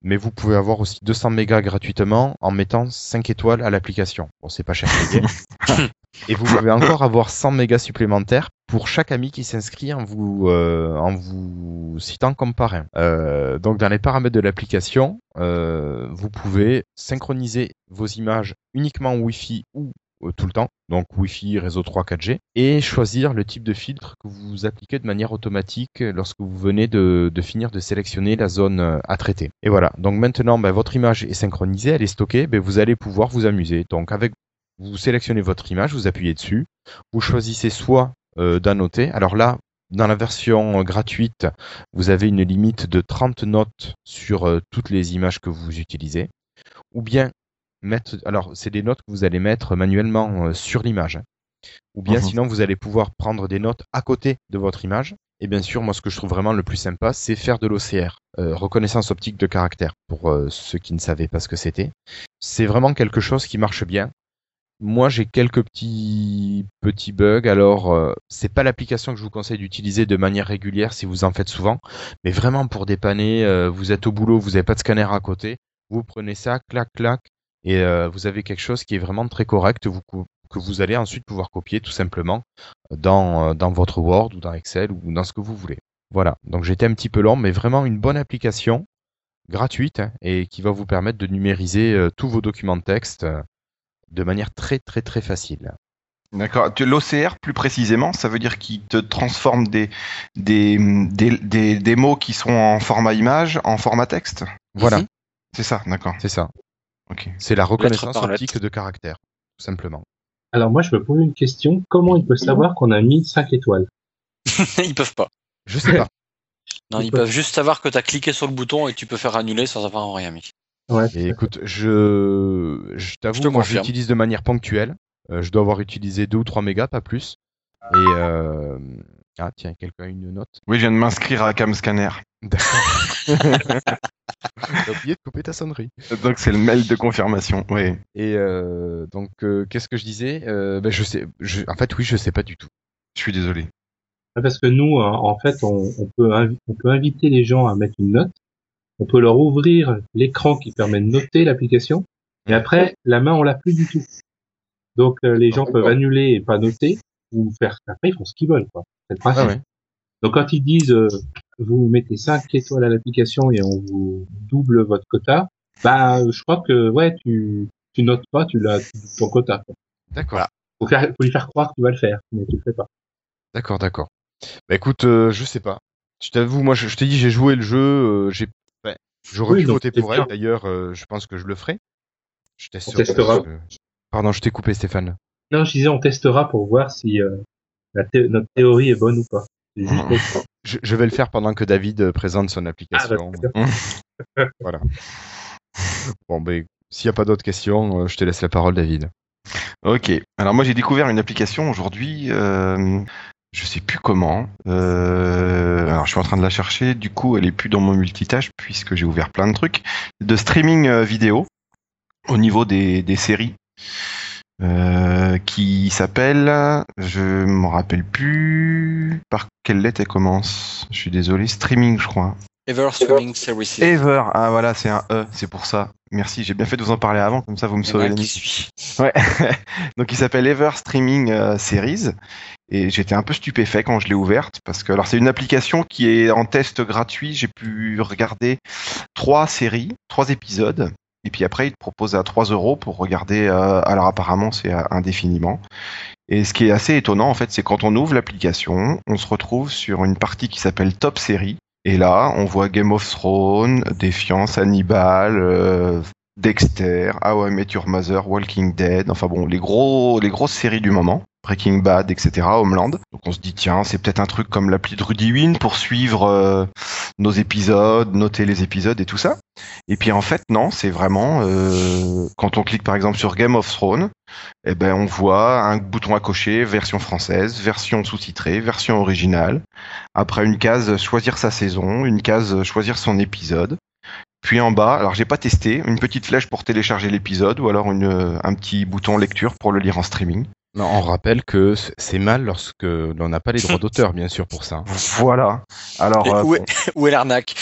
Speaker 1: mais vous pouvez avoir aussi 200 mégas gratuitement en mettant 5 étoiles à l'application. Bon, c'est pas cher <laughs> Et vous pouvez encore avoir 100 mégas supplémentaires pour chaque ami qui s'inscrit en vous euh, en vous citant comme parrain. Euh, donc dans les paramètres de l'application, euh, vous pouvez synchroniser vos images uniquement en Wi-Fi ou tout le temps, donc Wi-Fi, réseau 3, 4G, et choisir le type de filtre que vous appliquez de manière automatique lorsque vous venez de, finir de sélectionner la zone euh, à traiter. Et voilà, donc maintenant ben, votre image est synchronisée, elle est stockée, ben, vous allez pouvoir vous amuser. Donc avec vous sélectionnez votre image, vous appuyez dessus, vous choisissez soit euh, d'annoter. Alors là, dans la version gratuite, vous avez une limite de 30 notes sur toutes les images que vous utilisez. Ou bien mettre, alors c'est des notes que vous allez mettre manuellement euh, sur l'image. Hein. Ou bien mhm. sinon vous allez pouvoir prendre des notes à côté de votre image. Et bien sûr, moi ce que je trouve vraiment le plus sympa, c'est faire de l'OCR, euh, reconnaissance optique de caractère, pour euh, ceux qui ne savaient pas ce que c'était. C'est vraiment quelque chose qui marche bien. Moi, j'ai quelques petits petits bugs. Alors, c'est pas l'application que je vous conseille d'utiliser de manière régulière si vous en faites souvent, mais vraiment pour dépanner, vous êtes au boulot, vous n'avez pas de scanner à côté, vous prenez ça, clac clac, et euh, vous avez quelque chose qui est vraiment très correct vous, que vous allez ensuite pouvoir copier tout simplement dans, euh, dans votre Word ou dans Excel ou dans ce que vous voulez. Voilà, donc j'étais un petit peu lent, mais vraiment une bonne application gratuite hein, et qui va vous permettre de numériser euh, tous vos documents de texte de manière très très très facile.
Speaker 2: D'accord. L'OCR, plus précisément, ça veut dire qu'il te transforme des des, des, des, mots qui sont en format image en format texte?
Speaker 1: Voilà.
Speaker 2: C'est ça, d'accord.
Speaker 1: C'est ça. C'est la reconnaissance optique de caractère, tout simplement.
Speaker 4: Alors moi, je me pose une question. Comment ils peuvent savoir qu'on a mis 5 étoiles? <laughs>
Speaker 3: Ils peuvent pas.
Speaker 1: Je sais pas. <laughs>
Speaker 3: non, ils, peuvent juste savoir que tu as cliqué sur le bouton et tu peux faire annuler sans avoir rien mis.
Speaker 1: Ouais, écoute, je, je t'avoue, moi j'utilise de manière ponctuelle. Euh, je dois avoir utilisé 2 ou 3 mégas, pas plus. Et euh... ah tiens, quelqu'un a une note.
Speaker 2: Oui, je viens de m'inscrire à Camscanner.
Speaker 1: D'accord. T'as oublié de couper ta sonnerie.
Speaker 2: Donc c'est le mail de confirmation, oui.
Speaker 1: Et euh, donc euh, qu'est-ce que je disais? Euh, ben, je sais, en fait oui, je sais pas du tout.
Speaker 2: Je suis désolé.
Speaker 4: Parce que nous, en fait, on, peut on peut inviter les gens à mettre une note. On peut leur ouvrir l'écran qui permet de noter l'application. Et après, la main, on l'a plus du tout. Donc les gens peuvent annuler et pas noter ou faire. Après, ils font ce qu'ils veulent, quoi. C'est le ah Donc quand ils disent vous mettez 5 étoiles à l'application et on vous double votre quota, bah je crois que ouais tu tu notes pas, tu l'as ton quota.
Speaker 1: D'accord.
Speaker 4: Faut, faire, faut lui faire croire que tu vas le faire, mais tu le fais pas.
Speaker 1: D'accord, d'accord. Bah écoute, euh, je sais pas. Je t'avoue, moi, je, je t'ai dit, j'ai joué le jeu, euh, j'ai, ouais, j'aurais
Speaker 4: Oui,
Speaker 1: pu voter pour elle. D'ailleurs, euh, je pense que je le ferai. Je
Speaker 4: testera.
Speaker 1: euh, Pardon, je t'ai coupé, Stéphane.
Speaker 4: Non, je disais, on testera pour voir si euh, la thé- notre théorie est bonne ou pas. Ça. <laughs>
Speaker 1: Je, je vais le faire pendant que David euh, présente son
Speaker 4: Ah, bah,
Speaker 1: application. <laughs>
Speaker 4: d'accord.
Speaker 1: bon, ben, s'il n'y a pas d'autres questions, euh, je te laisse la parole, David.
Speaker 2: Ok. Alors moi j'ai découvert une application aujourd'hui. Euh, je sais plus comment. Euh, alors je suis en train de la chercher. Du coup, elle est plus dans mon multitâche puisque j'ai ouvert plein de trucs de streaming vidéo au niveau des, des séries. Euh, qui s'appelle, je m'en rappelle plus par quelle lettre elle commence. Je suis désolé, streaming je crois.
Speaker 3: Ever Streaming Services.
Speaker 2: Ever, ah voilà c'est un E, c'est pour ça. Merci, j'ai bien fait de vous en parler avant, comme ça vous me
Speaker 3: a
Speaker 2: sauvez
Speaker 3: un
Speaker 2: la
Speaker 3: suit.
Speaker 2: Ouais. <laughs> Donc il s'appelle Ever Streaming euh, Series et j'étais un peu stupéfait quand je l'ai ouverte parce que alors c'est une application qui est en test gratuit. J'ai pu regarder trois séries, trois épisodes et puis après il te propose à 3 euros pour regarder. euh, alors apparemment c'est euh, indéfiniment. Et ce qui est assez étonnant en fait, c'est quand on ouvre l'application, on se retrouve sur une partie qui s'appelle Top Série. Et là, on voit Game of Thrones, Défiance, Hannibal, euh, Dexter, How I Met Your Mother, Walking Dead, enfin bon, les gros, les grosses séries du moment, Breaking Bad, etc., Homeland. Donc on se dit tiens, c'est peut-être un truc comme l'appli de Rudy Win pour suivre euh, nos épisodes, noter les épisodes et tout ça. Et puis en fait non, c'est vraiment euh, quand on clique par exemple sur Game of Thrones, eh ben on voit un bouton à cocher version française, version sous-titrée, version originale. Après une case choisir sa saison, une case choisir son épisode. Puis en bas, alors j'ai pas testé, une petite flèche pour télécharger l'épisode ou alors une, un petit bouton lecture pour le lire en streaming.
Speaker 1: Non, on rappelle que c'est mal lorsque l'on n'a pas les droits d'auteur, bien sûr, pour ça.
Speaker 2: Voilà. Alors
Speaker 3: Et
Speaker 2: euh,
Speaker 3: où, est, <laughs> où est l'arnaque?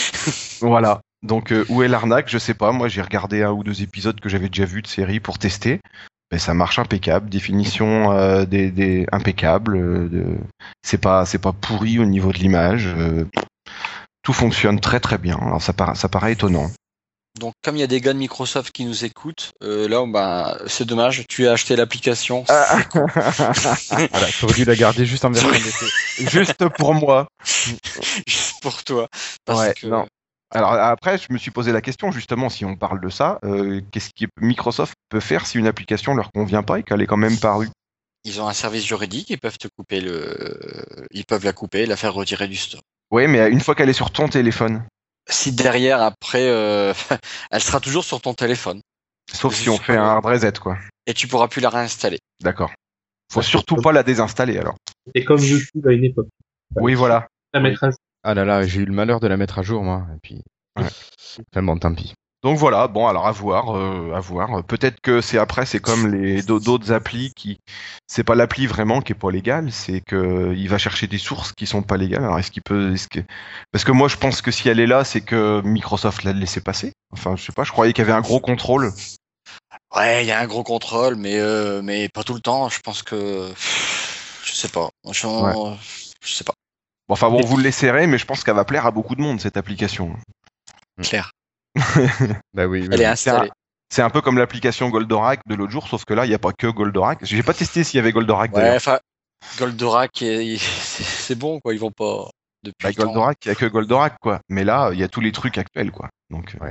Speaker 2: Voilà. Donc euh, où est l'arnaque? Je sais pas. Moi j'ai regardé un ou deux épisodes que j'avais déjà vus de série pour tester. Ben, ça marche impeccable. Définition euh, des, des impeccable. euh, de- C'est pas c'est pas pourri au niveau de l'image. euh, tout fonctionne très très bien. Alors ça, para- ça paraît étonnant.
Speaker 3: Donc, comme il y a des gars de Microsoft qui nous écoutent, euh, là, bah, c'est dommage. Tu as acheté l'application.
Speaker 2: Ah. <laughs>
Speaker 1: Voilà, t'aurais dû la garder juste en version.
Speaker 2: Juste pour moi.
Speaker 3: juste pour toi. Parce
Speaker 2: Ouais,
Speaker 3: que
Speaker 2: non. Alors après, je me suis posé la question justement si on parle de ça, euh, qu'est-ce que Microsoft peut faire si une application leur convient pas et qu'elle est quand même parue?
Speaker 3: Ils ont un service juridique, ils peuvent te couper le, ils peuvent la couper, la faire retirer du store.
Speaker 2: Oui, mais une fois qu'elle est sur ton téléphone,
Speaker 3: Si derrière, après, euh, <laughs> elle sera toujours sur ton téléphone
Speaker 2: sauf si on fait un hard reset quoi.
Speaker 3: et tu pourras plus la réinstaller.
Speaker 2: D'accord. Faut surtout pas la désinstaller alors.
Speaker 4: C'est comme YouTube à une époque.
Speaker 2: Oui, voilà.
Speaker 4: La mettre à jour.
Speaker 1: Ah là là, j'ai eu le malheur de la mettre à jour, moi. Et puis.
Speaker 2: Ouais.
Speaker 1: Enfin bon, tant pis.
Speaker 2: Donc voilà, bon alors à voir, euh, à voir. Peut-être que c'est après, c'est comme les d'au- d'autres applis qui, c'est pas l'appli vraiment qui est pas légale, c'est que il va chercher des sources qui sont pas légales. Alors est-ce qu'il peut, est-ce que, parce que moi je pense que si elle est là, c'est que Microsoft l'a laissé passer. Enfin, je sais pas, je croyais qu'il y avait un gros contrôle.
Speaker 3: Ouais, il y a un gros contrôle, mais euh, mais pas tout le temps. Je pense que je sais pas. Je,
Speaker 2: Ouais.
Speaker 3: je sais pas.
Speaker 2: Bon, enfin bon, vous le laisserez, mais je pense qu'elle va plaire à beaucoup de monde cette application.
Speaker 3: Claire. <laughs>
Speaker 1: Bah oui, oui,
Speaker 3: Elle est
Speaker 1: oui.
Speaker 3: installée.
Speaker 2: C'est un peu comme l'application Goldorak de l'autre jour, sauf que là, il n'y a pas que Goldorak. J'ai pas testé s'il y avait Goldorak
Speaker 3: Ouais,
Speaker 2: d'ailleurs.
Speaker 3: enfin, Goldorak, <laughs> c'est bon quoi. Ils vont pas depuis.
Speaker 2: Bah,
Speaker 3: le temps.
Speaker 2: Goldorak, il n'y a que Goldorak, quoi. Mais là, il y a tous les trucs actuels, quoi. Donc, euh,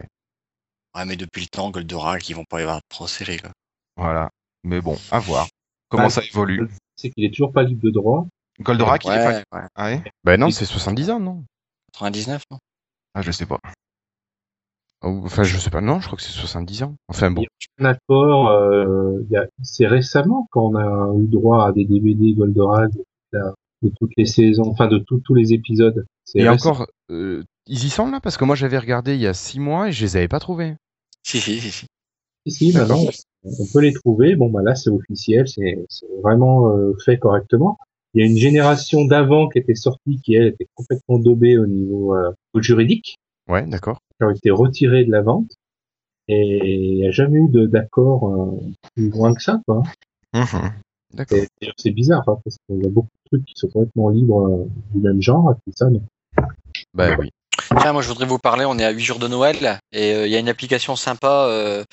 Speaker 3: Ouais, mais depuis le temps, Goldorak, ils vont pas y avoir de procédé quoi.
Speaker 2: voilà. Mais bon, à voir. Comment
Speaker 4: Bah,
Speaker 2: ça évolue?
Speaker 4: C'est qu'il est toujours pas libre de droit.
Speaker 2: Goldorak, il est pas...
Speaker 3: ouais.
Speaker 2: Ah, ouais?
Speaker 1: Bah non, c'est 70 ans, non?
Speaker 3: 99, non?
Speaker 2: Ah, je sais pas.
Speaker 1: Ou- Enfin, je sais pas, non, je crois que c'est 70 ans. Enfin bon.
Speaker 4: Un accord, euh, il y a- c'est récemment qu'on a eu droit à des DVD Goldorak de, toutes les saisons, enfin de tous tous les épisodes. C'est
Speaker 1: Et
Speaker 4: récent.
Speaker 1: encore, euh, ils y sont là? Parce que moi j'avais regardé il y a 6 mois et je les avais pas trouvés.
Speaker 3: Si, si, si. si.
Speaker 4: Si, maintenant, on peut les trouver. Bon, bah là, c'est officiel, c'est c'est vraiment euh, fait correctement. Il y a une génération d'avant qui était sortie, qui elle était complètement daubée au niveau euh, juridique,
Speaker 1: Ouais, d'accord.
Speaker 4: Qui ont été retirées de la vente. Et il n'y a jamais eu de- d'accord euh, plus loin que ça, quoi.
Speaker 2: Mhm.
Speaker 4: C'est bizarre, hein, parce qu'il y a beaucoup de trucs qui sont complètement libres euh, du même genre, et puis ça, non.
Speaker 1: Bah oui.
Speaker 3: Tiens, moi je voudrais vous parler, on est à 8 jours de Noël et euh, il y a une application sympa euh,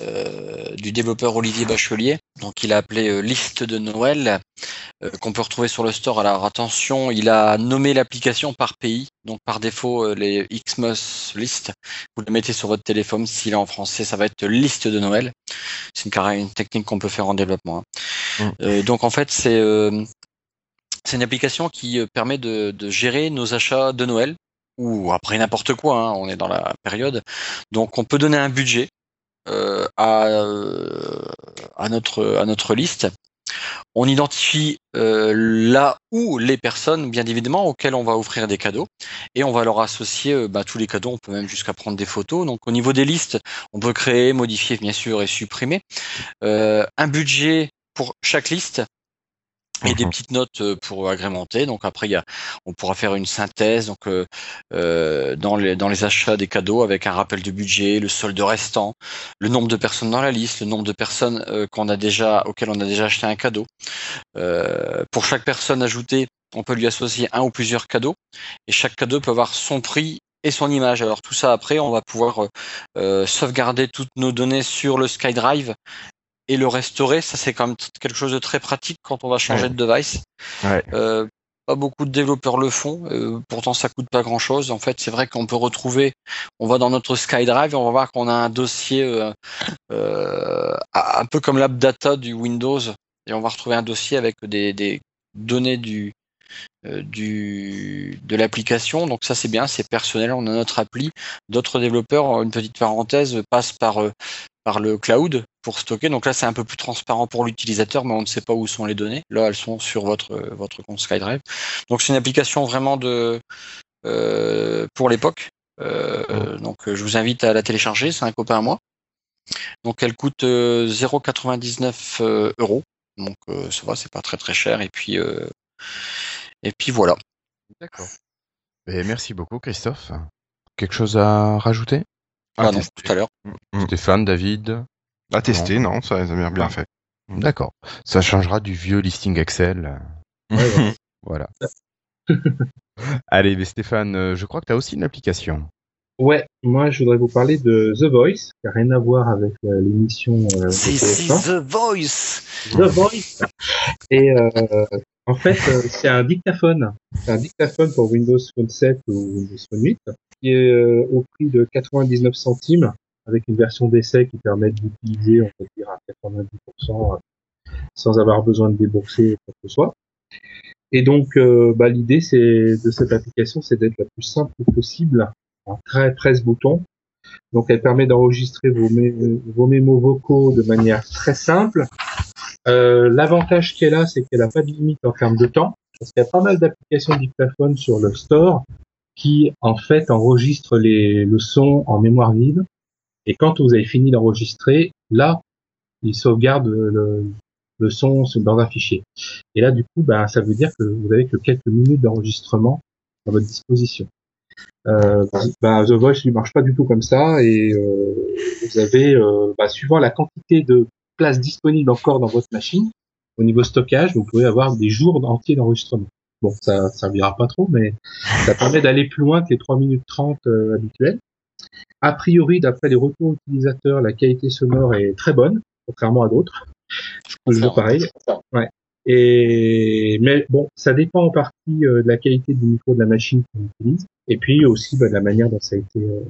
Speaker 3: euh, du développeur Olivier Bachelier. Donc il a appelé euh, Liste de Noël. Euh, qu'on peut retrouver sur le store. Alors attention, il a nommé l'application par pays. Donc par défaut, euh, les Xmas List, vous le mettez sur votre téléphone. S'il est en français, ça va être liste de Noël. C'est une, une technique qu'on peut faire en développement. Hein. Mm. Euh, donc en fait, c'est une application qui permet de, de, gérer nos achats de Noël ou après n'importe quoi. Hein, on est dans la période. Donc on peut donner un budget euh, à, à, notre à notre liste on identifie euh, là où les personnes, bien évidemment, auxquelles on va offrir des cadeaux, et on va leur associer euh, bah, tous les cadeaux. On peut même jusqu'à prendre des photos. Donc, au niveau des listes, on peut créer, modifier, bien sûr, et supprimer euh, un budget pour chaque liste et des mhm. petites notes euh, pour agrémenter. Donc après, il y a, on pourra faire une synthèse donc euh, euh, dans les dans les achats des cadeaux avec un rappel de budget, le solde restant, le nombre de personnes dans la liste, le nombre de personnes qu'on a déjà auxquelles on a déjà acheté un cadeau. pour chaque personne ajoutée, on peut lui associer un ou plusieurs cadeaux et chaque cadeau peut avoir son prix et son image. Alors tout ça après, on va pouvoir sauvegarder toutes nos données sur le SkyDrive et le restaurer, ça c'est quand même quelque chose de très pratique quand on va changer de device. Euh, pas beaucoup de développeurs le font, euh, pourtant ça coûte pas grand chose. En fait, c'est vrai qu'on peut retrouver, on va dans notre SkyDrive et on va voir qu'on a un dossier euh, un peu comme l'app data du Windows et on va retrouver un dossier avec des, des données du, du de l'application. Donc ça c'est bien, c'est personnel, on a notre appli. D'autres développeurs, une petite parenthèse, passent par par le cloud pour stocker. Donc là, c'est un peu plus transparent pour l'utilisateur, mais on ne sait pas où sont les données. Là, elles sont sur votre votre compte SkyDrive. Donc c'est une application vraiment de euh, pour l'époque. Euh, donc je vous invite à la télécharger. C'est un copain à moi. Donc elle coûte 0,99 euh, euros. Donc ça va, c'est pas très très cher. Et puis et puis voilà.
Speaker 1: D'accord. merci beaucoup, Christophe. Quelque chose à rajouter?
Speaker 3: Ah non, tout à l'heure.
Speaker 1: Mm, mm. Stéphane, David?
Speaker 2: À tester, non, ça, ça a bien fait.
Speaker 1: D'accord. Ça changera du vieux listing Excel. <laughs> voilà. <laughs> Allez, mais Stéphane, euh, je crois que tu as aussi une application.
Speaker 4: Ouais, moi je voudrais vous parler de The Voice, qui n'a rien à voir avec euh, l'émission.
Speaker 3: Euh, c'est The Voice
Speaker 4: The Voice Et euh, en fait, euh, c'est un dictaphone. C'est un dictaphone pour Windows Phone 7 ou Windows Phone 8 qui est euh, au prix de 99 centimes avec une version d'essai qui permet d'utiliser, on peut dire, à 90% euh, sans avoir besoin de débourser quoi que ce soit. Et donc, bah, l'idée c'est de cette application, c'est d'être la plus simple possible, en 13 boutons. Donc, elle permet d'enregistrer vos, vos mémos vocaux de manière très simple, euh, l'avantage qu'elle a, c'est qu'elle n'a pas de limite en termes de temps, parce qu'il y a pas mal d'applications dictaphone sur le store qui, en fait, enregistrent les, le son en mémoire vive. Et quand vous avez fini d'enregistrer, là, il sauvegarde le, le son dans un fichier. Et là, du coup, ben, ça veut dire que vous avez que quelques minutes d'enregistrement à votre disposition. Euh, ben, The Voice ne marche pas du tout comme ça et euh, vous avez, euh, ben, suivant la quantité de place disponible encore dans votre machine, au niveau stockage, vous pouvez avoir des jours entiers d'enregistrement. Bon, ça servira pas trop, mais ça permet d'aller plus loin que les 3 minutes 30 euh, habituelles. A priori, d'après les retours utilisateurs, la qualité sonore est très bonne, contrairement à d'autres. Je veux pareil. Ouais. Et mais bon, ça dépend en partie euh, de la qualité du micro de la machine qu'on utilise, et puis aussi bah, de la manière dont ça a été euh,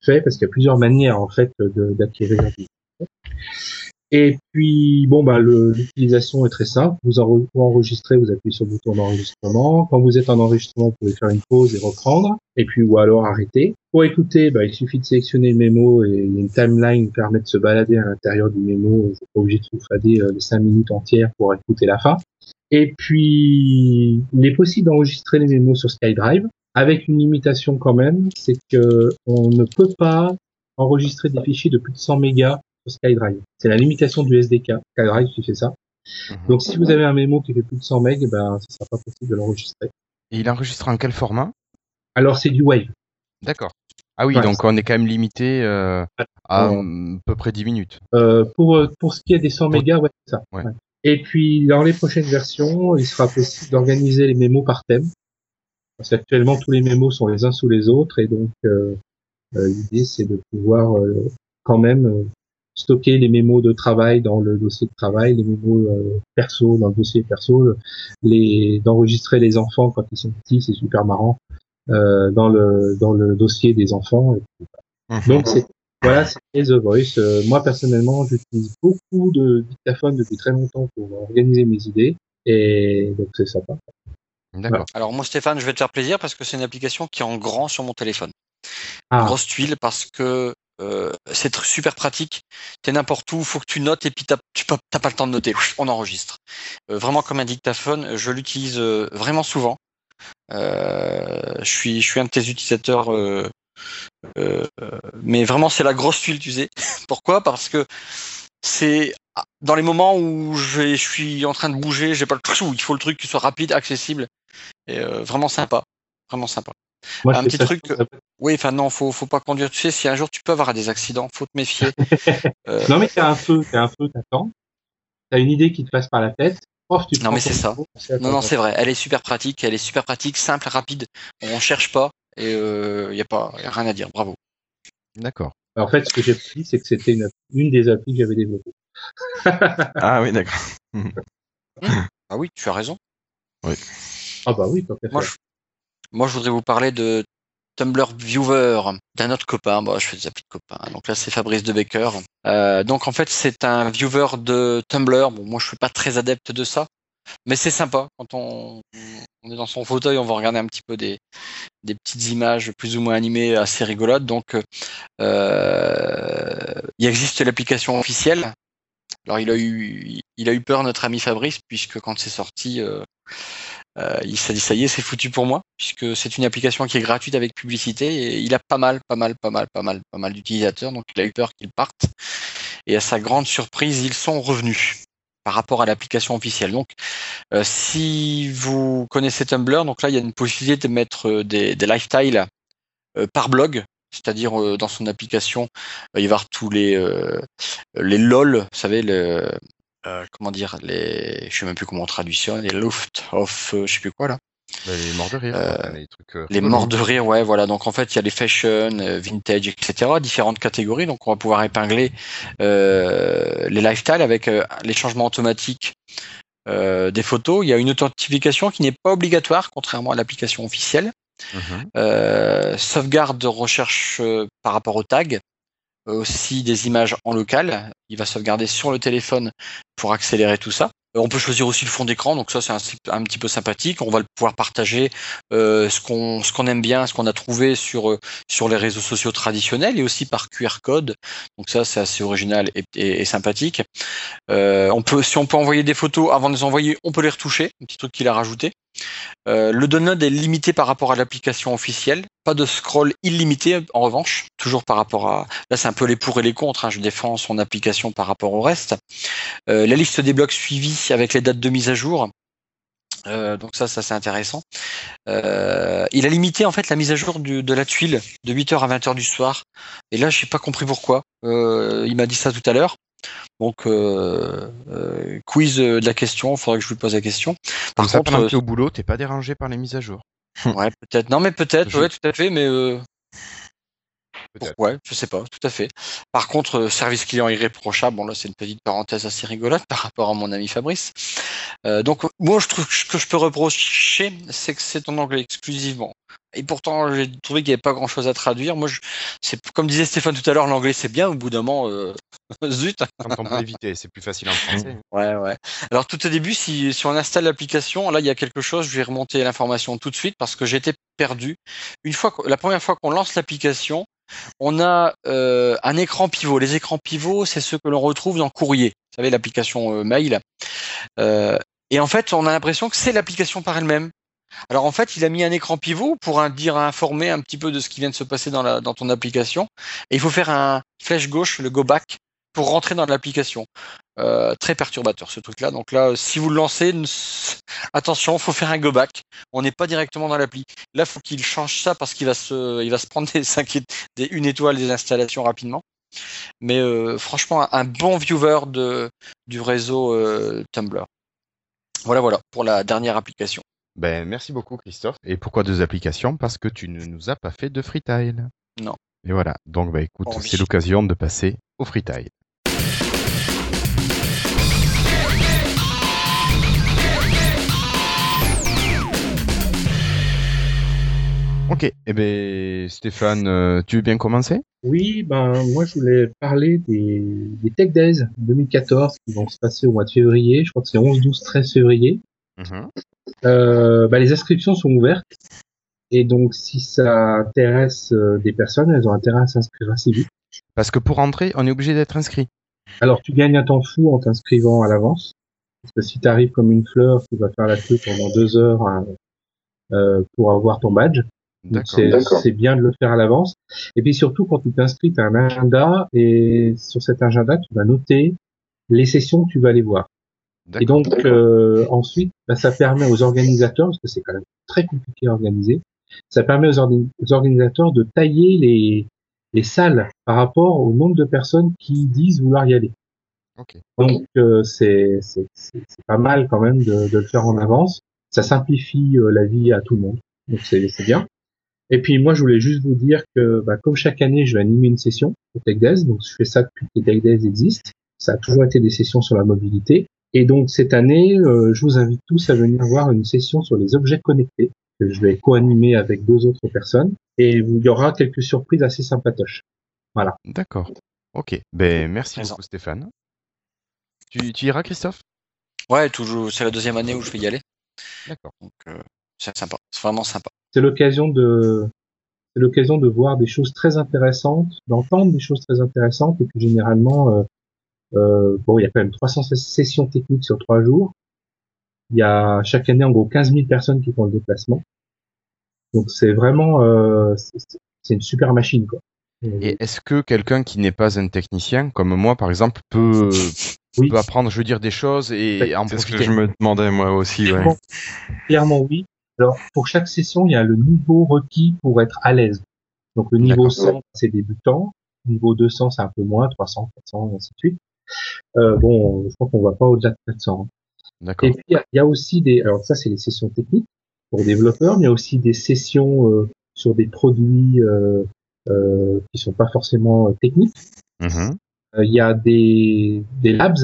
Speaker 4: fait, parce qu'il y a plusieurs manières en fait d'acquérir la et puis, bon, bah, l'utilisation est très simple. Vous, enregistrez, vous appuyez sur le bouton d'enregistrement. Quand vous êtes en enregistrement, vous pouvez faire une pause et reprendre. Et puis, ou alors arrêter. Pour écouter, bah, il suffit de sélectionner le mémo et une timeline permet de se balader à l'intérieur du mémo. Vous n'êtes pas obligé de vous fader euh, les cinq minutes entières pour écouter la fin. Et puis, il est possible d'enregistrer les mémos sur SkyDrive avec une limitation quand même, c'est que on ne peut pas enregistrer des fichiers de plus de 100 mégas SkyDrive. C'est la limitation du SDK. SkyDrive qui fait ça. Mhm. Donc si vous avez un mémo qui fait plus de 100 MB, ben ce sera pas possible de l'enregistrer.
Speaker 1: Et il enregistre en quel format?
Speaker 4: Alors c'est du Wave.
Speaker 1: D'accord. Ah oui, donc on est quand même limité euh, à à peu près 10 minutes.
Speaker 4: Euh, pour euh, pour ce qui est des 100 mégas, ouais, c'est ça. Et puis dans les prochaines versions, il sera possible d'organiser les mémos par thème. Parce qu'actuellement tous les mémos sont les uns sous les autres et donc l'idée c'est de pouvoir quand même stocker les mémos de travail dans le dossier de travail, les mémos euh, perso dans le dossier perso, les d'enregistrer les enfants quand ils sont petits, c'est super marrant euh, dans le dans le dossier des enfants.
Speaker 2: Mhm.
Speaker 4: Donc c'est voilà, c'est The Voice. Euh, moi personnellement, j'utilise beaucoup de dictaphone depuis très longtemps pour organiser mes idées et donc c'est sympa.
Speaker 1: D'accord.
Speaker 3: Alors moi Stéphane, je vais te faire plaisir parce que c'est une application qui est en grand sur mon téléphone.
Speaker 4: Ah.
Speaker 3: Grosse tuile parce que euh, c'est super pratique. T'es n'importe où, faut que tu notes et puis t'as tu peux- t'as pas le temps de noter. On enregistre. Euh, vraiment comme un dictaphone, je l'utilise euh, vraiment souvent. Euh, je suis je suis un de tes utilisateurs. euh, euh, mais vraiment c'est la grosse tuile, tu sais. <laughs> Pourquoi? Parce que c'est dans les moments où je, suis en train de bouger, j'ai pas le truc, il faut le truc qui soit rapide, accessible et euh, vraiment sympa, vraiment sympa.
Speaker 4: Moi,
Speaker 3: un petit
Speaker 4: ça
Speaker 3: truc, Oui, enfin non, faut faut pas conduire. Tu sais, si un jour tu peux avoir des accidents, faut te méfier. <laughs> Euh,
Speaker 4: Non mais t'as un feu, t'as un feu, t'attends. T'as une idée qui te passe par la tête. Tu
Speaker 3: Non, mais c'est ça. non, non, c'est vrai. Elle est super pratique. Elle est super pratique, simple, rapide. On cherche pas et il y a pas y a rien à dire. Bravo.
Speaker 1: D'accord.
Speaker 4: En fait, ce que j'ai dit, c'est que c'était une, une des applis que j'avais développées. <laughs>
Speaker 2: Ah oui, d'accord.
Speaker 3: Ah oui, tu as raison.
Speaker 4: Ah bah oui, qu'à
Speaker 3: Moi, je, moi, je voudrais vous parler de Tumblr Viewer d'un autre copain. Bon, je fais des applis de copains. Donc là, c'est Fabrice de Becker. Euh, donc en fait, c'est un viewer de Tumblr. Bon, moi, je suis pas très adepte de ça, mais c'est sympa quand on, est dans son fauteuil, on va regarder un petit peu des, des petites images plus ou moins animées assez rigolotes. Donc, euh, il existe l'application officielle. Alors, il a eu, il a eu peur notre ami Fabrice puisque quand c'est sorti. euh, euh, il s'est dit ça y est, c'est foutu pour moi, puisque c'est une application qui est gratuite avec publicité et il a pas mal, pas mal, pas mal, pas mal, pas mal d'utilisateurs, donc il a eu peur qu'ils partent. Et à sa grande surprise, ils sont revenus par rapport à l'application officielle. Donc, euh, si vous connaissez Tumblr, donc là il y a une possibilité de mettre euh, des, des lifestyles euh, par blog. C'est-à-dire euh, dans son application, euh, il va y avoir tous les euh, les lol, vous savez le euh, comment dire les je sais même plus comment on traduit ça, les loft of euh, je sais plus quoi là.
Speaker 1: Bah, les morts de rire.
Speaker 3: Euh,
Speaker 1: les trucs. euh,
Speaker 3: Les morts de rire, ouais, voilà. Donc en fait, il y a les fashion, vintage, etc. Différentes catégories. Donc on va pouvoir épingler euh, les lifestyles avec les changements automatiques des photos. Il y a une authentification qui n'est pas obligatoire, contrairement à l'application officielle.
Speaker 1: Mhm.
Speaker 3: Sauvegarde de recherche par rapport au tag. Euh, aussi des images en local. Il va sauvegarder sur le téléphone pour accélérer tout ça. Euh, On peut choisir aussi le fond d'écran, donc ça c'est un, petit peu sympathique. On va pouvoir partager euh, ce qu'on aime bien, ce qu'on a trouvé sur sur les réseaux sociaux traditionnels et aussi par QR code. Donc ça c'est assez original et, sympathique. On peut si on peut envoyer des photos avant de les envoyer, on peut les retoucher. Un petit truc qu'il a rajouté. Le download est limité par rapport à l'application officielle. Pas de scroll illimité en revanche, toujours par rapport à là c'est un peu les pour et les contre. hein. Je défends son application par rapport au reste. Euh, la liste des blocs suivis avec les dates de mise à jour. Euh, donc ça, ça c'est intéressant. Euh, il a limité en fait la mise à jour du- de la tuile de 8h à 20h du soir. Et là, j'ai pas compris pourquoi. Il m'a dit ça tout à l'heure. Donc euh, euh, quiz de la question, il faudrait que je lui pose la question.
Speaker 1: Comme
Speaker 3: Par
Speaker 1: ça,
Speaker 3: contre,
Speaker 1: pendant que t'es au boulot, t'es pas dérangé par les mises à jour. <laughs>
Speaker 3: ouais, peut-être. Non, mais peut-être.
Speaker 1: Je-
Speaker 3: Ouais, tout à fait. Mais euh. Ouais, je sais pas, tout à fait. Par contre, euh, service client irréprochable, bon là c'est une petite parenthèse assez rigolote <laughs> par rapport à mon ami Fabrice. Euh, donc moi je trouve que ce que je peux reprocher, c'est que c'est en anglais exclusivement. Et pourtant j'ai trouvé qu'il n'y avait pas grand chose à traduire. Moi, je, c'est comme disait Stéphane tout à l'heure, l'anglais c'est bien. Au bout d'un moment, euh, <laughs> zut.
Speaker 1: On peut éviter, c'est plus facile en français. <laughs>
Speaker 3: Ouais, ouais. Alors tout au début, si, si on installe l'application, là il y a quelque chose, je vais remonter l'information tout de suite parce que j'étais perdu. Une fois, la première fois qu'on lance l'application, on a euh, un écran pivot. Les écrans pivots, c'est ceux que l'on retrouve dans Courrier. Vous savez, l'application euh, mail. Euh, et en fait, on a l'impression que c'est l'application par elle-même. Alors en fait, il a mis un écran pivot pour dire informer un petit peu de ce qui vient de se passer dans, ton application. Et il faut faire un flèche gauche, le go back, pour rentrer dans l'application. Euh, très perturbateur ce truc-là. Donc là, si vous le lancez, attention, faut faire un go back. On n'est pas directement dans l'appli. Là, faut qu'il change ça parce qu'il va se, il va se prendre des, une étoile des installations rapidement. Mais euh, franchement, un, un bon viewer de du réseau euh, Tumblr. Voilà, voilà pour la dernière application.
Speaker 1: Ben, merci beaucoup, Christophe. Et pourquoi deux applications? Parce que tu ne nous as pas fait de freetile.
Speaker 3: Non.
Speaker 1: Et voilà. Donc, bah, écoute, c'est l'occasion de passer au freetile. Ok, eh bien Stéphane, euh, tu veux bien commencer?
Speaker 4: Oui, ben moi je voulais parler des, des Tech Days 2014 qui vont se passer au mois de février, je crois que c'est 11, 12, 13 février.
Speaker 1: Mhm.
Speaker 4: Euh, bah, les inscriptions sont ouvertes. Et donc, si ça intéresse euh, des personnes, elles ont intérêt à s'inscrire assez vite.
Speaker 1: Parce que pour rentrer, on est obligé d'être inscrit.
Speaker 4: Alors, tu gagnes un temps fou en t'inscrivant à l'avance. Parce que si tu arrives comme une fleur, tu vas faire la queue pendant deux heures hein, euh, pour avoir ton badge. C'est bien de le faire à l'avance. Et puis surtout, quand tu t'inscris, tu as un agenda et sur cet agenda, tu vas noter les sessions que tu vas aller voir. Et donc euh, ensuite, bah, ça permet aux organisateurs, parce que c'est quand même très compliqué à organiser, ça permet aux, ordi- aux organisateurs de tailler les, les salles par rapport au nombre de personnes qui disent vouloir y aller.
Speaker 1: Ok.
Speaker 4: Donc euh, c'est pas mal quand même de, de le faire en avance. Ça simplifie euh, la vie à tout le monde, donc c'est bien. Et puis moi je voulais juste vous dire que bah, comme chaque année je vais animer une session au Tech Days, donc je fais ça depuis que les Tech Days existent. Ça a toujours été des sessions sur la mobilité. Et donc cette année, euh, je vous invite tous à venir voir une session sur les objets connectés que je vais co-animer avec deux autres personnes. Et il y aura quelques surprises assez sympatoches.
Speaker 1: D'accord. Ok. Ben merci
Speaker 3: Présent.
Speaker 1: beaucoup Stéphane. Tu, tu iras Christophe?
Speaker 3: Ouais, toujours, c'est la deuxième année où je vais y aller.
Speaker 1: D'accord.
Speaker 3: Donc, euh, c'est sympa. C'est vraiment sympa.
Speaker 4: C'est l'occasion de c'est l'occasion de voir des choses très intéressantes, d'entendre des choses très intéressantes. Et puis généralement, euh, euh, bon, il y a quand même 300 sessions techniques sur trois jours. Il y a chaque année en gros 15 000 personnes qui font le déplacement. Donc c'est vraiment euh, c'est c'est une super machine quoi.
Speaker 1: Et est-ce que quelqu'un qui n'est pas un technicien, comme moi par exemple, peut,
Speaker 4: Oui.
Speaker 1: peut apprendre, je veux dire, des choses et en
Speaker 2: C'est ce que je me demandais moi aussi. Ouais.
Speaker 4: Bon, Clairement oui. Alors pour chaque session, il y a le niveau requis pour être à l'aise. Donc le niveau
Speaker 1: D'accord.
Speaker 4: 100, c'est débutant. Niveau 200, c'est un peu moins, 300, 400, et ainsi de suite. Euh, bon, je crois qu'on va pas au-delà de 400. hein.
Speaker 1: D'accord.
Speaker 4: Et puis il y a- il y, a aussi des, alors ça c'est les sessions techniques pour développeurs, mais il y a aussi des sessions euh, sur des produits euh, euh, qui sont pas forcément euh, techniques.
Speaker 1: Mhm.
Speaker 4: Euh, Il y a des, des labs,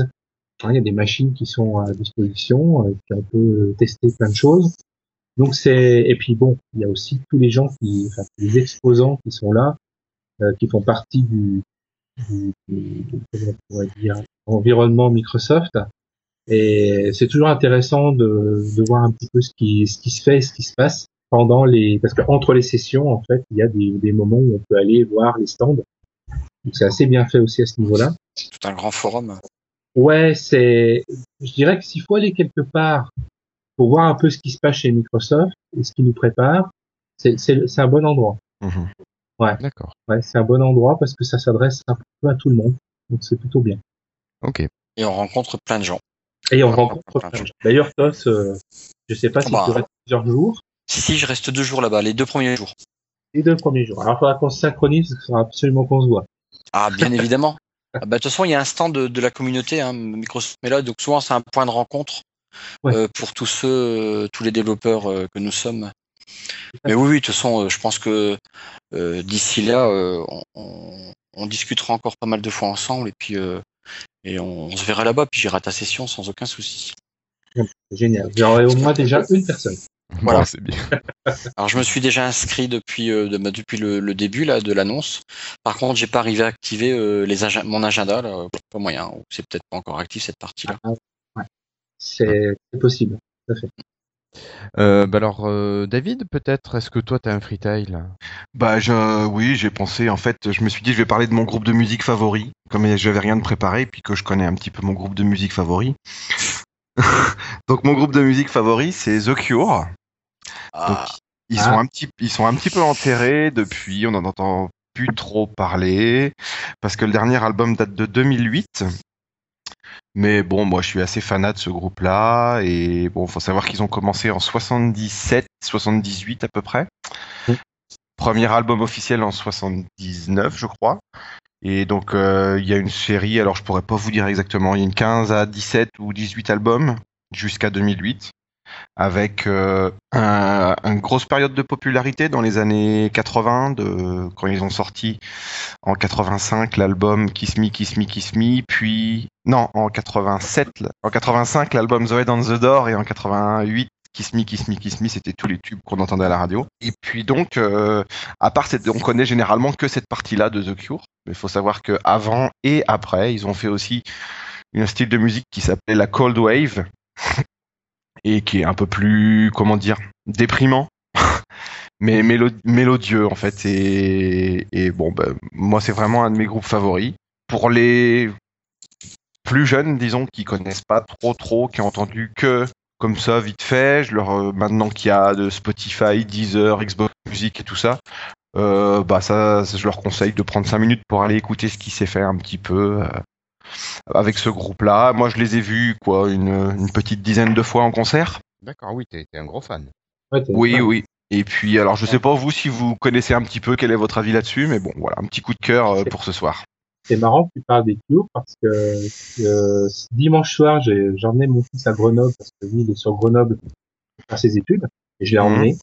Speaker 4: hein, il y a des machines qui sont à disposition, euh, qui on peut tester plein de choses. Donc c'est et puis bon, il y a aussi tous les gens qui, enfin les exposants qui sont là, qui font partie du, du, du- dire environnement Microsoft. Et c'est toujours intéressant de, de voir un petit peu ce qui ce qui se fait, et ce qui se passe pendant les parce que entre les sessions en fait il y a des, des moments où on peut aller voir les stands. Donc c'est assez bien fait aussi à ce niveau-là.
Speaker 3: Tout un grand forum.
Speaker 4: Ouais, c'est. Je dirais que s'il faut aller quelque part pour voir un peu ce qui se passe chez Microsoft et ce qui nous prépare, c'est c'est c'est un bon endroit.
Speaker 2: Mhm.
Speaker 1: D'accord.
Speaker 4: Ouais, c'est un bon endroit parce que ça s'adresse un peu à tout le monde. Donc c'est plutôt bien.
Speaker 1: Ok.
Speaker 3: Et on rencontre plein de gens.
Speaker 4: Et on
Speaker 3: Ouais,
Speaker 4: rencontre
Speaker 3: plein de
Speaker 4: plein de
Speaker 3: choses.
Speaker 4: gens. D'ailleurs, Tos, euh, je sais pas si
Speaker 3: Bah.
Speaker 4: tu restes plusieurs jours.
Speaker 3: Si, si, je reste deux jours là-bas, les deux premiers jours.
Speaker 4: Les deux premiers jours. Alors, il faudra qu'on se synchronise, qu'il faudra absolument qu'on se voit.
Speaker 3: Ah, bien <laughs> évidemment. Ah, bah, De toute façon, il y a un stand de, de la communauté, hein, Microsoft là, donc souvent c'est un point de rencontre
Speaker 4: Ouais.
Speaker 3: euh, pour tous ceux, euh, tous les développeurs euh, que nous sommes. Mais oui, oui, de toute façon, euh, je pense que euh, d'ici là, euh, on, discutera encore pas mal de fois ensemble et puis euh, et on, on se verra là-bas, puis j'irai à ta session sans aucun souci.
Speaker 4: C'est génial. J'aurai au moins déjà une personne.
Speaker 3: Voilà.
Speaker 1: Bon, c'est bien. <laughs>
Speaker 3: Alors je me suis déjà inscrit depuis euh, de- bah, depuis le, le début là de l'annonce. Par contre, j'ai pas arrivé à activer euh, les mon agenda là, pas moyen. C'est peut-être pas encore actif cette partie-là.
Speaker 4: Ah, ouais. C'est c'est possible. Tout à fait.
Speaker 1: Euh, bah alors, euh, David, peut-être, est-ce que toi, tu as un freetail
Speaker 2: Bah je, oui, j'ai pensé en fait, je me suis dit je vais parler de mon groupe de musique favori, comme je n'avais rien de préparé, puis que je connais un petit peu mon groupe de musique favori. <laughs> Donc mon groupe de musique favori c'est The Cure.
Speaker 3: Ah,
Speaker 2: Ils
Speaker 4: Ah.
Speaker 2: sont un petit, ils sont un petit peu enterrés depuis, on n'en entend plus trop parler, parce que le dernier album date de 2008. Mais bon, moi je suis assez fanat de ce groupe-là, et bon, faut savoir qu'ils ont commencé en 77, 78 à peu près.
Speaker 4: Mm.
Speaker 2: Premier album officiel en 79, je crois. Et donc euh, il y a une série, alors je pourrais pas vous dire exactement, il y a une 15 à 17 ou 18 albums jusqu'à 2008 avec euh, un, une grosse période de popularité dans les années 80, de, quand ils ont sorti en 85 l'album Kiss Me, Kiss Me, Kiss Me, puis non, en 87, l- en 85 l'album The Head on the Door et en 88 Kiss Me, Kiss Me, Kiss Me, c'était tous les tubes qu'on entendait à la radio. Et puis donc, euh, à part on connaît généralement que cette partie-là de The Cure. Mais il faut savoir que avant et après, ils ont fait aussi un style de musique qui s'appelait la Cold Wave et qui est un peu plus, comment dire, déprimant. <laughs> mais mélo- mélodieux en fait et, et bon ben, moi c'est vraiment un de mes groupes favoris pour les plus jeunes disons qui connaissent pas trop trop qui ont entendu que comme ça vite fait je leur euh, maintenant qu'il y a de Spotify Deezer Xbox Music et tout ça euh, bah ça je leur conseille de prendre 5 minutes pour aller écouter ce qui s'est fait un petit peu euh, avec ce groupe là moi je les ai vus quoi une, une petite dizaine de fois en concert
Speaker 1: D'accord, oui, t'es un gros fan.
Speaker 4: Ouais,
Speaker 2: oui, oui. Et puis, alors, je sais pas vous si vous connaissez un petit peu quel est votre avis là-dessus, mais bon, voilà, un petit coup de cœur euh, pour ce soir.
Speaker 4: C'est marrant que tu parles des Cure parce que euh, dimanche soir, j'ai j'ai emmené mon fils à Grenoble parce que lui, il est sur Grenoble pour faire ses études et je l'ai
Speaker 2: Mhm.
Speaker 4: emmené.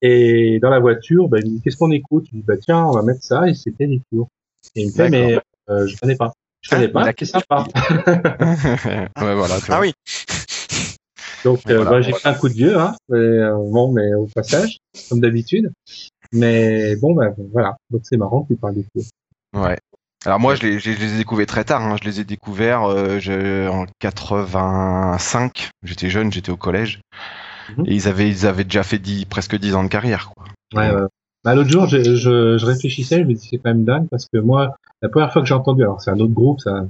Speaker 4: Et dans la voiture, ben, il me dit qu'est-ce qu'on écoute? Je lui dis bah tiens, on va mettre ça et c'était les Cure. Et il me fait mais euh, je connais pas. Je connais
Speaker 2: Ah,
Speaker 4: pas, c'est sympa.
Speaker 2: ouais, voilà.
Speaker 3: Ah oui.
Speaker 4: Donc euh,
Speaker 2: Voilà.
Speaker 4: bah, j'ai fait un coup de vieux, hein. Mais, euh, bon, mais au passage, comme d'habitude. Mais bon, ben voilà. Donc c'est marrant que tu parles des Cure.
Speaker 2: Ouais. Alors moi, je les, je les ai découverts très tard. hein. Je les ai découverts euh, je- en 85. J'étais jeune, j'étais au collège.
Speaker 4: Mhm.
Speaker 2: Et ils avaient, ils avaient déjà fait 10, presque 10 ans de carrière. Quoi.
Speaker 4: Ouais, ouais. Bah, l'autre jour, je, je, je réfléchissais, je me dis c'est quand même dingue parce que moi, la première fois que j'ai entendu, alors c'est un autre groupe, ça.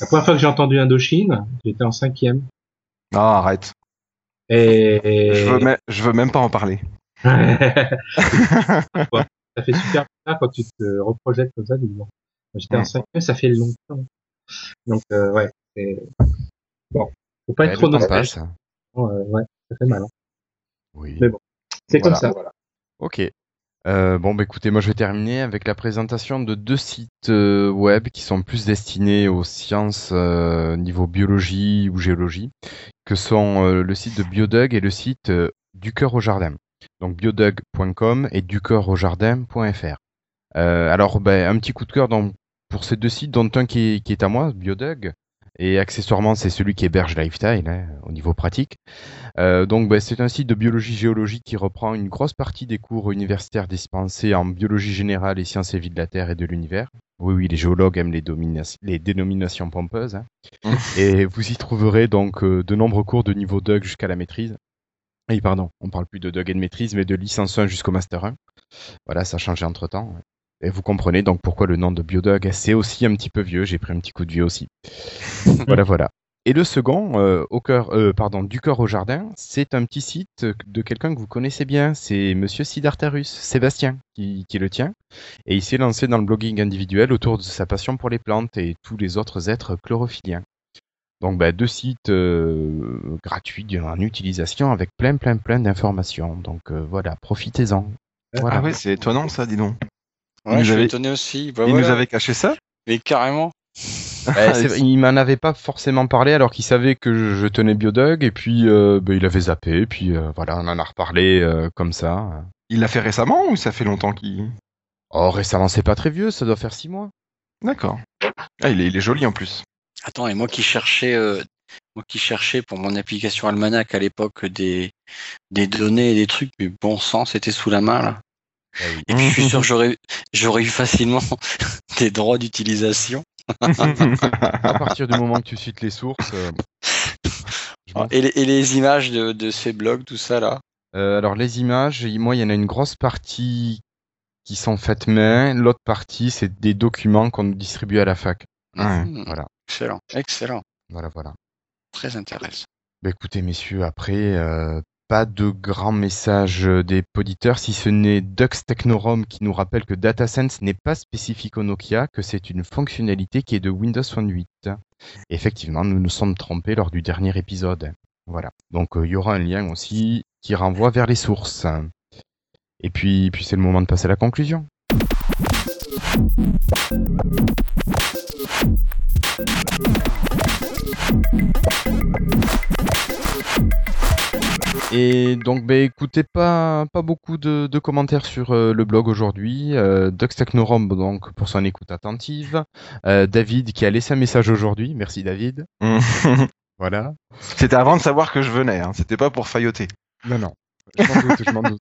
Speaker 4: La première fois que j'ai entendu Indochine, j'étais en cinquième.
Speaker 2: Ah, arrête.
Speaker 4: Et
Speaker 2: Je, veux même, je veux même pas en parler. <laughs>
Speaker 4: ça fait super bizarre quand tu te reprojettes comme ça. J'étais en cinquième, ça fait longtemps. Donc euh, ouais, bon. Faut pas
Speaker 1: Ouais,
Speaker 4: être trop nostalgique. euh, ouais, ça fait mal. hein.
Speaker 1: Oui.
Speaker 4: Mais bon. C'est comme ça. Voilà.
Speaker 1: Ok. Euh, bon, bah écoutez, moi je vais terminer avec la présentation de deux sites euh, web qui sont plus destinés aux sciences euh, niveau biologie ou géologie, que sont euh, le site de Biodug et le site du cœur au jardin. Donc biodug.com et ducœuraujardin.fr. Euh, alors, ben, un petit coup de cœur pour ces deux sites, dont un qui qui est à moi, Biodug, et accessoirement c'est celui qui héberge Lifestyle hein, au niveau pratique. Euh, donc ben, c'est un site de biologie géologique qui reprend une grosse partie des cours universitaires dispensés en biologie générale et sciences et vie de la Terre et de l'univers. Oui, oui, les géologues aiment les, dénominations pompeuses. hein. et vous y trouverez donc euh, de nombreux cours de niveau DUG jusqu'à la maîtrise. Et pardon, on parle plus de DUG et de maîtrise, mais de licence 1 jusqu'au master 1. Voilà, ça a changé entre temps. Et vous comprenez donc pourquoi le nom de Biodug, c'est aussi un petit peu vieux. J'ai pris un petit coup de vieux aussi. <laughs> voilà, voilà. Et le second, euh, au cœur, euh, pardon, du cœur au jardin, c'est un petit site de quelqu'un que vous connaissez bien. C'est Monsieur Sidartarus, Sébastien, qui, qui le tient. Et il s'est lancé dans le blogging individuel autour de sa passion pour les plantes et tous les autres êtres chlorophylliens. Donc, bah, deux sites euh, gratuits en utilisation avec plein, plein, plein d'informations. Donc, euh, voilà, profitez-en. Voilà.
Speaker 2: Ah ouais, c'est étonnant ça, dis donc.
Speaker 3: Ouais,
Speaker 2: nous
Speaker 3: je suis
Speaker 2: avait-
Speaker 3: étonné aussi. Bah,
Speaker 2: Il
Speaker 3: voilà.
Speaker 2: nous avait caché ça
Speaker 3: Mais carrément. <laughs>
Speaker 1: Ouais, il m'en avait pas forcément parlé alors qu'il savait que je, je tenais Biodug et puis euh, bah, il avait zappé et puis euh, voilà on en a reparlé euh, comme ça.
Speaker 2: Il l'a fait récemment ou ça fait longtemps qu'il...
Speaker 1: Oh récemment c'est pas très vieux, ça doit faire six mois.
Speaker 2: D'accord. Ah, il est, il est joli en plus.
Speaker 3: Attends, et moi qui cherchais, euh, moi qui cherchais pour mon application Almanac à l'époque des, des données et des trucs, mais bon sang, c'était sous la main là. Et puis je suis sûr que j'aurais, j'aurais eu facilement <laughs> des droits d'utilisation.
Speaker 1: À partir du moment que tu cites les sources. euh,
Speaker 3: Et les, et les images de, de ces blogs, tout ça là?
Speaker 1: Euh, alors les images, moi il y en a une grosse partie qui sont faites main, l'autre partie c'est des documents qu'on distribue à la fac.
Speaker 2: Ouais.
Speaker 3: Hmm,
Speaker 1: Voilà,
Speaker 3: Excellent, excellent,
Speaker 1: voilà, voilà.
Speaker 3: très intéressant.
Speaker 1: Bah, écoutez messieurs, après euh, pas de grands messages euh, des poditeurs, si ce n'est Dux Technorom qui nous rappelle que DataSense n'est pas spécifique au Nokia, que c'est une fonctionnalité qui est de Windows Phone 8. Effectivement, nous nous sommes trompés lors du dernier épisode. Voilà. Donc euh, il y aura un lien aussi qui renvoie vers les sources. Et puis, puis c'est le moment de passer à la conclusion. Et donc, bah, écoutez, pas, pas beaucoup de, de commentaires sur euh, le blog aujourd'hui. Euh, Dux Technorom, donc, pour son écoute attentive. Euh, David qui a laissé un message aujourd'hui. Merci David. <laughs> Voilà.
Speaker 2: C'était avant de savoir que je venais, hein. c'était pas pour failloter.
Speaker 1: Non, non. Je m'en doute, je m'en doute.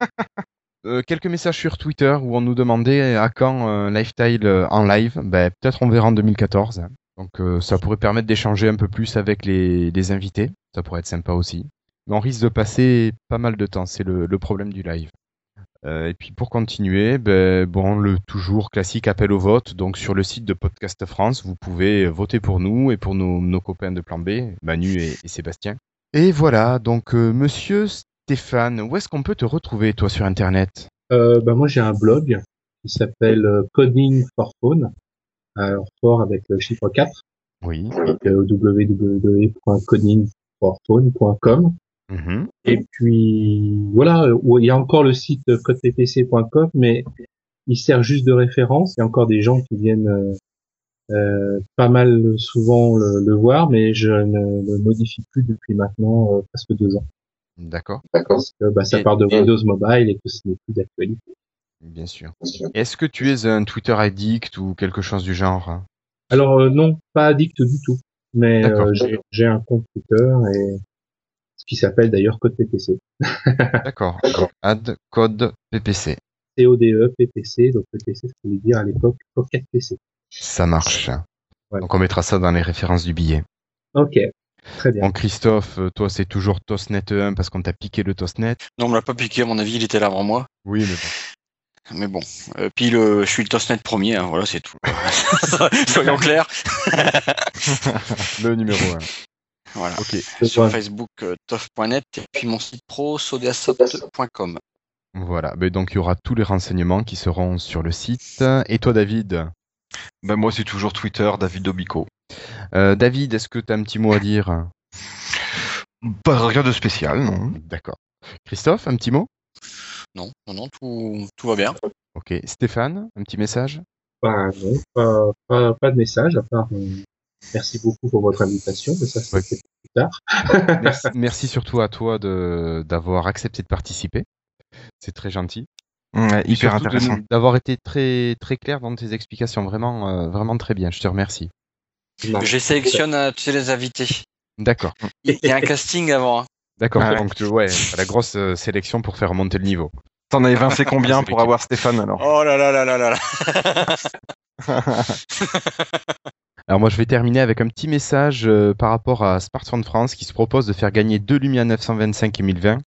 Speaker 1: Euh, quelques messages sur Twitter où on nous demandait à quand euh, Lifestyle en live. Ben, peut-être on verra en 2014. Donc euh, ça pourrait permettre d'échanger un peu plus avec les, les invités. Ça pourrait être sympa aussi. Mais on risque de passer pas mal de temps. C'est le, le problème du live. Euh, et puis pour continuer, ben, bon, le toujours classique appel au vote. Donc sur le site de Podcast France, vous pouvez voter pour nous et pour nos, nos copains de Plan B, Manu et, et Sébastien. Et voilà, donc euh, monsieur Stéphane, où est-ce qu'on peut te retrouver toi sur Internet?
Speaker 4: Euh, bah, moi, j'ai un blog qui s'appelle Coding for Phone. Alors, fort avec le chiffre 4.
Speaker 1: Oui.
Speaker 4: Euh, www.codingforphone.com.
Speaker 1: Mhm.
Speaker 4: Et puis, voilà, il y a encore le site codeppc.com, mais il sert juste de référence. Il y a encore des gens qui viennent euh, euh, pas mal souvent le, le voir, mais je ne le modifie plus depuis maintenant euh, presque deux ans.
Speaker 1: D'accord,
Speaker 4: Parce que bah, ça
Speaker 3: Et-
Speaker 4: part de
Speaker 3: et-
Speaker 4: Windows Mobile et que ce n'est plus d'actualité.
Speaker 1: bien sûr. Est-ce que tu es un Twitter addict ou quelque chose du genre?
Speaker 4: Alors euh, non, pas addict du tout, mais
Speaker 1: D'accord.
Speaker 4: euh, j'ai- j'ai un compte Twitter et qui s'appelle d'ailleurs Code PPC.
Speaker 1: D'accord. Add code PPC.
Speaker 4: C-O-D-E, PPC, donc PPC, ça voulait dire à l'époque Pocket PC.
Speaker 1: Ça marche.
Speaker 4: Voilà.
Speaker 1: Donc on mettra ça dans les références du billet.
Speaker 4: Ok, très bien.
Speaker 1: Bon Christophe, euh, toi c'est toujours Tosnet 1 parce qu'on t'a piqué le Tosnet.
Speaker 3: Non, on me l'a pas piqué, à mon avis, il était là avant moi.
Speaker 1: Oui, mais bon.
Speaker 3: Mais bon. Euh, puis le, je suis le Tosnet premier, hein, voilà, c'est tout. <laughs> Soyons clairs. <laughs>
Speaker 1: le numéro 1.
Speaker 3: Voilà. Sur
Speaker 4: Ouais.
Speaker 3: Facebook, euh, tof.net, et puis mon site pro, sodasoft.com.
Speaker 1: Voilà. Ben, donc il y aura tous les renseignements qui seront sur le site. Et toi David?
Speaker 2: Ben moi, c'est toujours Twitter, David Obico.
Speaker 1: Euh, David, est-ce que tu as un petit mot à dire?
Speaker 2: Pas rien de spécial, non.
Speaker 1: D'accord. Christophe, un petit mot?
Speaker 3: Non, non, non, tout, tout va bien.
Speaker 1: Ok. Stéphane, un petit message?
Speaker 4: Bah, non, pas, pas, pas de message, à part euh, merci beaucoup pour votre invitation, mais ça,
Speaker 1: Ouais.
Speaker 4: c'est plus tard. <laughs>
Speaker 1: merci, merci surtout à toi d'avoir accepté de participer. C'est très gentil.
Speaker 2: Ouais, hyper intéressant.
Speaker 1: D'avoir été très très clair dans tes explications, vraiment euh, vraiment très bien. Je te remercie.
Speaker 4: Non.
Speaker 3: Je sélectionne euh, tu sais, les invités.
Speaker 1: D'accord,
Speaker 3: Il y a un casting avant. hein.
Speaker 1: d'accord.
Speaker 2: Ah ouais.
Speaker 1: Donc tu- ouais, la grosse euh, sélection pour faire monter le niveau.
Speaker 2: T'en as évincé combien
Speaker 1: C'est
Speaker 2: pour avoir Stéphane alors?
Speaker 3: Oh là là là là là là. <laughs> <laughs>
Speaker 1: Alors moi je vais terminer avec un petit message euh, par rapport à Smartphone France qui se propose de faire gagner deux Lumia 925 et 1020.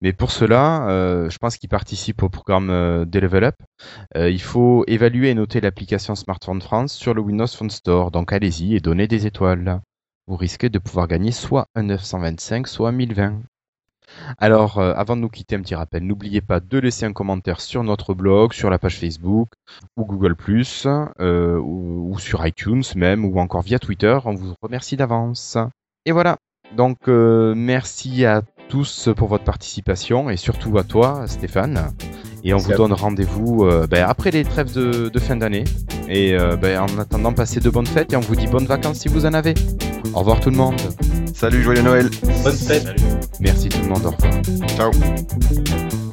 Speaker 1: Mais pour cela, euh, je pense qu'il participe au programme euh, des Level Up. Euh, il faut évaluer et noter l'application Smartphone France sur le Windows Phone Store. Donc allez-y et donnez des étoiles. Vous risquez de pouvoir gagner soit un 925, soit un 1020. Alors, euh, avant de nous quitter, un petit rappel, n'oubliez pas de laisser un commentaire sur notre blog, sur la page Facebook ou Google+, euh, ou, sur iTunes même, ou encore via Twitter. On vous remercie d'avance. Et voilà. Donc, euh, merci à tous pour votre participation et surtout à toi, Stéphane. Et on vous donne rendez-vous euh, ben, après les trêves de, de fin d'année. Et euh, ben, en attendant, passez de bonnes fêtes et on vous dit bonnes vacances si vous en avez. Au revoir tout le monde.
Speaker 2: Salut, joyeux Noël
Speaker 4: Bonne fête.
Speaker 1: Merci tout le monde. Au revoir.
Speaker 2: Ciao